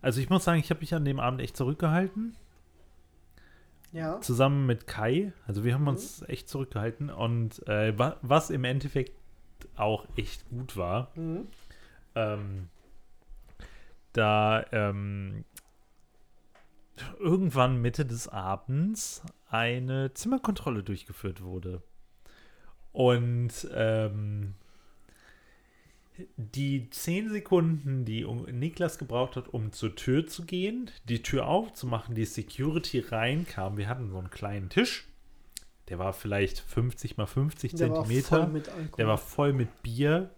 Also ich muss sagen, ich habe mich an dem Abend echt zurückgehalten Ja. zusammen mit Kai. Also wir haben uns echt zurückgehalten und äh, wa was im Endeffekt auch echt gut war, Mhm. ähm, da ähm, irgendwann Mitte des Abends eine Zimmerkontrolle durchgeführt wurde. Und ähm, die zehn Sekunden, die Niklas gebraucht hat, um zur Tür zu gehen, die Tür aufzumachen, die Security reinkam. Wir hatten so einen kleinen Tisch. Der war vielleicht 50 mal 50 Der war Zentimeter. Alkohol. Der war voll mit Bier.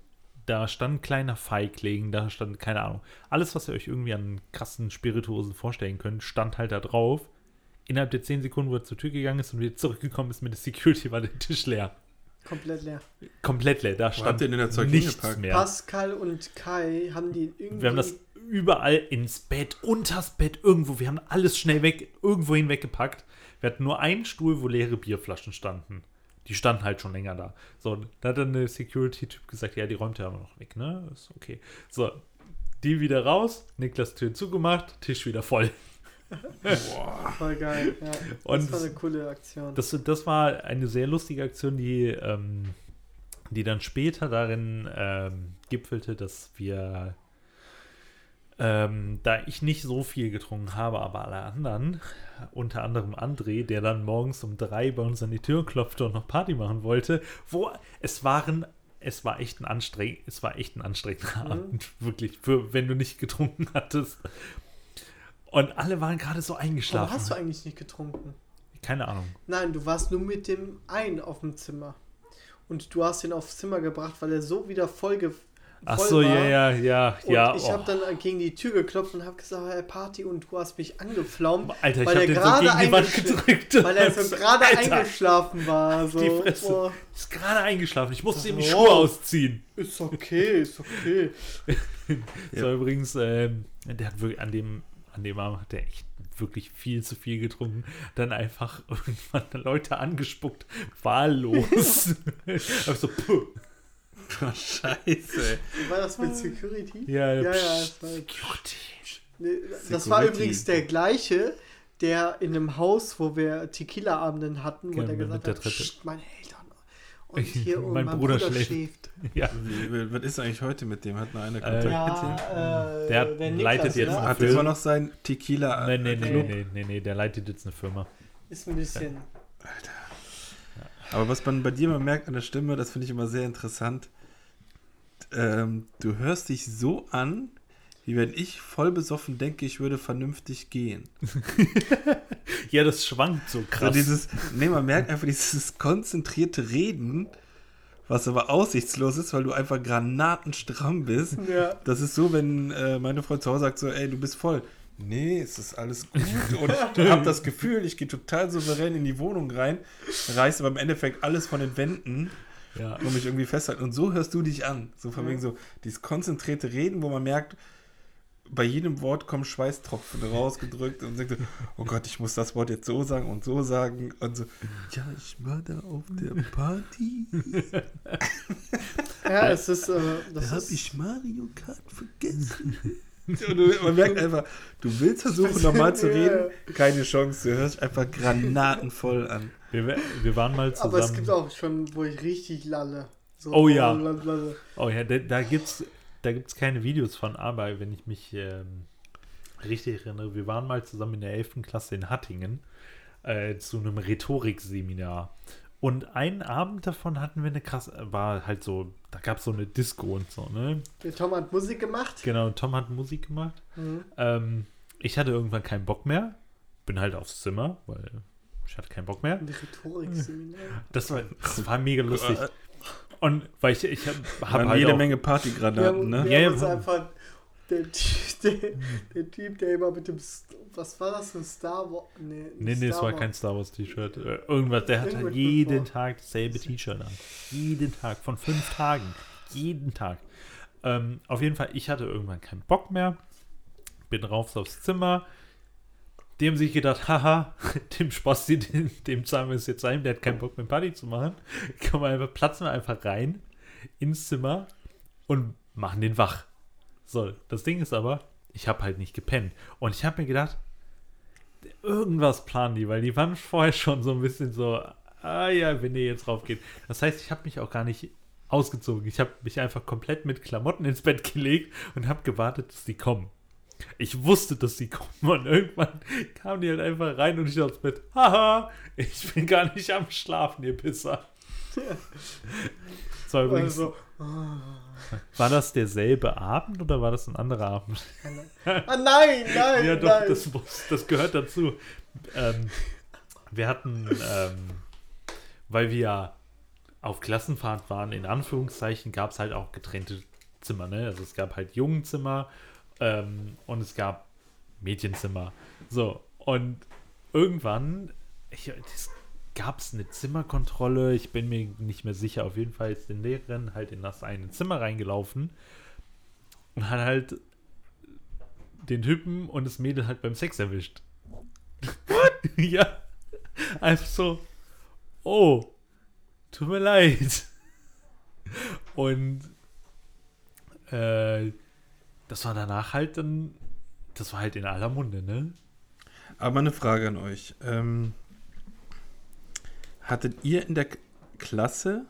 Da stand ein kleiner Feigling, da stand, keine Ahnung, alles, was ihr euch irgendwie an krassen Spirituosen vorstellen könnt, stand halt da drauf. Innerhalb der 10 Sekunden, wo er zur Tür gegangen ist und wieder zurückgekommen ist mit der Security, war der Tisch leer. Komplett leer. Komplett leer. Da Wo stand denn das Zeug nichts hingepackt? mehr. Pascal und Kai haben die irgendwie. Wir haben das überall ins Bett, unters Bett, irgendwo. Wir haben alles schnell weg, irgendwo hinweggepackt. Wir hatten nur einen Stuhl, wo leere Bierflaschen standen. Die standen halt schon länger da. So, und da hat dann der Security-Typ gesagt, ja, die räumt er aber noch weg, ne? Ist okay. So, die wieder raus, Niklas Tür zugemacht, Tisch wieder voll. Voll geil. Ja. Und das war eine coole Aktion. Das, das war eine sehr lustige Aktion, die, ähm, die dann später darin ähm, gipfelte, dass wir, ähm, da ich nicht so viel getrunken habe, aber alle anderen, unter anderem André, der dann morgens um drei bei uns an die Tür klopfte und noch Party machen wollte, wo es waren, es war echt ein anstrengend, es war echt ein anstrengender Mhm. Abend, wirklich, für, wenn du nicht getrunken hattest. Und alle waren gerade so Warum eingeschlafen. hast du eigentlich nicht getrunken? Keine Ahnung. Nein, du warst nur mit dem einen auf dem Zimmer. Und du hast ihn aufs Zimmer gebracht, weil er so wieder voll, ge Ach so, war. ja, ja, ja, Und ja. ich oh. habe dann gegen die Tür geklopft und habe gesagt, hey, Party und du hast mich angeflaumt, Alter, ich weil hab er den so gerade gegen die Wand gedrückt. weil er so gerade eingeschlafen war. So. Die Fresse. Oh, Ist gerade eingeschlafen. Ich musste ihm die. Schuhe ausziehen. ist okay, ist okay. Das war übrigens, ähm, der hat wirklich an dem, an dem Abend hat der echt wirklich viel zu viel getrunken. Dann einfach irgendwann Leute angespuckt. Wahllos. Einfach so, puh. Oh, scheiße. War das mit Security? Ja, ja, ja. psch. Das war, Security. nee, das war Security. übrigens der gleiche, der in einem Haus, wo wir Tequila-Abenden hatten, wo Ja, der mit gesagt der hat. "Psst, meine Eltern. Und hier Mein mein, Bruder Bruder, schläft." schläft. Ja. Wie, was ist eigentlich heute mit dem? Hat noch einer Äh, Kontakt mit dem? Ja, äh, Der leitet jetzt ne? Hat Film. immer noch sein Tequila Nee, nee, nee, Club? nee, nee, nee, der leitet jetzt eine Firma. Ist ein bisschen. Aber was man bei dir immer merkt an der Stimme, das finde ich immer sehr interessant. Ähm, du hörst dich so an, wie wenn ich voll besoffen denke, ich würde vernünftig gehen. Ja, das schwankt so krass. So dieses, nee, man merkt einfach dieses konzentrierte Reden, was aber aussichtslos ist, weil du einfach granatenstramm bist. Ja. Das ist so, wenn äh, meine Frau zu Hause sagt so, ey, du bist voll. Nee, es ist alles gut. Und ich habe das Gefühl, ich gehe total souverän in die Wohnung rein, reiße aber im Endeffekt alles von den Wänden ja. und mich irgendwie festhalten. Und so hörst du dich an. So von wegen so dieses konzentrierte Reden, wo man merkt, bei jedem Wort kommen Schweißtropfen rausgedrückt und sagt so, oh Gott, ich muss das Wort jetzt so sagen und so sagen. Und so, ja, ich war da auf der Party. Ja, es ist. Äh, Da das habe ich Mario Kart vergessen. Und du, man merkt einfach, du willst versuchen, normal zu reden, keine Chance. Du hörst einfach granatenvoll an. Wir, wir waren mal zusammen. aber es gibt auch schon, wo ich richtig lalle. So, Oh ja. lalle. Oh ja, da, da gibt's da gibt's keine Videos von, aber wenn ich mich ähm, richtig erinnere, wir waren mal zusammen in der 11. Klasse in Hattingen äh, zu einem Rhetorikseminar. Und einen Abend davon hatten wir eine krasse, war halt so, da gab es so eine Disco und so, ne? Der Tom hat Musik gemacht. Genau, Tom hat Musik gemacht. Mhm. Ähm, ich hatte irgendwann keinen Bock mehr. Bin halt aufs Zimmer, weil ich hatte keinen Bock mehr. Ein Rhetorikseminar. Das war, das war mega lustig. Und weil ich, ich habe halt jede auch, Menge Wir Partygranaten, haben, ne? wir Ja, haben uns ja. einfach Der, Typ- der, der Typ, der immer mit dem. Was war das? Ein Star Wars? Nee, Nee, nee, es war kein Star Wars T-Shirt. Äh, Irgendwas, der hat halt jeden. Tag dasselbe T-Shirt an. Jeden Tag, von fünf Tagen. Jeden Tag. Ähm, auf jeden Fall, ich hatte irgendwann keinen Bock mehr. Bin rauf aufs Zimmer. Dem sich gedacht, haha, dem Spasti, dem, dem zahlen wir es jetzt ein, der hat keinen Bock mehr Party zu machen. Kann man einfach, platzen wir einfach rein ins Zimmer und machen den wach. So, das Ding ist aber, ich habe halt nicht gepennt. Und ich habe mir gedacht, irgendwas planen die, weil die waren vorher schon so ein bisschen so, ah ja, wenn ihr jetzt rauf geht. Das heißt, ich habe mich auch gar nicht ausgezogen. Ich habe mich einfach komplett mit Klamotten ins Bett gelegt und habe gewartet, dass die kommen. Ich wusste, dass die kommen und irgendwann kamen die halt einfach rein und ich aufs Bett. Haha, ich bin gar nicht am Schlafen, ihr Pisser. Das war übrigens, Also, war das derselbe Abend oder war das ein anderer Abend? ah, nein, nein, ja, doch, nein. das, das gehört dazu. Ähm, wir hatten, ähm, weil wir ja auf Klassenfahrt waren, in Anführungszeichen, gab es halt auch getrennte Zimmer. Ne? Also es gab halt Jungenzimmer ähm, und es gab Mädchenzimmer. So, und irgendwann gab es eine Zimmerkontrolle. Ich bin mir nicht mehr sicher. Auf jeden Fall ist die Lehrerin halt in das eine Zimmer reingelaufen und hat halt den Typen und das Mädel halt beim Sex erwischt. What? ja. Einfach so, oh, tut mir leid. Und äh, das war danach halt dann, das war halt in aller Munde, ne? Aber eine Frage an euch. Ähm, hattet ihr in der K Klasse,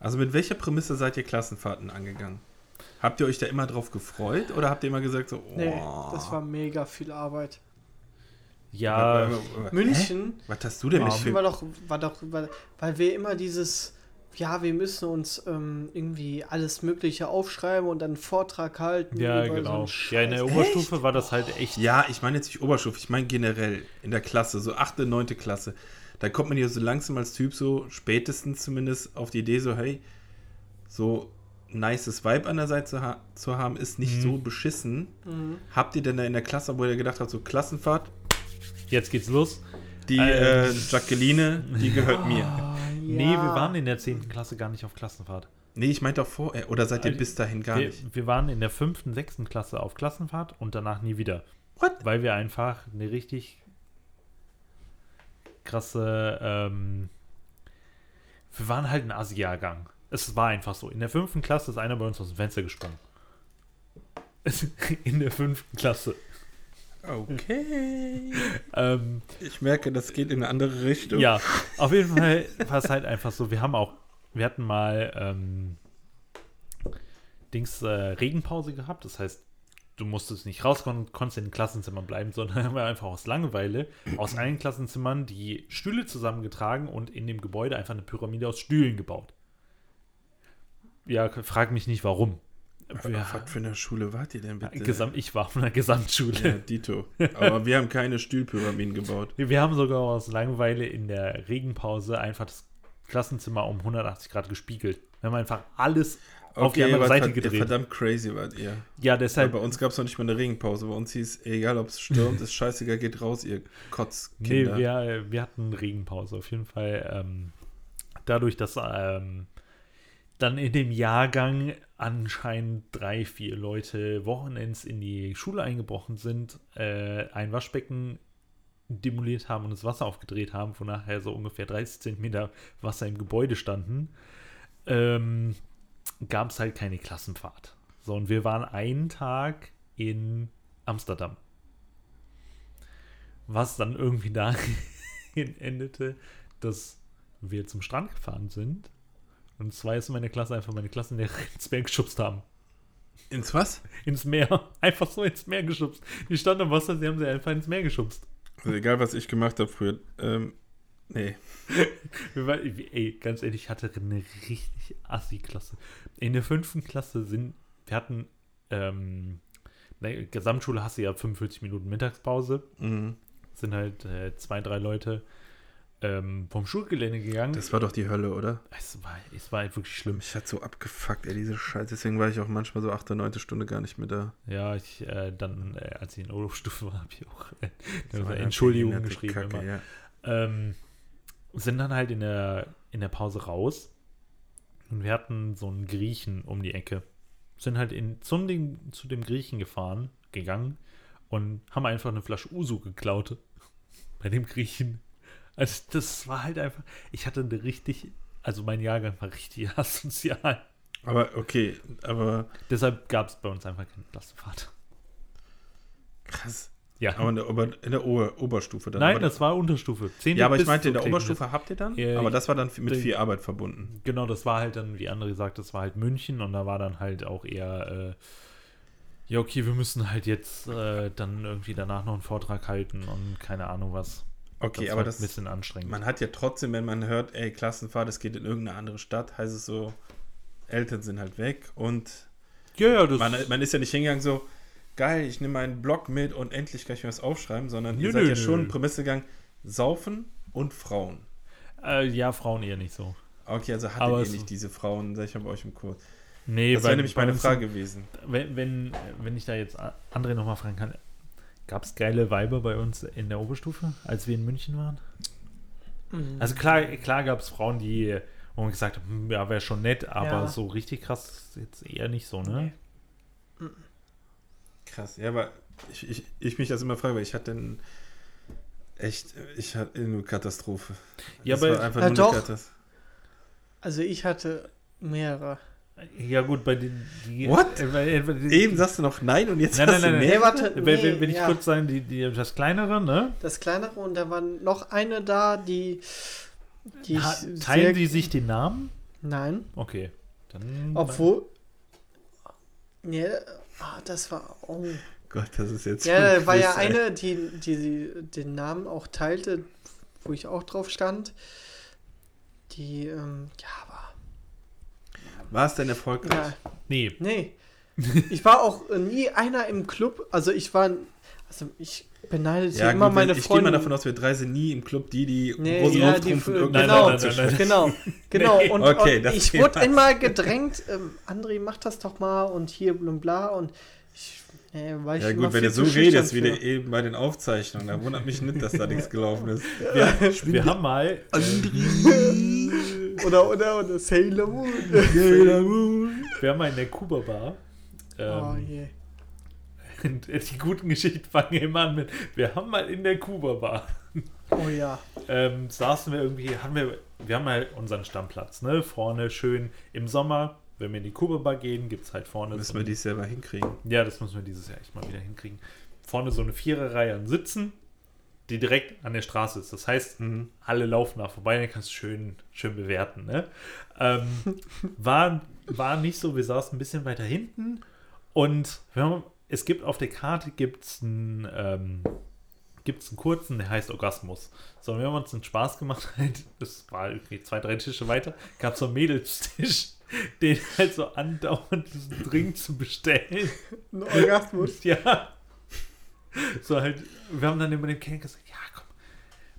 also mit welcher Prämisse seid ihr Klassenfahrten angegangen? Habt ihr euch da immer drauf gefreut oder habt ihr immer gesagt so, oh, Nee, das war mega viel Arbeit. Ja, München, Was hast du denn mit München war doch, war doch, weil, weil wir immer dieses, ja, wir müssen uns ähm, irgendwie alles Mögliche aufschreiben und dann einen Vortrag halten. ja, über so genau. einen ja, in der. Oberstufe war das halt echt. Ja, ich meine jetzt nicht Oberstufe, ich meine generell in der Klasse, so 8., 9. Klasse. Da kommt man ja so langsam als Typ so, spätestens zumindest auf die Idee so, hey, so nices Vibe an der Seite zu, ha zu haben, ist nicht Mhm. so beschissen. Mhm. Habt ihr denn da in der Klasse, wo ihr gedacht habt, so Klassenfahrt, Jetzt geht's los. die Ähm. äh, Jacqueline, die gehört mir. Ah, Nee, wir ja. waren in der 10. Klasse gar nicht auf Klassenfahrt. Nee, ich meinte auch vorher, oder seid ihr Also, bis dahin gar wir, nicht? wir waren in der 5., 6. Klasse auf Klassenfahrt und danach nie wieder. What? Weil wir einfach eine richtig krasse, ähm, wir waren halt ein Asi-Jahrgang. Es war einfach so. In der 5. Klasse ist einer bei uns aus dem Fenster gesprungen. In der 5. Klasse. Okay. Ähm, Ich merke, das geht in eine andere Richtung. Ja, auf jeden Fall war es halt einfach so. Wir haben auch, wir hatten mal ähm, Dings äh, Regenpause gehabt. Das heißt, du musstest nicht rauskommen, konntest in den Klassenzimmern bleiben, sondern haben wir einfach aus Langeweile aus allen Klassenzimmern die Stühle zusammengetragen und in dem Gebäude einfach eine Pyramide aus Stühlen gebaut. Ja, frag mich nicht warum. Auf was für eine Schule wart ihr denn bitte? Gesamt, ich war von der Gesamtschule. Ja, Dito. Aber wir haben keine Stühlpyramiden gebaut. Wir haben sogar aus Langeweile in der Regenpause einfach das Klassenzimmer um 180 Grad gespiegelt. Wir haben einfach alles auf die andere Seite gedreht. Verdammt crazy wart ihr. Ja, deshalb. bei uns gab es noch nicht mal eine Regenpause. Bei uns hieß, egal ob es stürmt, ist scheißegal, geht raus, ihr Nee, Kotzkinder. wir, wir hatten Regenpause. Auf jeden Fall. Ähm, dadurch, dass ähm, dann in dem Jahrgang anscheinend drei, vier Leute Wochenends in die Schule eingebrochen sind, äh, ein Waschbecken demoliert haben und das Wasser aufgedreht haben, wo nachher so ungefähr 30 Zentimeter Wasser im Gebäude standen, ähm, gab es halt keine Klassenfahrt. So, und wir waren einen Tag in Amsterdam. Was dann irgendwie dahin endete, dass wir zum Strand gefahren sind und zwei aus meiner Klasse einfach meine Klassenlehrerin ins Meer geschubst haben. Ins was? Ins Meer. Einfach so ins Meer geschubst. Die standen am Wasser, sie haben sie einfach ins Meer geschubst. Also egal, was ich gemacht habe früher. Ähm, nee. Ey, ganz ehrlich, ich hatte eine richtig assi-Klasse. In der fünften Klasse sind, wir hatten, ähm, in der Gesamtschule hast du ja 45 Minuten Mittagspause. Mhm. sind halt äh, zwei, drei Leute ähm, vom Schulgelände gegangen. Das war doch die Hölle, oder? es, war, es war halt wirklich schlimm. Mich hat so abgefuckt, ey, diese Scheiße. Deswegen war ich auch manchmal so 8., 9. Stunde gar nicht mehr da. Ja, ich, äh, dann, äh, als ich in Oberstufe war, habe ich auch äh, Entschuldigung geschrieben. Kacke, immer. ja. ähm, sind dann halt in der, in der Pause raus und wir hatten so einen Griechen um die Ecke. Sind halt in, zu, dem, zu dem Griechen gefahren, gegangen und haben einfach eine Flasche Usu geklaut bei dem Griechen. Also das war halt einfach, ich hatte eine richtig, also mein Jahrgang war richtig asozial. Aber okay, aber Deshalb gab es bei uns einfach keine Klassenfahrt. krass. Ja. Aber in der, Ober, in der Ober, Oberstufe dann. Nein, aber, das war Unterstufe. Zehnte Ja, aber ich meinte, in der. Oberstufe habt ihr dann? Ja, aber das war dann mit viel Arbeit verbunden. Genau, das war halt dann, wie andere gesagt, das war halt München und da war dann halt auch eher, äh, ja, okay, wir müssen halt jetzt äh, dann irgendwie danach noch einen Vortrag halten und keine Ahnung was. Okay, das aber das, ein bisschen anstrengend. man hat ja trotzdem, wenn man hört, ey, Klassenfahrt, es geht in irgendeine andere Stadt, heißt es so, Eltern sind halt weg und ja, ja, das man, man ist ja nicht hingegangen so, geil, ich nehme meinen Blog mit und endlich kann ich mir was aufschreiben, sondern ihr Nö, seid nö, ja schon Prämisse gegangen, saufen und Frauen. äh, ja, Frauen eher nicht so. Okay, also hattet Aber ihr nicht diese Frauen, sag ich mal, bei euch im Kurs. Nee, Das wäre nämlich meine Frage gewesen. Wenn, wenn, wenn ich da jetzt André nochmal fragen kann, gab es geile Weiber bei uns in der Oberstufe, als wir in München waren? Mhm. Also klar, klar gab es Frauen, die, wo man gesagt haben, hm, ja, wäre schon nett, aber Ja. so richtig krass ist jetzt eher nicht so, ne? Krass, ja, aber ich, ich, ich mich das immer frage, weil ich hatte einen echt, ich hatte eine Katastrophe. Ja, Das aber- war einfach Ja, nur doch. eine Katastrophe. Also ich hatte mehrere. Ja, gut, bei den. Die, What? Äh, bei, bei den, Eben sagst du noch nein und jetzt Nein, hast nein, du nein, mehr. Nee, warte, wenn, wenn, nee, wenn ich ja. kurz sagen, die, die, das kleinere, ne? Das kleinere und da war noch eine da, die. die Ha, teilen die sich den Namen? Nein. Okay. Dann. Obwohl. Nee, ah, das war. Oh. Gott, das ist jetzt Ja, da war ja ey. eine, die, die, die den Namen auch teilte, wo ich auch drauf stand. Die, ähm, ja, war. War es denn erfolgreich? Ja, Nee. nee. Ich war auch nie einer im Club. Also ich war. Also ich beneidete Ja, immer gut, meine wenn, ich gehe mal Freunde. davon aus, wir drei sind nie im Club die, die Nee, großen ja, Auftrumpfen irgendeinen genau. Nein, nein, nein. Genau, genau. Nee. Und, Okay, und ich wurde immer gedrängt, ähm, André, mach das doch mal und hier und bla und äh, Ja gut, wenn du so zu redest, wie eben bei den Aufzeichnungen, da wundert mich nicht, dass da nichts gelaufen ist. Wir, wir haben mal. Äh. Oder, oder, oder Sailor Moon. wir haben mal in der Kuba Bar. Ähm, oh je. und die guten Geschichten fangen immer an mit. Wir haben mal in der Kuba Bar. Oh ja. ähm, saßen wir irgendwie, haben wir, wir haben halt unseren Stammplatz, ne? Vorne schön im Sommer, wenn wir in die Kuba Bar gehen, gibt es halt vorne. Müssen so wir dies selber hinkriegen. Ja, das müssen wir dieses Jahr echt mal wieder hinkriegen. Vorne so eine Viererreihe an Sitzen, die direkt an der Straße ist. Das heißt, Mhm. alle laufen da vorbei, dann kannst du schön, schön bewerten. Ne? Ähm, war, war nicht so, wir saßen ein bisschen weiter hinten und haben, es gibt auf der Karte gibt's einen, ähm, gibt's einen kurzen, der heißt Orgasmus. So, wir haben uns einen Spaß gemacht, halt, das war irgendwie zwei, drei Tische weiter, gab so einen Mädelstisch, den halt so andauernd diesen Drink zu bestellen. Ein Orgasmus. Ja. So halt, wir haben dann immer dem Ken gesagt, ja komm,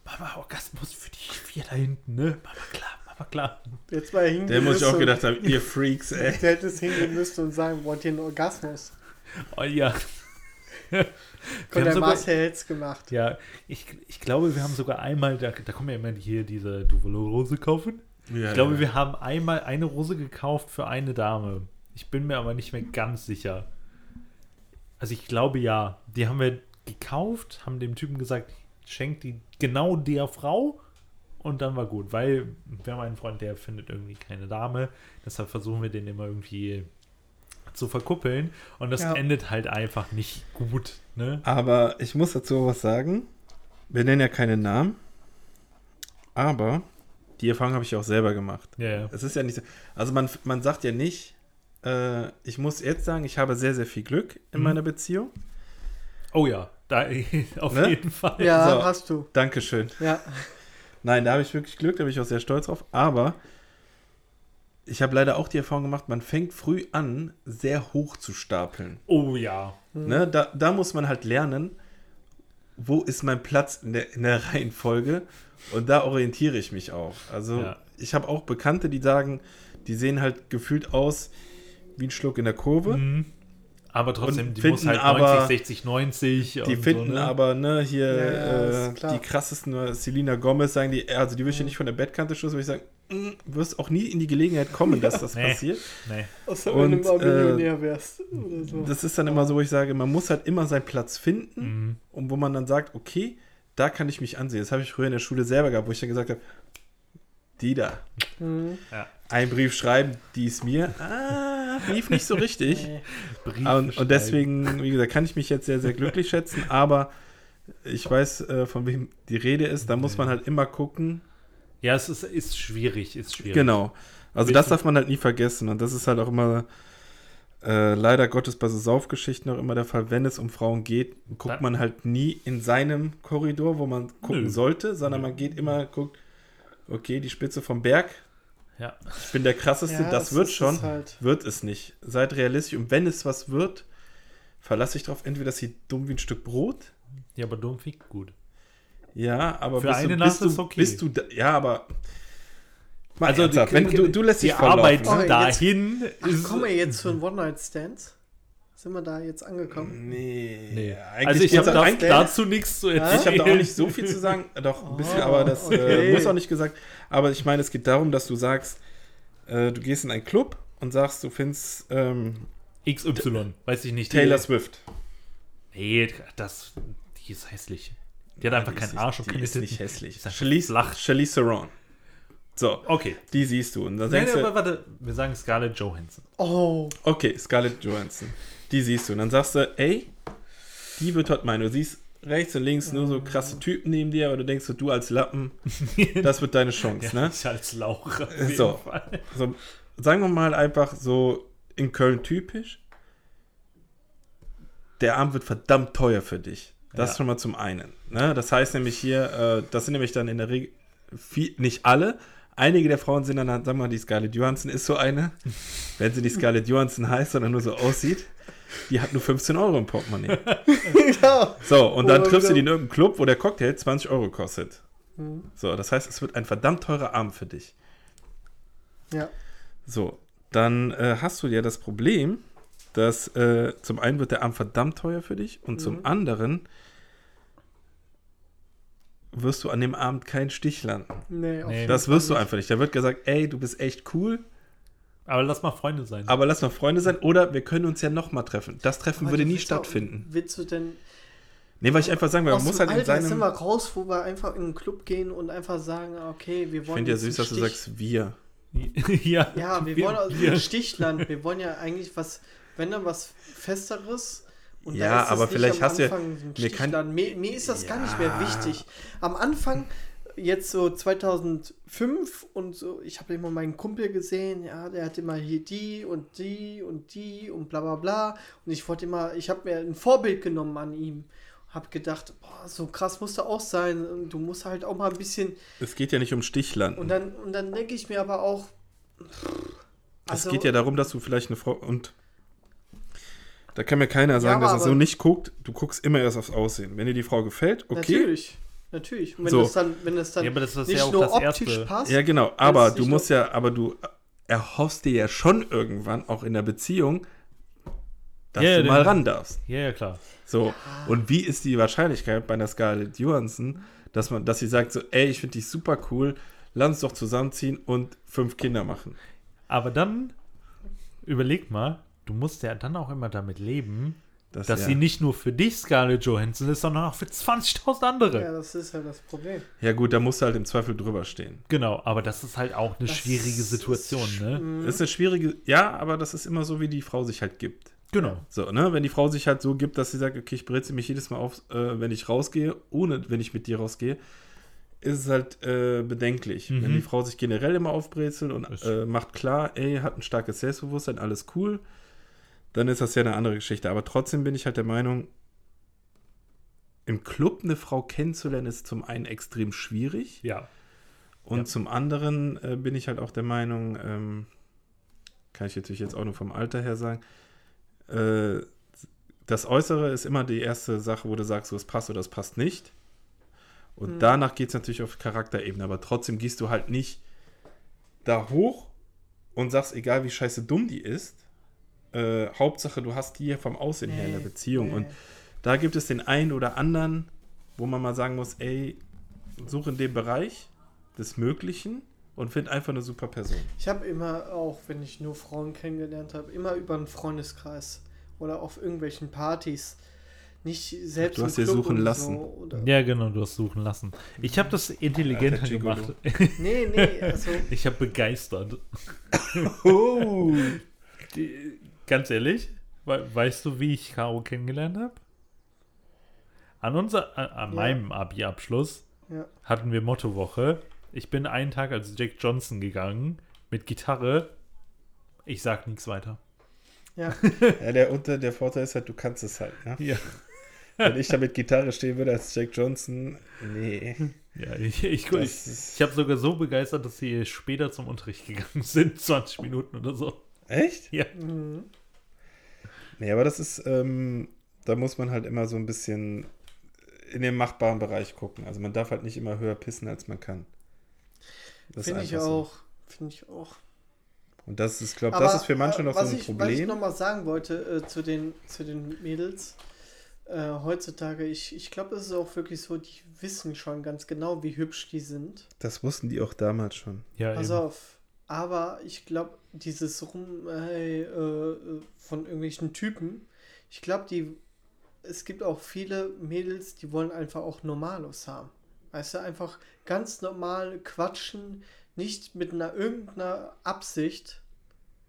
Mama, Orgasmus für die vier da hinten, ne? Mama klar, Mama klar. Jetzt mal hingehen Der muss ich auch gedacht haben, ihr Freaks, ey. Der hätte es hingehen müssen und sagen, wollt ihr einen Orgasmus? Oh ja. Wir Und haben der sogar- Marcel hätte es gemacht. Ja, ich, ich glaube, wir haben sogar einmal, da, da kommen ja immer hier diese, du willst Rose kaufen? Ja, Ich glaube, ja. wir haben einmal eine Rose gekauft für eine Dame. Ich bin mir aber nicht mehr ganz sicher. Also ich glaube ja. Die haben wir gekauft, haben dem Typen gesagt, schenkt die genau der Frau und dann war gut, weil wir haben einen Freund, der findet irgendwie keine Dame, deshalb versuchen wir den immer irgendwie zu verkuppeln und das Ja. endet halt einfach nicht gut, ne? Aber ich muss dazu was sagen. Wir nennen ja keine Namen. Aber die Erfahrung habe ich auch selber gemacht. Ja, ja. Es ist ja nicht so. Also man, man sagt ja nicht, äh, ich muss jetzt sagen, ich habe sehr, sehr viel Glück in Mhm. meiner Beziehung. Oh ja, da auf Ne? jeden Fall. Ja, So. hast du. Dankeschön. Ja. Nein, da habe ich wirklich Glück, da bin ich auch sehr stolz drauf. Aber ich habe leider auch die Erfahrung gemacht, man fängt früh an, sehr hoch zu stapeln. Oh ja. Ne? Da, da muss man halt lernen, wo ist mein Platz in der, in der Reihenfolge? Und da orientiere ich mich auch. Also Ja. ich habe auch Bekannte, die sagen, die sehen halt gefühlt aus wie ein Schluck in der Kurve. Mhm. Aber trotzdem, Und die muss finden halt aber- 90, 60, 90. Die und finden so, ne? aber, ne, hier Ja, äh, die krassesten, Selena Gomez sagen die, also die würde ich ja nicht von der Bettkante stoßen, würde ich sagen, wirst auch nie in die Gelegenheit kommen, dass das Nee. passiert. Nee. Außer Und, wenn du mal äh, Millionär wärst. Oder so. Das ist dann immer so, wo ich sage, man muss halt immer seinen Platz finden Mhm. und wo man dann sagt, okay, da kann ich mich ansehen. Das habe ich früher in der Schule selber gehabt, wo ich dann gesagt habe, die da, Mhm. einen Brief schreiben, die ist mir, ah, lief nicht so richtig. Nee. Brief Und, und deswegen, wie gesagt, kann ich mich jetzt sehr, sehr glücklich schätzen, aber ich weiß, äh, von wem die Rede ist. Da muss man halt immer gucken. Ja, es ist, ist schwierig, ist schwierig. Genau. Also das darf man halt nie vergessen. Und das ist halt auch immer äh, leider Gottes bei so Saufgeschichten auch immer der Fall, wenn es um Frauen geht, guckt Da- man halt nie in seinem Korridor, wo man gucken Nö. sollte, sondern man geht immer, guckt, okay, die Spitze vom Berg, Ja. ich bin der krasseste, Ja, das wird schon, halt. wird es nicht. Seid realistisch und wenn es was wird, verlasse ich darauf, entweder dass sie dumm wie ein Stück Brot, ja, aber dumm fickt gut. Ja, aber Für bist eine du, Nacht bist du, ist okay. bist du, da, ja, aber Mal Also, die- wenn du, du lässt Die dich Arbeit volllaufen, ne? Jetzt- dahin Ach, ist. kommen wir jetzt zu einem One-Night-Stand? Sind wir da jetzt angekommen? Nee, Nee. eigentlich Also, ich habe da, eigentlich- dazu nichts zu erzählen. Ich habe da auch nicht so viel zu sagen, doch ein bisschen, Oh, aber das äh, okay. muss auch nicht gesagt. Aber ich meine, es geht darum, dass du sagst, äh, du gehst in einen Club und sagst, du findest ähm, XY, weiß ich nicht. die- Taylor Swift. Nee, das. Die ist hässlich. Die hat einfach Die keinen Arsch und Die keine ist nicht hässlich. Charlize. Charlize Theron. So, Okay. die siehst du. Und dann Nein, denkst aber du, warte, wir sagen Scarlett Johansson. Oh, okay, Scarlett Johansson. Die siehst du. Und dann sagst du, ey, die wird heute meinen. Du siehst rechts und links nur so krasse Typen neben dir, aber du denkst du als Lappen, das wird deine Chance, ne? Ich als Lauch. jeden So. So, sagen wir mal einfach so in Köln typisch. Der Abend wird verdammt teuer für dich. Das Ja. schon mal zum einen. Ne? Das heißt nämlich hier, äh, das sind nämlich dann in der Regel nicht alle. Einige der Frauen sind dann, sagen wir mal, die Scarlett Johansson ist so eine. Wenn sie nicht Scarlett Johansson heißt, sondern nur so aussieht, die hat nur 15 Euro im Portemonnaie. ja. So, und dann Oder triffst du die in irgendeinem Club, wo der Cocktail 20 Euro kostet. Mhm. So, das heißt, es wird ein verdammt teurer Abend für dich. Ja. So, dann äh, hast du ja das Problem, dass äh, zum einen wird der Abend verdammt teuer für dich und zum Mhm. anderen wirst du an dem Abend keinen Stich landen. Nee, auf Nee. Das wirst du nicht. einfach nicht. Da wird gesagt, ey, du bist echt cool, Aber lass mal Freunde sein. aber lass mal Freunde sein oder wir können uns ja nochmal treffen. Das Treffen Aber würde nie willst auch- stattfinden. Willst du denn Nee, weil ich einfach sagen will, man muss halt in Alter sind wir seinem... raus, wo wir einfach in einen Club gehen und einfach sagen, okay, wir Ich wollen finde ja süß, dass du sagst, wir. ja, Ja, wir, wollen also ein Stichland. Wir wollen ja eigentlich was, wenn dann was Festeres. Und Ja, aber vielleicht hast du ja- Anfang so ein mir kann- Stichland. Mir, mir ist das gar nicht mehr Ja. wichtig. Am Anfang, jetzt so 2005 und so, ich habe immer meinen Kumpel gesehen, ja, der hat immer hier die und die und die und bla bla bla. Und ich wollte immer, ich habe mir ein Vorbild genommen an ihm. Habe gedacht, boah, so krass musst du auch sein. Und du musst halt auch mal ein bisschen Es geht ja nicht um Stichlanden. und dann, und dann denke ich mir aber auch. Es geht ja darum, dass du vielleicht eine Frau und da kann mir keiner sagen, aber- dass er so nicht guckt. Du guckst immer erst aufs Aussehen. Wenn dir die Frau gefällt, okay. Natürlich. Natürlich. Und wenn So. das dann, wenn das dann Ja, aber das ist nicht ja auch nur das optisch Erste. passt. Ja, genau. Aber du musst ja, aber du erhoffst dir ja schon irgendwann auch in der Beziehung, dass Ja, du ja, mal ran darfst. ja, ja, klar. So. Und wie ist die Wahrscheinlichkeit bei einer Scarlett Johansson, dass man, dass sie sagt so, ey, ich finde dich super cool, lass uns doch zusammenziehen und fünf Kinder machen. Aber dann überleg mal, du musst ja dann auch immer damit leben, Das, dass ja. sie nicht nur für dich Scarlett Johansson ist, sondern auch für 20.000 andere. Ja, das ist ja das Problem. Ja gut, da musst du halt im Zweifel drüber stehen. Genau, aber das ist halt auch eine Das schwierige ist- Situation, ne? Das ist eine schwierige, ja, aber das ist immer so, wie die Frau sich halt gibt. Genau. So, ne? Wenn die Frau sich halt so gibt, dass sie sagt, okay, ich breze mich jedes Mal auf, äh, wenn ich rausgehe, ohne wenn ich mit dir rausgehe, ist es halt äh, bedenklich. Mhm. Wenn die Frau sich generell immer aufbrezelt und Ist- äh, macht klar, ey, hat ein starkes Selbstbewusstsein, alles cool, dann ist das ja eine andere Geschichte. Aber trotzdem bin ich halt der Meinung, im Club eine Frau kennenzulernen, ist zum einen extrem schwierig. Ja. Und Ja. zum anderen äh, bin ich halt auch der Meinung, ähm, kann ich natürlich jetzt auch nur vom Alter her sagen, äh, das Äußere ist immer die erste Sache, wo du sagst, so, es passt oder es passt nicht. Und Mhm. danach geht es natürlich auf Charakterebene, aber trotzdem gehst du halt nicht da hoch und sagst, egal wie scheiße dumm die ist, äh, Hauptsache du hast die vom Aussehen her in der Nee, Beziehung. nee. Und da gibt es den einen oder anderen, wo man mal sagen muss, ey, such in dem Bereich des Möglichen und find einfach eine super Person. Ich habe immer, auch wenn ich nur Frauen kennengelernt habe, immer über einen Freundeskreis oder auf irgendwelchen Partys. Nicht selbst Du hast dir suchen lassen. So, oder Ja, genau, du hast suchen lassen. Ich habe das intelligenter Alter gemacht. Nee, nee, also Ich habe begeistert. Oh. Die, ganz ehrlich, we weißt du, wie ich Caro kennengelernt habe? An, unser, an, an Ja. meinem Abi-Abschluss ja. hatten wir Mottowoche. Ich bin einen Tag als Jack Johnson gegangen mit Gitarre. Ich sag nichts weiter. Ja, Ja, der, unter, der Vorteil ist halt, du kannst es halt. Ne? Ja. Wenn ich da mit Gitarre stehen würde als Jack Johnson, nee. Ja, ich, ich, ich, Das ich habe sogar so begeistert, dass sie später zum Unterricht gegangen sind, 20 Minuten oder so. Echt? Ja. mhm. Nee, aber das ist, ähm, da muss man halt immer so ein bisschen in den machbaren Bereich gucken. Also man darf halt nicht immer höher pissen, als man kann. Finde ich einfach so. auch. Finde ich auch. Und das ist, glaube das ist für manche noch so ein ich, Was ich Problem. nochmal sagen wollte äh, zu, den, zu den Mädels, äh, heutzutage, ich, ich glaube, es ist auch wirklich so, die wissen schon ganz genau, wie hübsch die sind. Das wussten die auch damals schon. Ja, Pass eben. auf. Aber ich glaube, dieses Rum äh, äh, von irgendwelchen Typen, ich glaube, die es gibt auch viele Mädels, die wollen einfach auch Normalos haben. Weißt du, einfach ganz normal quatschen, nicht mit einer irgendeiner Absicht,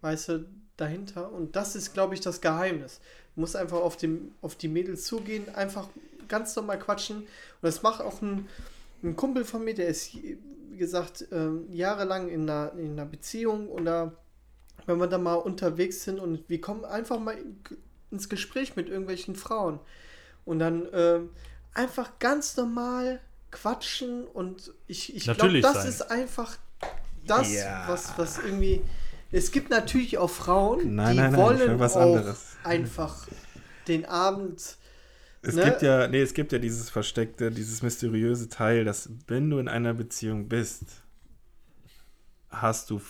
weißt du, dahinter. Und das ist, glaube ich, das Geheimnis. Du musst einfach auf, dem, auf die Mädels zugehen, einfach ganz normal quatschen. Und das macht auch ein, ein Kumpel von mir, der ist, wie gesagt, ähm, jahrelang in einer, in einer Beziehung oder wenn wir da mal unterwegs sind und wir kommen einfach mal in- ins Gespräch mit irgendwelchen Frauen und dann ähm, einfach ganz normal quatschen und ich, ich glaube, das sein. ist einfach das, Ja. was, was irgendwie. Es gibt natürlich auch Frauen, Nein, die nein, nein, wollen was auch anderes. einfach den Abend. Es Ne? gibt ja, nee, es gibt ja dieses versteckte, dieses mysteriöse Teil, dass wenn du in einer Beziehung bist, hast du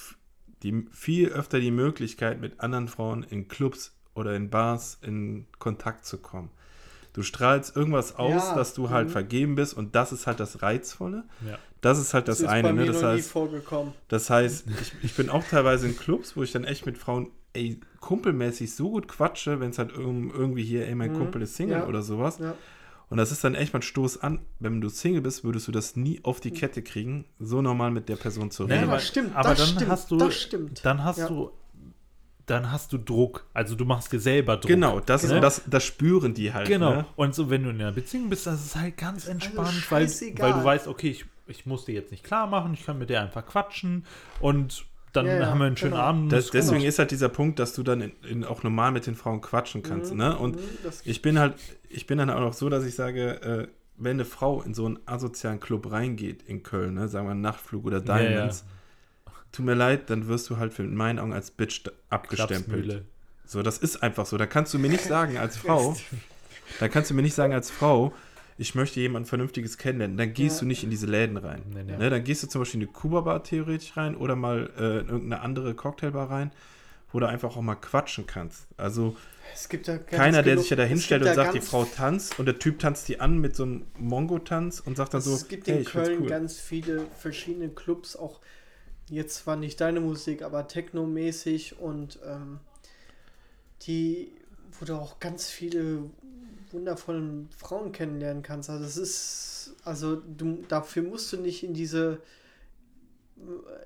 die, viel öfter die Möglichkeit, mit anderen Frauen in Clubs oder in Bars in Kontakt zu kommen. Du strahlst irgendwas aus, Ja, dass du halt mhm. vergeben bist und das ist halt das Reizvolle. Ja. Das ist halt das, ist eine, bei ne? mir Das noch nie heißt, vorgekommen. das heißt, ich, ich bin auch teilweise in Clubs, wo ich dann echt mit Frauen, ey, kumpelmäßig so gut quatsche, wenn es halt irg- irgendwie hier, ey, mein Mhm, Kumpel ist Single ja. oder sowas. Ja. Und das ist dann echt mal ein Stoß an. Wenn du Single bist, würdest du das nie auf die Kette kriegen, so normal mit der Person zu Nee, reden. Ja, aber- das stimmt, aber das dann stimmt, hast du, das stimmt. dann hast Ja. du, dann hast du Druck. Also du machst dir selber Druck. genau, das ist Ne? das, das spüren die halt. Genau. Ne? Und so, wenn du in einer Beziehung bist, das ist halt ganz entspannt, weil, weil du weißt, okay, ich, ich muss dir jetzt nicht klar machen, ich kann mit der einfach quatschen und dann Ja, ja, haben wir einen schönen genau. Abend. Das, deswegen ist halt dieser Punkt, dass du dann in, in auch normal mit den Frauen quatschen kannst. Ne? Und Mhm, ich bin halt, ich bin dann auch noch so, dass ich sage, äh, wenn eine Frau in so einen asozialen Club reingeht in Köln, ne, sagen wir Nachtflug oder Ja, ja. Diamonds, tut mir leid, dann wirst du halt für in meinen Augen als Bitch abgestempelt. So, das ist einfach so. Da kannst du mir nicht sagen als Frau, da kannst du mir nicht sagen als Frau, ich möchte jemanden Vernünftiges kennenlernen. Dann gehst Ja. du nicht in diese Läden rein. Nee, nee. Ne, dann gehst du zum Beispiel in eine Kuba-Bar theoretisch rein oder mal äh, in irgendeine andere Cocktailbar rein, wo du einfach auch mal quatschen kannst. Also Es gibt da ganz keiner, der genug- sich ja da hinstellt und da sagt, die Frau tanzt und der Typ tanzt die an mit so einem Mongo-Tanz und sagt dann so, es gibt hey, in Köln cool. ganz viele verschiedene Clubs, auch jetzt zwar nicht deine Musik, aber technomäßig und ähm, die, wo du auch ganz viele wundervolle Frauen kennenlernen kannst. Also es ist, also du, dafür musst du nicht in diese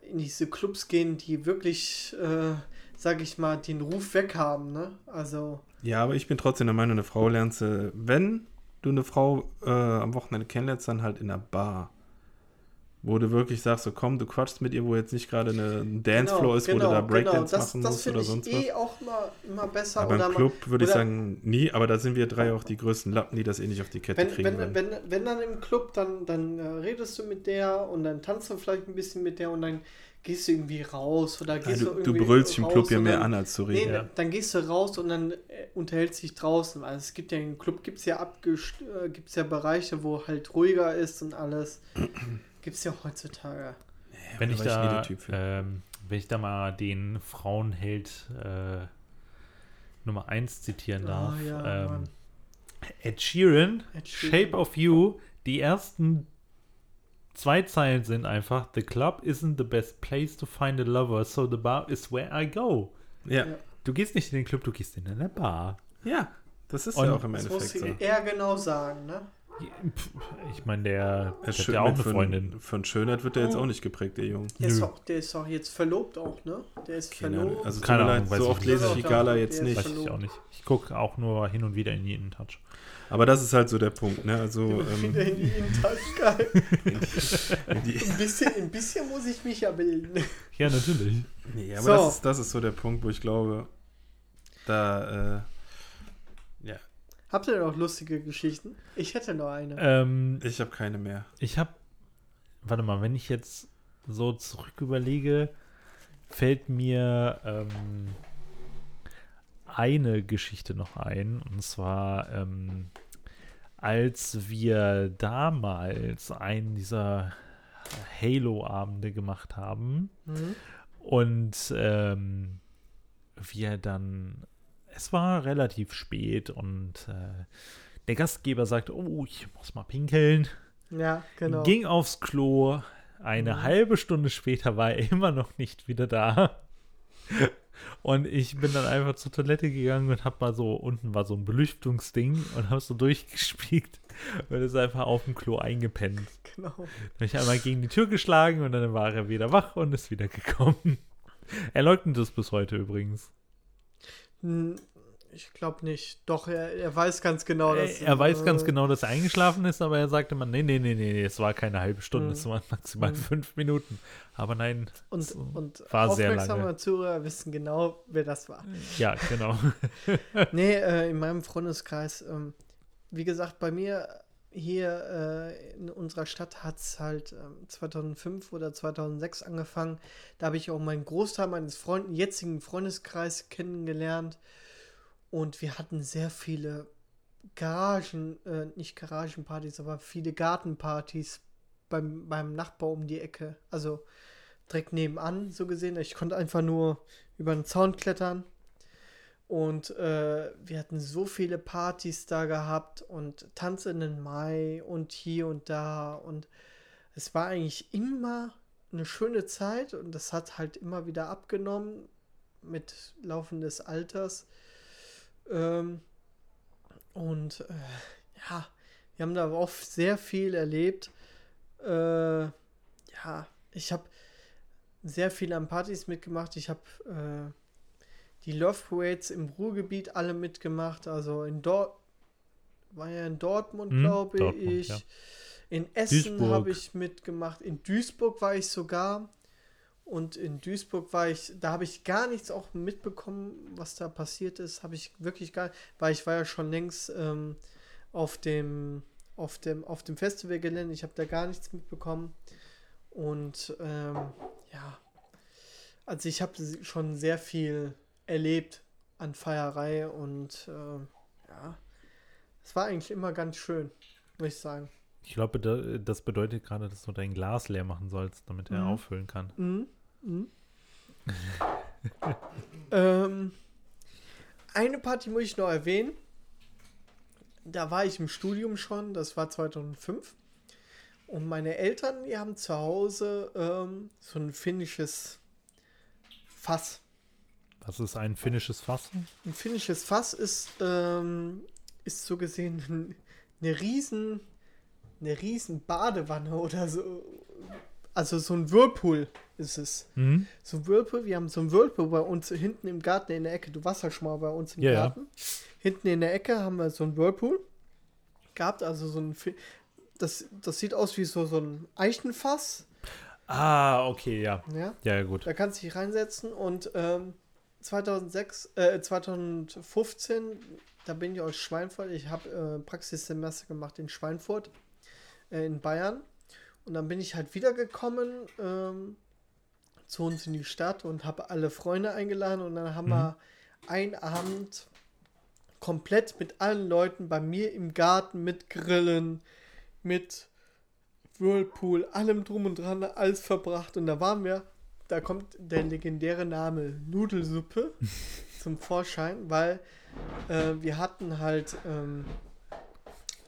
in diese Clubs gehen, die wirklich, äh, sag ich mal, den Ruf weg haben, ne? Also Ja, aber ich bin trotzdem der Meinung, eine Frau lernst du, wenn du eine Frau äh, am Wochenende kennenlernst, dann halt in einer Bar. Wo du wirklich sagst, so komm, du quatschst mit ihr, wo jetzt nicht gerade eine, ein Dancefloor ist, wo du da Breakdance genau. das, machen das musst finde oder ich sonst eh was. auch immer, immer besser. Aber im mal- Club würde ich sagen, nie, aber da sind wir drei auch die größten Lappen, die das eh nicht auf die Kette Wenn, kriegen wenn, wenn, wenn dann im Club, dann, dann äh, redest du mit der und dann tanzt du vielleicht ein bisschen mit der und dann gehst du irgendwie raus oder gehst du, du du irgendwie brüllst dich im Club ja mehr dann, an, als zu Nee, reden. Ja. dann gehst du raus und dann äh, unterhältst dich draußen. Also es gibt ja im Club gibt's ja abgest äh, gibt's ja Bereiche, wo halt ruhiger ist und alles. Gibt's ja heutzutage. Wenn da ich ich da, für. ähm, wenn ich da mal den Frauenheld äh, Nummer 1 zitieren darf. Ah, ja, ähm. Ed Sheeran, Ed Sheeran. Shape of You, die ersten zwei Zeilen sind einfach, The club isn't the best place to find a lover, so the bar is where I go. Ja. Ja. Du gehst nicht in den Club, du gehst in eine Bar. ja, das ist Und ja auch im Das Endeffekt muss so. er genau sagen, ne? Ich meine, der, Er der hat ja auch eine von, Freundin. Von Schönheit wird der jetzt Oh. auch nicht geprägt, der Junge. Der ist, Nö. auch, der ist auch jetzt verlobt auch, ne? Der ist Keine verlobt. Ahnung. Also Keine Ahnung, leid, weiß so ich oft nicht. lese ich die Gala jetzt nicht. Weiß ich verlobt. auch nicht. Ich gucke auch nur hin und wieder in die Innentouch. Aber das ist halt so der Punkt, ne? Also, ähm, in die Innentasche, geil. Ein bisschen, ein bisschen muss ich mich ja bilden. Ja, natürlich. nee, aber So. das, ist, das ist so der Punkt, wo ich glaube, da, äh, Habt ihr noch lustige Geschichten? Ich hätte noch eine. Ähm, ich habe keine mehr. Ich habe, warte mal, wenn ich jetzt so zurück überlege, fällt mir ähm, eine Geschichte noch ein. Und zwar, ähm, als wir damals einen dieser Halo-Abende gemacht haben Mhm. und ähm, wir dann, es war relativ spät und äh, der Gastgeber sagte, oh, ich muss mal pinkeln. Ja, genau. Ging aufs Klo. Eine Mhm. halbe Stunde später war er immer noch nicht wieder da. Und ich bin dann einfach zur Toilette gegangen und hab mal so, unten war so ein Belüftungsding und hab so durchgespielt und ist einfach auf dem Klo eingepennt. genau. Dann hab ich einmal gegen die Tür geschlagen und dann war er wieder wach und ist wieder gekommen. Er leugnet es bis heute übrigens. Hm, Ich glaube nicht. Doch, er, er weiß ganz genau, dass. er, er weiß ganz äh, genau, dass er eingeschlafen ist, aber er sagte immer, nee, nee, nee, nee, nee, es war keine halbe Stunde, Mhm. es waren maximal Mhm. fünf Minuten. Aber nein, Und, es und war sehr aufmerksame lange. Zuhörer wissen genau, wer das war. Ja, genau. nee, äh, in meinem Freundeskreis, ähm, wie gesagt, bei mir hier äh, in unserer Stadt hat es halt ähm, 2005 oder 2006 angefangen. Da habe ich auch meinen Großteil meines Freund jetzigen Freundeskreis kennengelernt. Und wir hatten sehr viele Garagen, äh, nicht Garagenpartys, aber viele Gartenpartys beim, beim Nachbar um die Ecke. Also direkt nebenan, so gesehen. Ich konnte einfach nur über den Zaun klettern. Und äh, wir hatten so viele Partys da gehabt und Tanz in den Mai und hier und da. Und es war eigentlich immer eine schöne Zeit und das hat halt immer wieder abgenommen mit Laufen des Alters. Ähm, und äh, ja, wir haben da auch sehr viel erlebt. Äh, ja, ich habe sehr viel an Partys mitgemacht. Ich habe äh, die Love Parades im Ruhrgebiet alle mitgemacht. Also in Dort war ja in Dortmund, Hm, glaube Dortmund, ich. ja. In Essen habe ich mitgemacht. In Duisburg war ich sogar. Und in Duisburg war ich, da habe ich gar nichts auch mitbekommen, was da passiert ist. Habe ich wirklich gar, weil ich war ja schon längst ähm, auf dem, auf dem, auf dem Festivalgelände. Ich habe da gar nichts mitbekommen. Und ähm, ja, also ich habe schon sehr viel erlebt an Feierei und äh, ja, es war eigentlich immer ganz schön, muss ich sagen. Ich glaube, da- das bedeutet gerade, dass du dein Glas leer machen sollst, damit er Mhm. auffüllen kann. Mhm. Mhm. ähm, eine Party muss ich noch erwähnen. Da war ich im Studium schon, das war 2005. Und meine Eltern, die haben zu Hause ähm, so ein finnisches Fass. Was ist ein finnisches Fass? Ein finnisches Fass ist, ähm, ist so gesehen ein- eine riesen, eine riesen Badewanne oder so. Also so ein Whirlpool ist es. Mhm. So ein Whirlpool, wir haben so ein Whirlpool bei uns hinten im Garten in der Ecke. Du warst ja schon mal bei uns im Ja, ja. Garten. Hinten in der Ecke haben wir so ein Whirlpool gehabt, also so ein, das, das sieht aus wie so, so ein Eichenfass. Ah, okay, ja. Ja, Ja, ja, gut. da kannst du dich reinsetzen und ähm, 2006, äh, 2015, da bin ich aus Schweinfurt. Ich habe äh, Praxissemester gemacht in Schweinfurt, äh, in Bayern. Und dann bin ich halt wiedergekommen, ähm, zu uns in die Stadt und habe alle Freunde eingeladen. Und dann haben wir einen Abend komplett mit allen Leuten bei mir im Garten mit Grillen, mit Whirlpool, allem drum und dran, alles verbracht. Und da waren wir, da kommt der legendäre Name Nudelsuppe zum Vorschein, weil äh, wir hatten halt, ähm,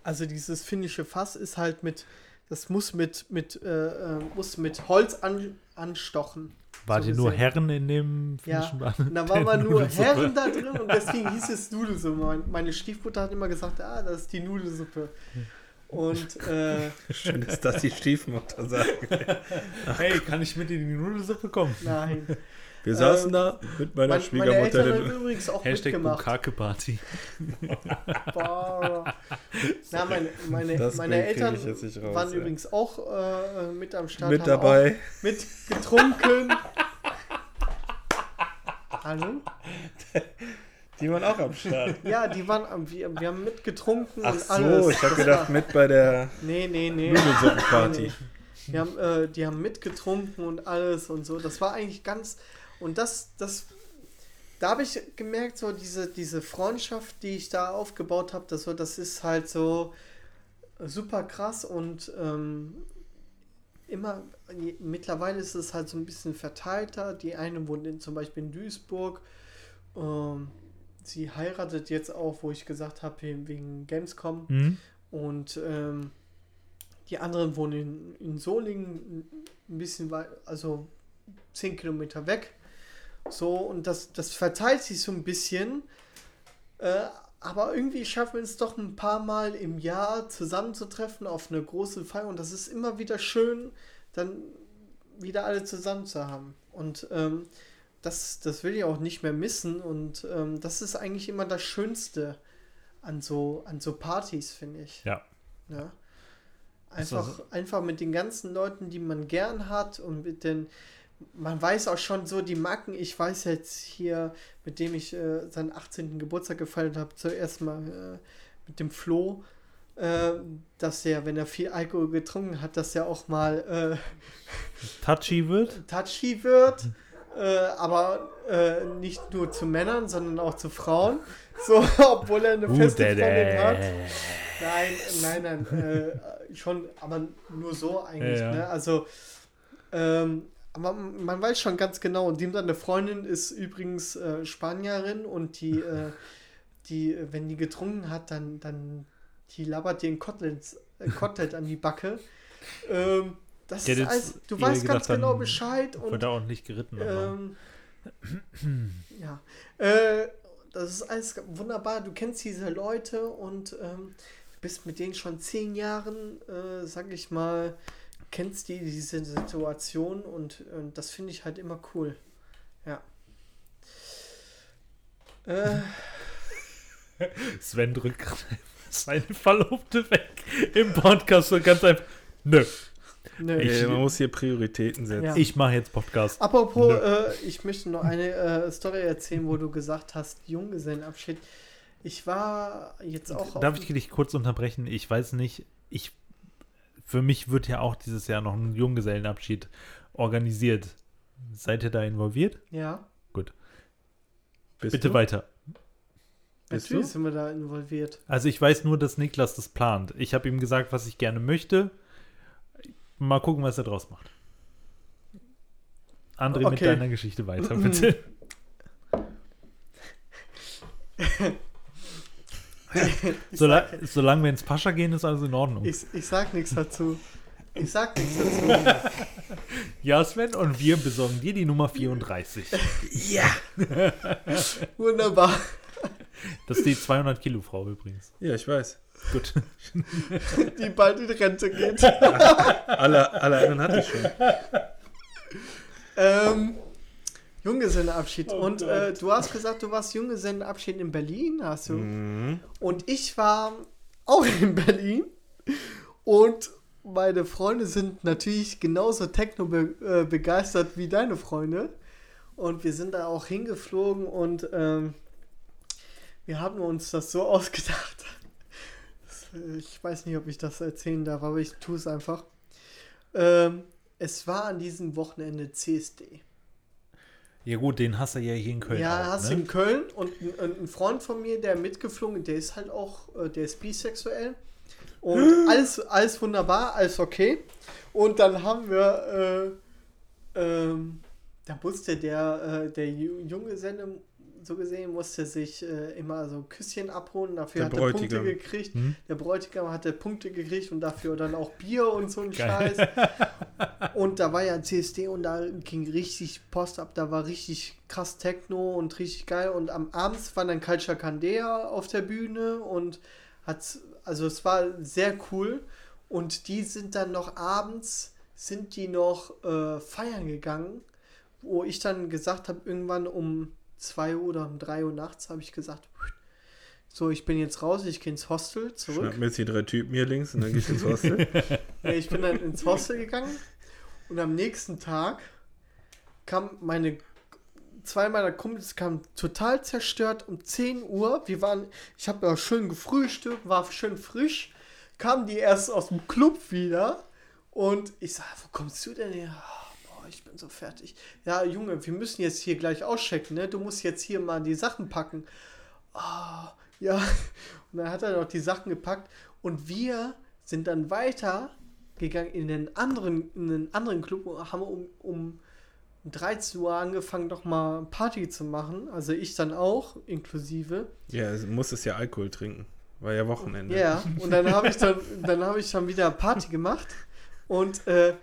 also dieses finnische Fass ist halt mit, das muss mit, mit, äh, äh, muss mit Holz an, anstochen. Wart so ihr nur. Herren in dem Ja, finnischen und da waren wir nur Herren da drin und deswegen hieß es Nudelsuppe. Mein- Meine Stiefmutter hat immer gesagt, ah, das ist die Nudelsuppe. Und äh, Schön, dass das die Stiefmutter sagt. Hey, kann ich mit in die Nudelsuppe kommen? nein. Wir saßen da mit meiner Mein, meine Eltern haben übrigens auch Hashtag mitgemacht. Bukake-Party. Boah. Na, meine, meine, Das meine Eltern ich jetzt nicht raus, waren ey. übrigens auch äh, mit am Start. Mit dabei. Mit getrunken. Hallo? Die waren auch am Start. Ja, die waren, am- wir, wir haben mitgetrunken Ach und so, alles. ich habe gedacht, war- mit bei der Nee, nee, nee. Nudelsuppenparty. Nee, Die haben, äh, die haben mitgetrunken und alles und so. Das war eigentlich ganz. Und das, das, da habe ich gemerkt, so diese, diese Freundschaft, die ich da aufgebaut habe, das, so, das ist halt so super krass und ähm, immer, mittlerweile ist es halt so ein bisschen verteilter. Die eine wohnt in, zum Beispiel in Duisburg. Ähm, sie heiratet jetzt auch, wo ich gesagt habe, wegen Gamescom. Hm? Und ähm, die anderen wohnen in, in Solingen, ein bisschen weit, also 10 Kilometer weg. So, und das, das verteilt sich so ein bisschen. Äh, aber irgendwie schaffen wir es doch ein paar Mal im Jahr zusammenzutreffen auf eine große Feier. Und das ist immer wieder schön, dann wieder alle zusammen zu haben. Und ähm, das, das will ich auch nicht mehr missen. Und ähm, das ist eigentlich immer das Schönste an so, an so Partys, finde ich. Ja. Ja. Ist Einfach, einfach mit den ganzen Leuten, die man gern hat und mit den, man weiß auch schon so die Macken. Ich weiß jetzt hier, mit dem ich äh, seinen 18. Geburtstag gefeiert habe, zuerst mal äh, mit dem Flo, äh, dass er, wenn er viel Alkohol getrunken hat, dass er auch mal Touchy wird? äh, touchy wird. Äh, aber äh, nicht nur zu Männern, sondern auch zu Frauen. So, obwohl er eine Uh, feste Freundin hat. Nein, nein, nein. Äh, schon, aber nur so eigentlich. Ja, ja. Ne? Also, ähm, aber man weiß schon ganz genau. Und dem seine Freundin ist übrigens äh, Spanierin und die, äh, die, äh, wenn die getrunken hat, dann, dann die labert dir ein Kotelett, äh, Kotelett an die Backe. Ähm, das ist alles, du weißt gedacht, ganz genau Bescheid und Wird er ordentlich geritten. aber- ähm, ja. Äh, das ist alles wunderbar. Du kennst diese Leute und ähm, du bist mit denen schon zehn Jahren, äh, sag ich mal, kennst die diese Situation und, und das finde ich halt immer cool. Ja. Äh, Sven drückt gerade seine Verlobte weg im Podcast und ganz einfach. Nö, nö. Ich- Ey, man muss hier Prioritäten setzen. Ja. ich mache jetzt Podcast. Apropos, äh, ich möchte noch eine äh, Story erzählen, wo du gesagt hast, Junggesellenabschied. Ich war jetzt auch Darf ich dich kurz unterbrechen? Ich weiß nicht, ich für mich wird ja auch dieses Jahr noch ein Junggesellenabschied organisiert. Seid ihr da involviert? Ja, Bist Bitte du? weiter. Bist natürlich du? sind wir da involviert. Also ich weiß nur, dass Niklas das plant. Ich habe ihm gesagt, was ich gerne möchte. Mal gucken, was er draus macht. André, mit Okay. deiner Geschichte weiter, bitte. Sola solange wir ins Pascha gehen, ist alles in Ordnung. Ich, ich sag nichts dazu. Ich sag nichts dazu. ja, Sven, und wir besorgen dir die Nummer 34. Wunderbar. Das ist die 200-Kilo-Frau übrigens. Ja, ich weiß. Gut. Die bald in Rente geht. Alle, alle anderen hatte ich schon. ähm, Junggesellenabschied. Und äh, du hast gesagt, du warst Junggesellenabschied in Berlin, hast du? Mhm. Und ich war auch in Berlin. Und meine Freunde sind natürlich genauso techno be äh, begeistert wie deine Freunde. Und wir sind da auch hingeflogen und ähm, wir haben uns das so ausgedacht. Äh, Ich weiß nicht, ob ich das erzählen darf, aber ich tue es einfach. Ähm, es war an diesem Wochenende CSD. Ja gut, den hast du ja hier in Köln Ja, auch, hast ne? du in Köln und ein, ein Freund von mir, der mitgeflogen, der ist halt auch, äh, der ist bisexuell. Und alles, alles wunderbar, alles okay. Und dann haben wir, äh, ähm, da musste der, äh, der Ju- Junggeselle, so gesehen, musste sich äh, immer so Küsschen abholen. Dafür Der hat er Punkte gekriegt. Hm? Der Bräutigam hatte Punkte gekriegt und dafür dann auch Bier und so ein. Scheiß. Und da war ja ein CSD und da ging richtig Post ab, da war richtig krass Techno und richtig geil. Und am Abends war dann Culture Candea auf der Bühne und hat, also es war sehr cool. Und die sind dann noch abends, sind die noch äh, feiern gegangen, wo ich dann gesagt habe, irgendwann um 2 Uhr oder um 3 Uhr nachts habe ich gesagt, so, ich bin jetzt raus, ich gehe ins Hostel zurück. Schnapp mir jetzt die drei Typen hier links und dann gehe ich ins Hostel. Nee, ich bin dann ins Hostel gegangen und am nächsten Tag kam meine zwei meiner Kumpels kamen total zerstört um 10 Uhr. Wir waren, ich habe ja schön gefrühstückt, war schön frisch. Kamen die erst aus dem Club wieder und ich sag, wo kommst du denn her? Boah, ich bin so fertig. Ja, Junge, wir müssen jetzt hier gleich auschecken, ne? Du musst jetzt hier mal die Sachen packen. Ah, ja. Und dann hat er noch die Sachen gepackt und wir sind dann weiter gegangen in den anderen, in den anderen Club und haben um, um 13 Uhr angefangen, noch mal Party zu machen. Also ich dann auch, inklusive. ja, es muss es ja Alkohol trinken. War ja Wochenende. Ja, und dann habe ich dann, dann habe ich dann wieder Party gemacht und äh,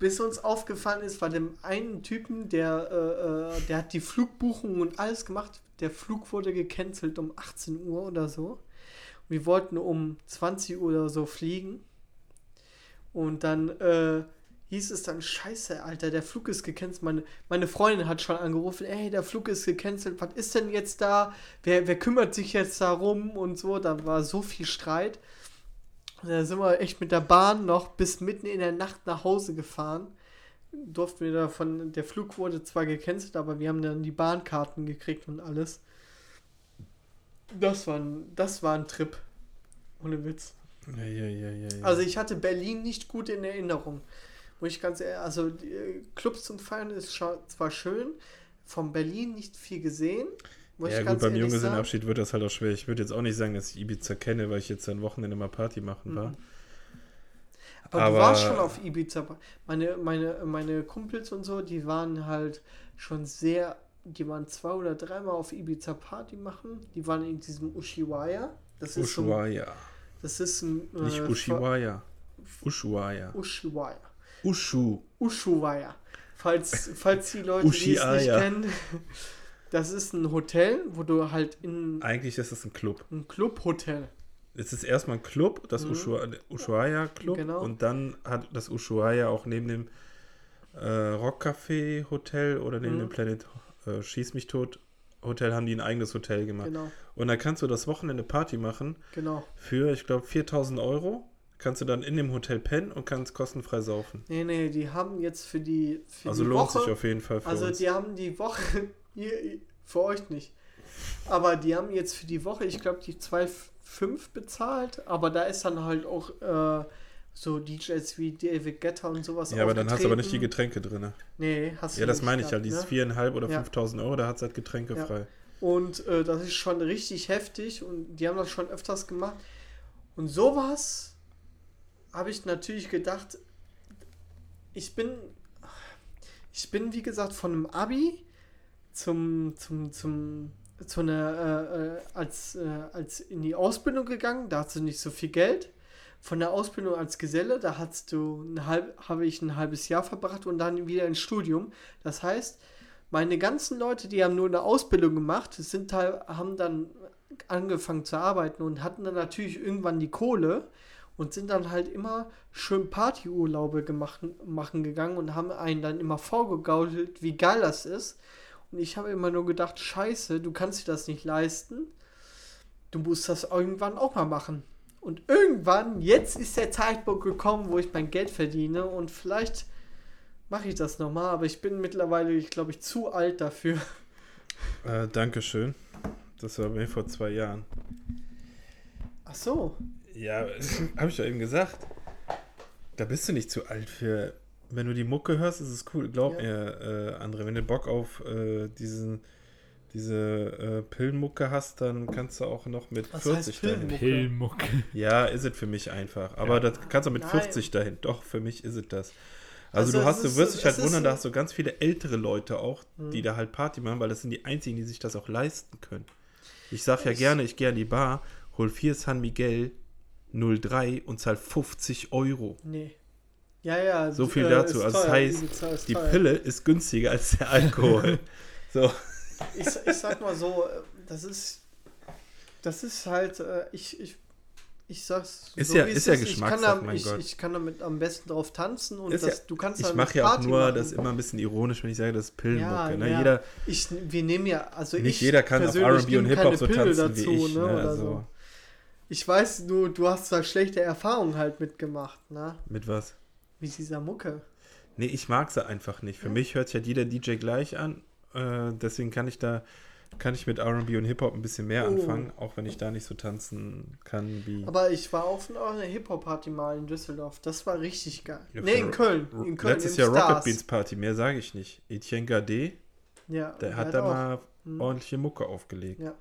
bis uns aufgefallen ist, bei dem einen Typen, der, äh, äh, der hat die Flugbuchung und alles gemacht. Der Flug wurde gecancelt um 18 Uhr oder so. Wir wollten um 20 Uhr oder so fliegen. Und dann äh, hieß es dann, scheiße, Alter, der Flug ist gecancelt. Meine, meine Freundin hat schon angerufen, ey, der Flug ist gecancelt, was ist denn jetzt da? Wer, wer kümmert sich jetzt darum und so? Da war so viel Streit. Da sind wir echt mit der Bahn noch bis mitten in der Nacht nach Hause gefahren. Durften wir davon, der Flug wurde zwar gecancelt, aber wir haben dann die Bahnkarten gekriegt und alles. Das war ein, das war ein Trip. Ohne Witz. Ja, ja, ja. Also ich hatte Berlin nicht gut in Erinnerung. Muss ich ganz ehrlich, also die, äh, Clubs zum Feiern ist zwar schön, von Berlin nicht viel gesehen. Muss ja, gut, beim. Junggesellenabschied wird das halt auch schwer. Ich würde jetzt auch nicht sagen, dass ich Ibiza kenne, weil ich jetzt ein Wochenende mal Party machen war. Mhm. Aber, Aber- du warst schon auf Ibiza. Meine, meine, meine Kumpels und so, die waren halt schon sehr, die waren zwei oder dreimal auf Ibiza Party machen. Die waren in diesem Ushuaia. Das ist so, ein- Ushuaia. das ist ein äh, Nicht Ushuaia. Ushuaia. Ushuaia. Ushu. Ushuaia. Falls, falls die Leute die es nicht kennen, das ist ein Hotel, wo du halt in Eigentlich ist es ein Club. ein Clubhotel. Es ist erstmal ein Club, das Mhm. Ushua- Ushuaia Club. Genau. Und dann hat das Ushuaia auch neben dem äh, Rockcafé Hotel oder neben Mhm. dem Planet äh, Schieß mich tot Hotel haben die ein eigenes Hotel gemacht. Genau, Und da kannst du das Wochenende Party machen genau. für, ich glaube, 4000 Euro. Kannst du dann in dem Hotel pennen und kannst kostenfrei saufen. Nee, nee, die haben jetzt für die für Also die lohnt Woche, sich auf jeden Fall für Also uns. die haben die Woche, hier, für euch nicht. Aber die haben jetzt für die Woche, ich glaube, die 2,5 bezahlt. Aber da ist dann halt auch äh, so DJs wie David Guetta und sowas ja, aber dann hast du aber nicht die. Getränke drin. Nee, hast du Ja, das nicht meine ich halt. gehabt, Dieses ne? viereinhalb oder Ja. 5000 Euro, da hat es halt Getränke Ja. frei. Und äh, das ist schon richtig heftig und die haben das schon öfters gemacht. Und sowas habe ich natürlich gedacht, ich bin, ich bin wie gesagt von einem Abi zum, zum, zum, zu einer, äh, äh, als, äh, als in die Ausbildung gegangen, da hast du nicht so viel Geld. Von der Ausbildung als Geselle, da hast du ein halb, habe ich ein halbes Jahr verbracht und dann wieder ins Studium. Das heißt, meine ganzen Leute, die haben nur eine Ausbildung gemacht, sind haben dann angefangen zu arbeiten und hatten dann natürlich irgendwann die Kohle und sind dann halt immer schön Partyurlaube gemacht, machen gegangen und haben einen dann immer vorgegaukelt, wie geil das ist. Und ich habe immer nur gedacht, scheiße, du kannst dir das nicht leisten. Du musst das irgendwann auch mal machen. Und irgendwann, jetzt ist der Zeitpunkt gekommen, wo ich mein Geld verdiene und vielleicht mache ich das nochmal, aber ich bin mittlerweile, ich glaube ich, zu alt dafür. Äh, Dankeschön. Das war bei mir vor zwei Jahren. Ach so. Ja, habe ich doch eben gesagt. Da bist du nicht zu alt für Wenn du die Mucke hörst, ist es cool. Glaub Ja. mir, äh, André, wenn du Bock auf äh, diesen, diese äh, Pillenmucke hast, dann kannst du auch noch mit Was 40 heißt dahin. Pillenmucke? Ja, ist es für mich einfach. Aber Ja. das kannst du mit Nein. 40 dahin. Doch, für mich ist es das. Also, Also du hast, du wirst dich halt wundern, da so- hast du ganz viele ältere Leute auch, die Mhm. da halt Party machen, weil das sind die einzigen, die sich das auch leisten können. Ich sag ja Ich- gerne, ich gehe an die Bar, hol 4 San Miguel 03 und zahl 50 Euro. Nee. Ja, ja. So viel äh, dazu. ist Also das teuer, heißt, ist Die teuer. Pille ist günstiger als der Alkohol. so. Ich, ich sag mal so, äh, das ist. Das ist halt, äh, ich, ich, ich sag's. Ist so, ja- ist es ja Ich kann, Geschmackssache, da, mein ich, ich kann damit am besten drauf tanzen und Ist das, ja- du kannst Ich mache ja auch Party nur machen. das immer ein bisschen ironisch, wenn ich sage, das ist Pillenmucke. Ja, ne? ja. Jeder, Ich, wir nehmen ja, also nicht ich jeder kann auf R&B und Hip-Hop keine so tanzen wie ich. ne, ne? also, so. Ich weiß nur, du hast da schlechte Erfahrungen halt mitgemacht, ne? Mit was? Mit dieser Mucke. Nee, ich mag sie einfach nicht. Für Ja. mich hört sich halt jeder DJ gleich an. Äh, deswegen kann ich da, kann ich mit RB und Hip-Hop ein bisschen mehr Oh. anfangen, auch wenn ich da nicht so tanzen kann wie. Aber ich war auf einer Hip-Hop-Party mal in Düsseldorf. Das war richtig geil. Ja, nee, in Köln. In Köln Letztes Jahr Stars. Rocket Beans Party, mehr sage ich nicht. Etienne Gade, Ja, der hat da auch- mal Mhm. ordentliche Mucke aufgelegt. Ja.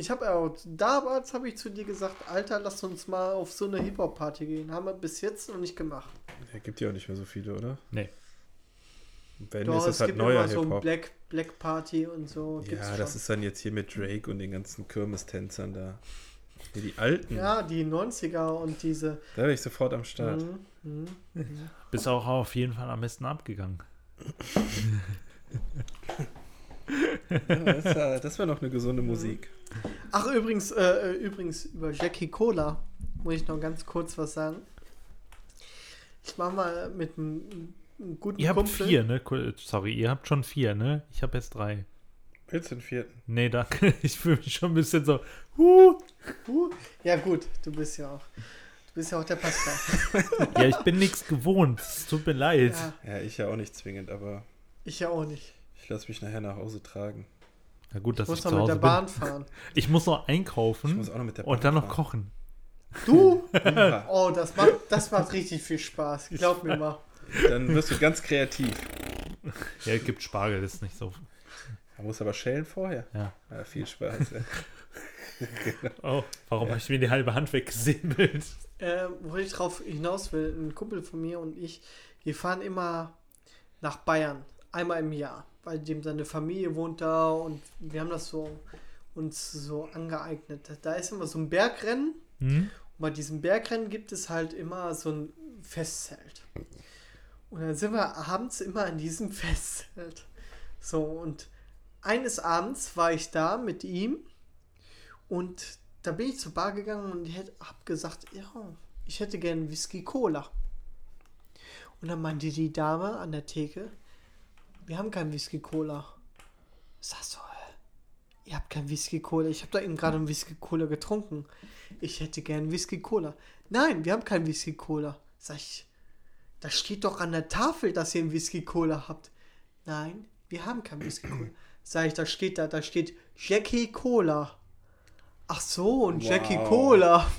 Ich habe auch, damals habe ich zu dir gesagt, Alter, lass uns mal auf so eine Hip-Hop-Party gehen. Haben wir bis jetzt noch nicht gemacht. Der gibt ja auch nicht mehr so viele, oder? Nee. Wenn Doch, ist es es halt gibt neuer immer so ein. Black, Black Party und so. gibt's ja, das schon. ist dann jetzt hier mit Drake und den ganzen Kirmestänzern da. Hier die alten. Ja, die 90er und diese. Da wäre ich sofort am Start. Mhm, mhm. Bist auch auf jeden Fall am besten abgegangen. Ja, das das wäre noch eine gesunde Musik. Ach, übrigens, äh, äh, übrigens, über Jackie Cola muss ich noch ganz kurz was sagen. Ich war mal mit einem, guten Ihr habt Kumpel. vier, ne? Sorry, ihr habt schon vier, ne? Ich habe erst drei. Willst du den vierten? Nee, danke. Ich fühle mich schon ein bisschen so. Huh. Uh, ja, gut, du bist ja auch. Du bist ja auch der Pascal. Ja, ich bin nichts gewohnt. Es tut mir leid. ja, Ja, ich ja auch nicht zwingend, aber ich ja auch nicht. Ich lasse mich nachher nach Hause tragen. Na gut, Ich dass ich, muss zu noch mit Hause der bin. Bahn fahren. Ich muss noch Ich einkaufen muss auch noch mit der und dann noch fahren. kochen. Du? Ja, Oh, das macht, das macht richtig viel Spaß. Glaub mir mal. dann wirst du ganz kreativ. Ja, es gibt Spargel, das ist nicht so. Man muss aber schälen vorher. Ja. Ja, viel Spaß. ja. Oh, warum habe ich mir die halbe Hand weggesäbelt? Äh, wo ich drauf hinaus will, ein Kumpel von mir und ich, wir fahren immer nach Bayern. Einmal im Jahr. Weil dem seine Familie wohnt da und wir haben das so uns so angeeignet. Da ist immer so ein Bergrennen. Hm? Und bei diesem Bergrennen gibt es halt immer so ein Festzelt. Und dann sind wir abends immer in diesem Festzelt. So, und eines Abends war ich da mit ihm und da bin ich zur Bar gegangen und hab gesagt, ja, ich hätte gern Whisky Cola. Und dann meinte die Dame an der Theke, wir haben kein Whisky Cola. Sag so, hä? ihr habt kein Whisky Cola. Ich habe da eben gerade einen Whisky Cola getrunken. Ich hätte gern Whisky Cola. Nein, wir haben kein Whisky Cola. Sag ich, da steht doch an der Tafel, dass ihr einen Whisky Cola habt. Nein, wir haben kein Whisky Cola. Sag ich, da steht da, da steht Jackie Cola. Ach so, und Jackie Wow. Cola.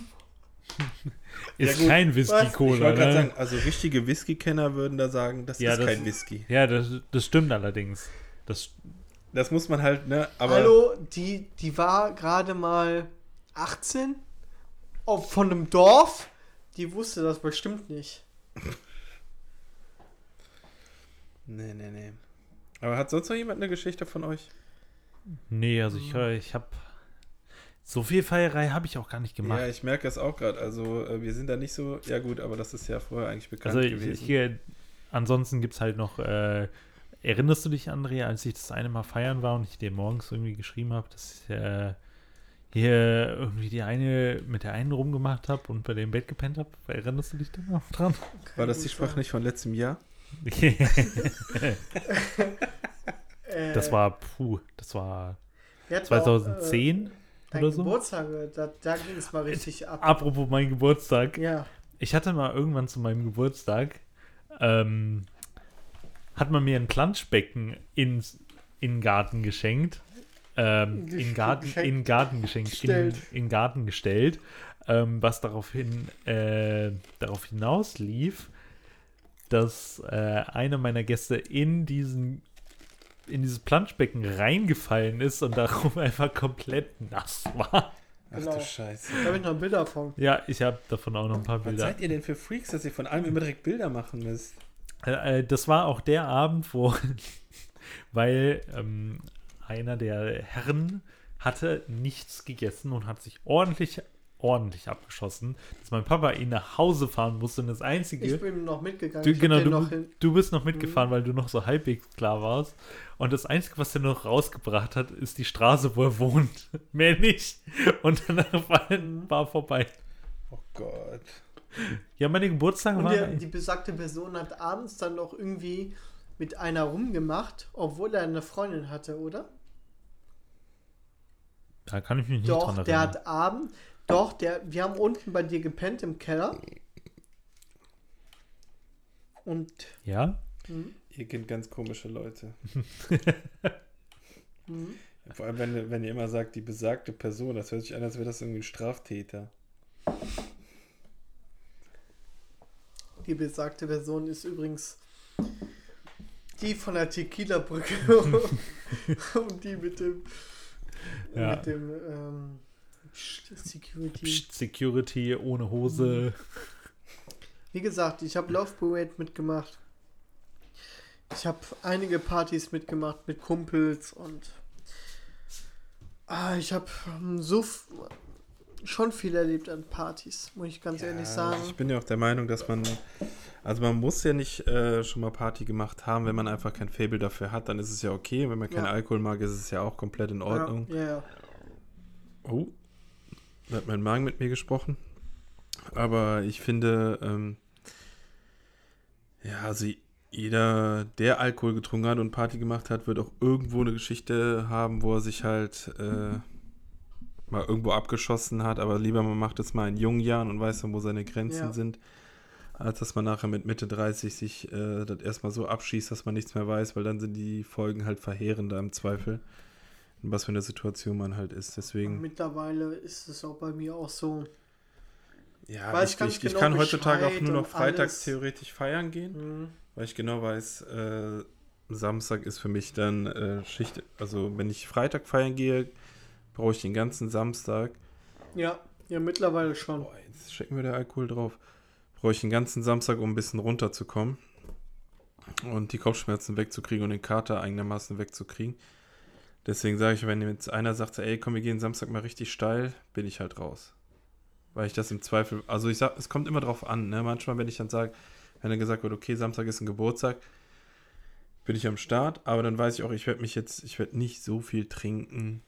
Ist gut. kein? Ich Whisky-Cola, wollte gerade ne? sagen, also richtige Whisky-Kenner würden da sagen, das Ja, ist das- kein Whisky. Ja, das, das stimmt allerdings. Das, Das muss man halt, ne? Aber Hallo, die, die war gerade mal 18 auf, von einem Dorf. Die wusste das bestimmt nicht. Nee, nee, nee. Aber hat sonst noch jemand eine Geschichte von euch? nee, also ich, äh, ich habe so viel Feierei habe ich auch gar nicht gemacht. Ja, ich merke es auch gerade. Also, äh, wir sind da nicht so. Ja, gut, aber das ist ja vorher eigentlich bekannt also ich, gewesen. ich, äh, ansonsten gibt es halt noch, äh, erinnerst du dich, Andrea, als ich das eine Mal feiern war und ich dir morgens irgendwie geschrieben habe, dass ich äh, hier irgendwie die eine mit der einen rumgemacht habe und bei dem Bett gepennt habe? Erinnerst du dich da noch dran? War das die Sprache nicht von letztem Jahr? Äh, das war, puh, das war wir hatten auch, 2010 Äh, dein oder so. Geburtstag, da, da ging es mal richtig ab. Apropos mein Geburtstag. Ja. Ich hatte mal irgendwann zu meinem Geburtstag, ähm, hat man mir ein Planschbecken ins, in den Garten geschenkt. Ähm, in den Garten, Geschenkt. in den Garten geschenkt, in, Gestellt. in den Garten gestellt, ähm, was daraufhin, äh, darauf hinaus lief, dass äh, einer meiner Gäste in diesen in dieses Planschbecken reingefallen ist und darum einfach komplett nass war. Ach Genau. du Scheiße. Da habe ich noch Bilder von. Ja, ich habe davon auch noch ein paar Was Bilder. seid ihr denn für Freaks, dass ihr von allem immer direkt Bilder machen müsst? Äh, äh, das war auch der Abend, wo, weil ähm, einer der Herren hatte nichts gegessen und hat sich ordentlich, ordentlich abgeschossen, dass mein Papa ihn nach Hause fahren musste und das Einzige. Ich bin noch mitgegangen. Du, genau, du, du bist noch mitgefahren, weil du noch so halbwegs klar warst. Und das Einzige, was er noch rausgebracht hat, ist die Straße, wo er wohnt. Mehr nicht. Und danach war, war vorbei. Oh Gott. Ja, meine Geburtstage Und waren. der, die besagte Person hat abends dann noch irgendwie mit einer rumgemacht, obwohl er eine Freundin hatte, oder? da kann ich mich nicht Doch, dran der erinnern. hat abend, doch, der, wir haben unten bei dir gepennt im Keller. Und Ja? Ihr kennt ganz komische Leute. Vor allem, wenn, wenn ihr immer sagt, die besagte Person, das hört sich an, als wäre das irgendwie ein Straftäter. die besagte Person ist übrigens die von der Tequila-Brücke und die mit dem, Ja. mit dem ähm, Psst, Security. Psst, Security ohne Hose. Wie gesagt, ich habe Love Parade mitgemacht. Ich habe einige Partys mitgemacht mit Kumpels und ah, ich habe so f- schon viel erlebt an Partys, muss ich ganz ehrlich sagen. Ich bin ja auch der Meinung, dass man, also man muss ja nicht äh, schon mal Party gemacht haben, wenn man einfach kein Fable dafür hat, dann ist es ja okay. Wenn man keinen Ja. Alkohol mag, ist es ja auch komplett in Ordnung. Ja, ja, ja. Oh, da hat mein Magen mit mir gesprochen. Aber ich finde, ähm, ja, also jeder, der Alkohol getrunken hat und Party gemacht hat, wird auch irgendwo eine Geschichte haben, wo er sich halt äh, mal irgendwo abgeschossen hat. Aber lieber man macht es mal in jungen Jahren und weiß dann, wo seine Grenzen Ja. sind, als dass man nachher mit Mitte 30 sich äh, das erstmal so abschießt, dass man nichts mehr weiß, weil dann sind die Folgen halt verheerender im Zweifel. Was für eine Situation man halt ist. Deswegen. Mittlerweile ist es auch bei mir auch so. Ja, Weiß ich, ich, ich genau kann heutzutage auch nur noch und freitags alles. theoretisch feiern gehen, Hm. weil ich genau weiß, äh, Samstag ist für mich dann äh, Schicht. Also wenn ich Freitag feiern gehe, brauche ich den ganzen Samstag. Ja, ja, mittlerweile schon. Boah, jetzt checken wir der Alkohol drauf. Brauche ich den ganzen Samstag, um ein bisschen runterzukommen und die Kopfschmerzen wegzukriegen und den Kater einigermaßen wegzukriegen. Deswegen sage ich, wenn jetzt einer sagt, ey, komm, wir gehen Samstag mal richtig steil, bin ich halt raus. Weil ich das im Zweifel, also ich sag, es kommt immer drauf an, ne? Manchmal, wenn ich dann sage, wenn dann gesagt wird, okay, Samstag ist ein Geburtstag, bin ich am Start, aber dann weiß ich auch, ich werde mich jetzt, ich werde nicht so viel trinken,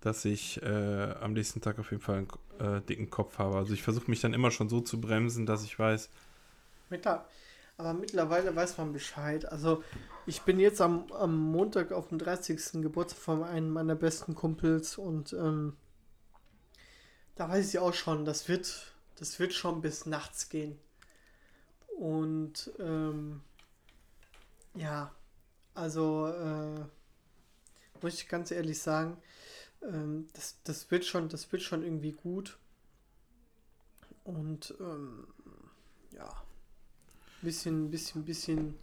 dass ich äh, am nächsten Tag auf jeden Fall einen äh, dicken Kopf habe. Also ich versuche mich dann immer schon so zu bremsen, dass ich weiß, Mittler aber mittlerweile weiß man Bescheid. Also ich bin jetzt am, am Montag auf dem 30. Geburtstag von einem meiner besten Kumpels und ähm, da weiß ich auch schon, das wird, das wird schon bis nachts gehen. Und ähm, ja, also äh, muss ich ganz ehrlich sagen, ähm, das, das wird schon, das wird schon irgendwie gut. Und ähm, ja, bisschen, bisschen, bisschen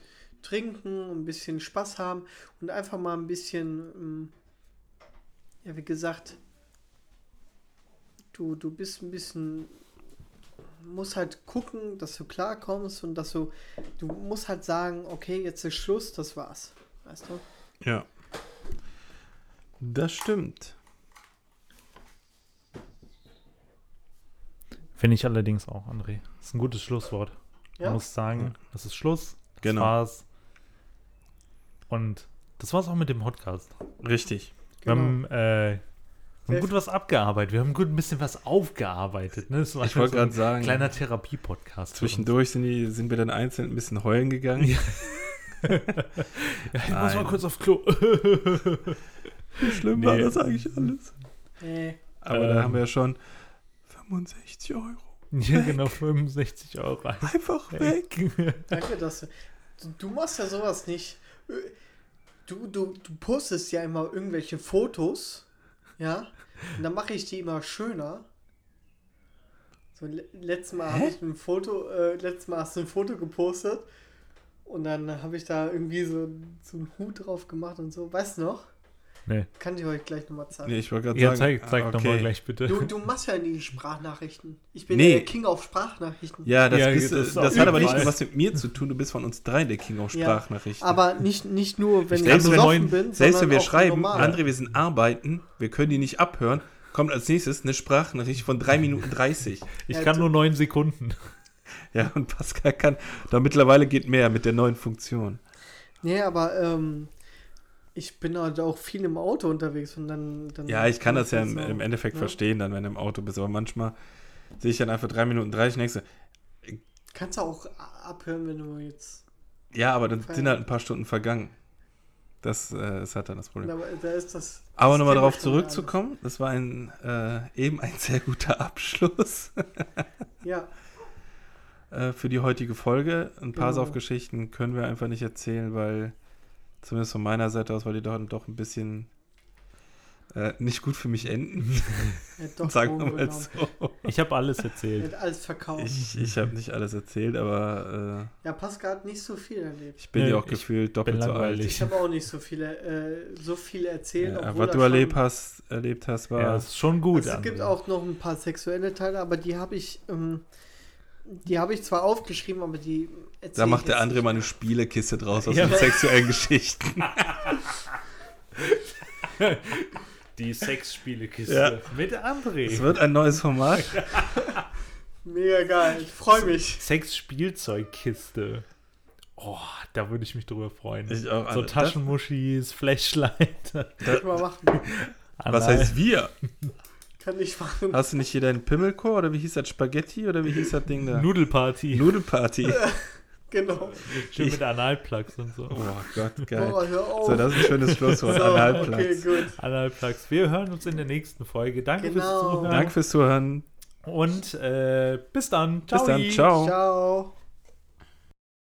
trinken, ein bisschen Spaß haben und einfach mal ein bisschen, ähm, ja, wie gesagt, du, du bist ein bisschen, musst halt gucken, dass du klarkommst und dass du, du musst halt sagen, okay, jetzt ist Schluss, das war's. Weißt du? ja. Das stimmt. Finde ich allerdings auch, André. Das ist ein gutes Schlusswort. Man Ja. muss sagen, das ist Schluss. Das Genau. war's. Und das war's auch mit dem Podcast. Richtig. Wir Genau. haben, äh, wir haben gut was abgearbeitet. Wir haben gut ein bisschen was aufgearbeitet. Ne? Das war Ich wollte so gerade sagen, kleiner Therapie-Podcast. zwischendurch sind, die, sind wir dann einzeln ein bisschen heulen gegangen. Ja. Ja, ich muss mal Nein. kurz auf Klo. Wie schlimm Nee. war das eigentlich alles? Nee. Aber da Ähm. haben wir ja schon 65 Euro. ja, genau, 65 Euro. Einfach weg. Danke, dass du, du, du machst ja sowas nicht. Du, du, du postest ja immer irgendwelche Fotos, ja, und dann mache ich die immer schöner. So, le letztes Mal habe ich ein Foto, äh, letztes Mal hast du ein Foto gepostet Und dann habe ich da irgendwie so, so einen Hut drauf gemacht und so. Weißt du noch? Nee. Kann ich euch gleich nochmal zeigen. Nee, ich wollte gerade Ja, sagen. zeig, zeig ah, doch mal gleich bitte. Du, du machst ja nie Sprachnachrichten. Ich bin Nee. ja der King auf Sprachnachrichten. Ja, das, Ja, bist, das das, ist auch das hat aber nicht nur was mit mir zu tun. Du bist von uns drei der King Ja, Sprachnachrichten. Aber nicht, nicht nur, wenn ich, selbst, wenn, besoffen bin, selbst wenn wir auch schreiben, normal. André, wir sind arbeiten, wir können die nicht abhören, kommt als nächstes eine Sprachnachricht von 3 Minuten 30. Ich Ja, kann nur neun Sekunden. Ja, und Pascal kann, da mittlerweile geht mehr mit der neuen Funktion. Nee, aber ähm, ich bin halt auch viel im Auto unterwegs und dann. dann Ja, ich kann das ja im, im Endeffekt ne? verstehen, dann, wenn du im Auto bist, aber manchmal sehe ich dann einfach 3 Minuten 30 und denkst du, Kannst du auch abhören, wenn du jetzt. ja, aber dann sind halt ein paar Stunden vergangen. Das äh, ist halt dann das Problem. Da, da ist das. Aber nochmal darauf zurückzukommen, das war ein, äh, eben ein sehr guter Abschluss. Ja, äh, für die heutige Folge. Ein paar Genau. Saufgeschichten können wir einfach nicht erzählen, weil, zumindest von meiner Seite aus, weil die doch, doch ein bisschen äh, nicht gut für mich enden. Sagen wir mal so. Ich habe alles Er erzählt. hat alles verkauft. Ich, ich habe nicht alles erzählt, aber äh, ja, Pascal hat nicht so viel erlebt. ich bin Nee, ja auch gefühlt doppelt so alt. Ich habe auch nicht so viele, äh, so viel erzählt. Ja, was du erlebt hast, erlebt hast, war. Ja, ist schon gut. Also es gibt auch noch ein paar sexuelle Teile, aber die habe ich, ähm, die habe ich zwar aufgeschrieben, aber die da macht der andere mal eine Spielekiste draus aus Ja. den sexuellen Geschichten. Die Sexspielekiste Ja. mit André. Es wird ein neues Format. Mega geil, ich freue mich. Sexspielzeugkiste. Oh, da würde ich mich drüber freuen. Ich auch, so Alter. Taschenmuschis, Flashlight. Kann ich mal machen. Was heißt wir? Kann ich machen. Hast du nicht hier deinen Pimmelchor oder wie hieß das? Spaghetti oder wie hieß das Ding da? Nudelparty. Nudelparty. Genau. Schön mit Analplugs und so. Oh Gott, geil. Boah, hör auf. So, das ist ein schönes Schlusswort. So, Analplatz. okay, gut. Analplugs. Wir hören uns in der nächsten Folge. Danke Genau. fürs Zuhören. Danke fürs Zuhören. Und äh, bis dann. Bis dann. Ciao. Ciao. Ciao.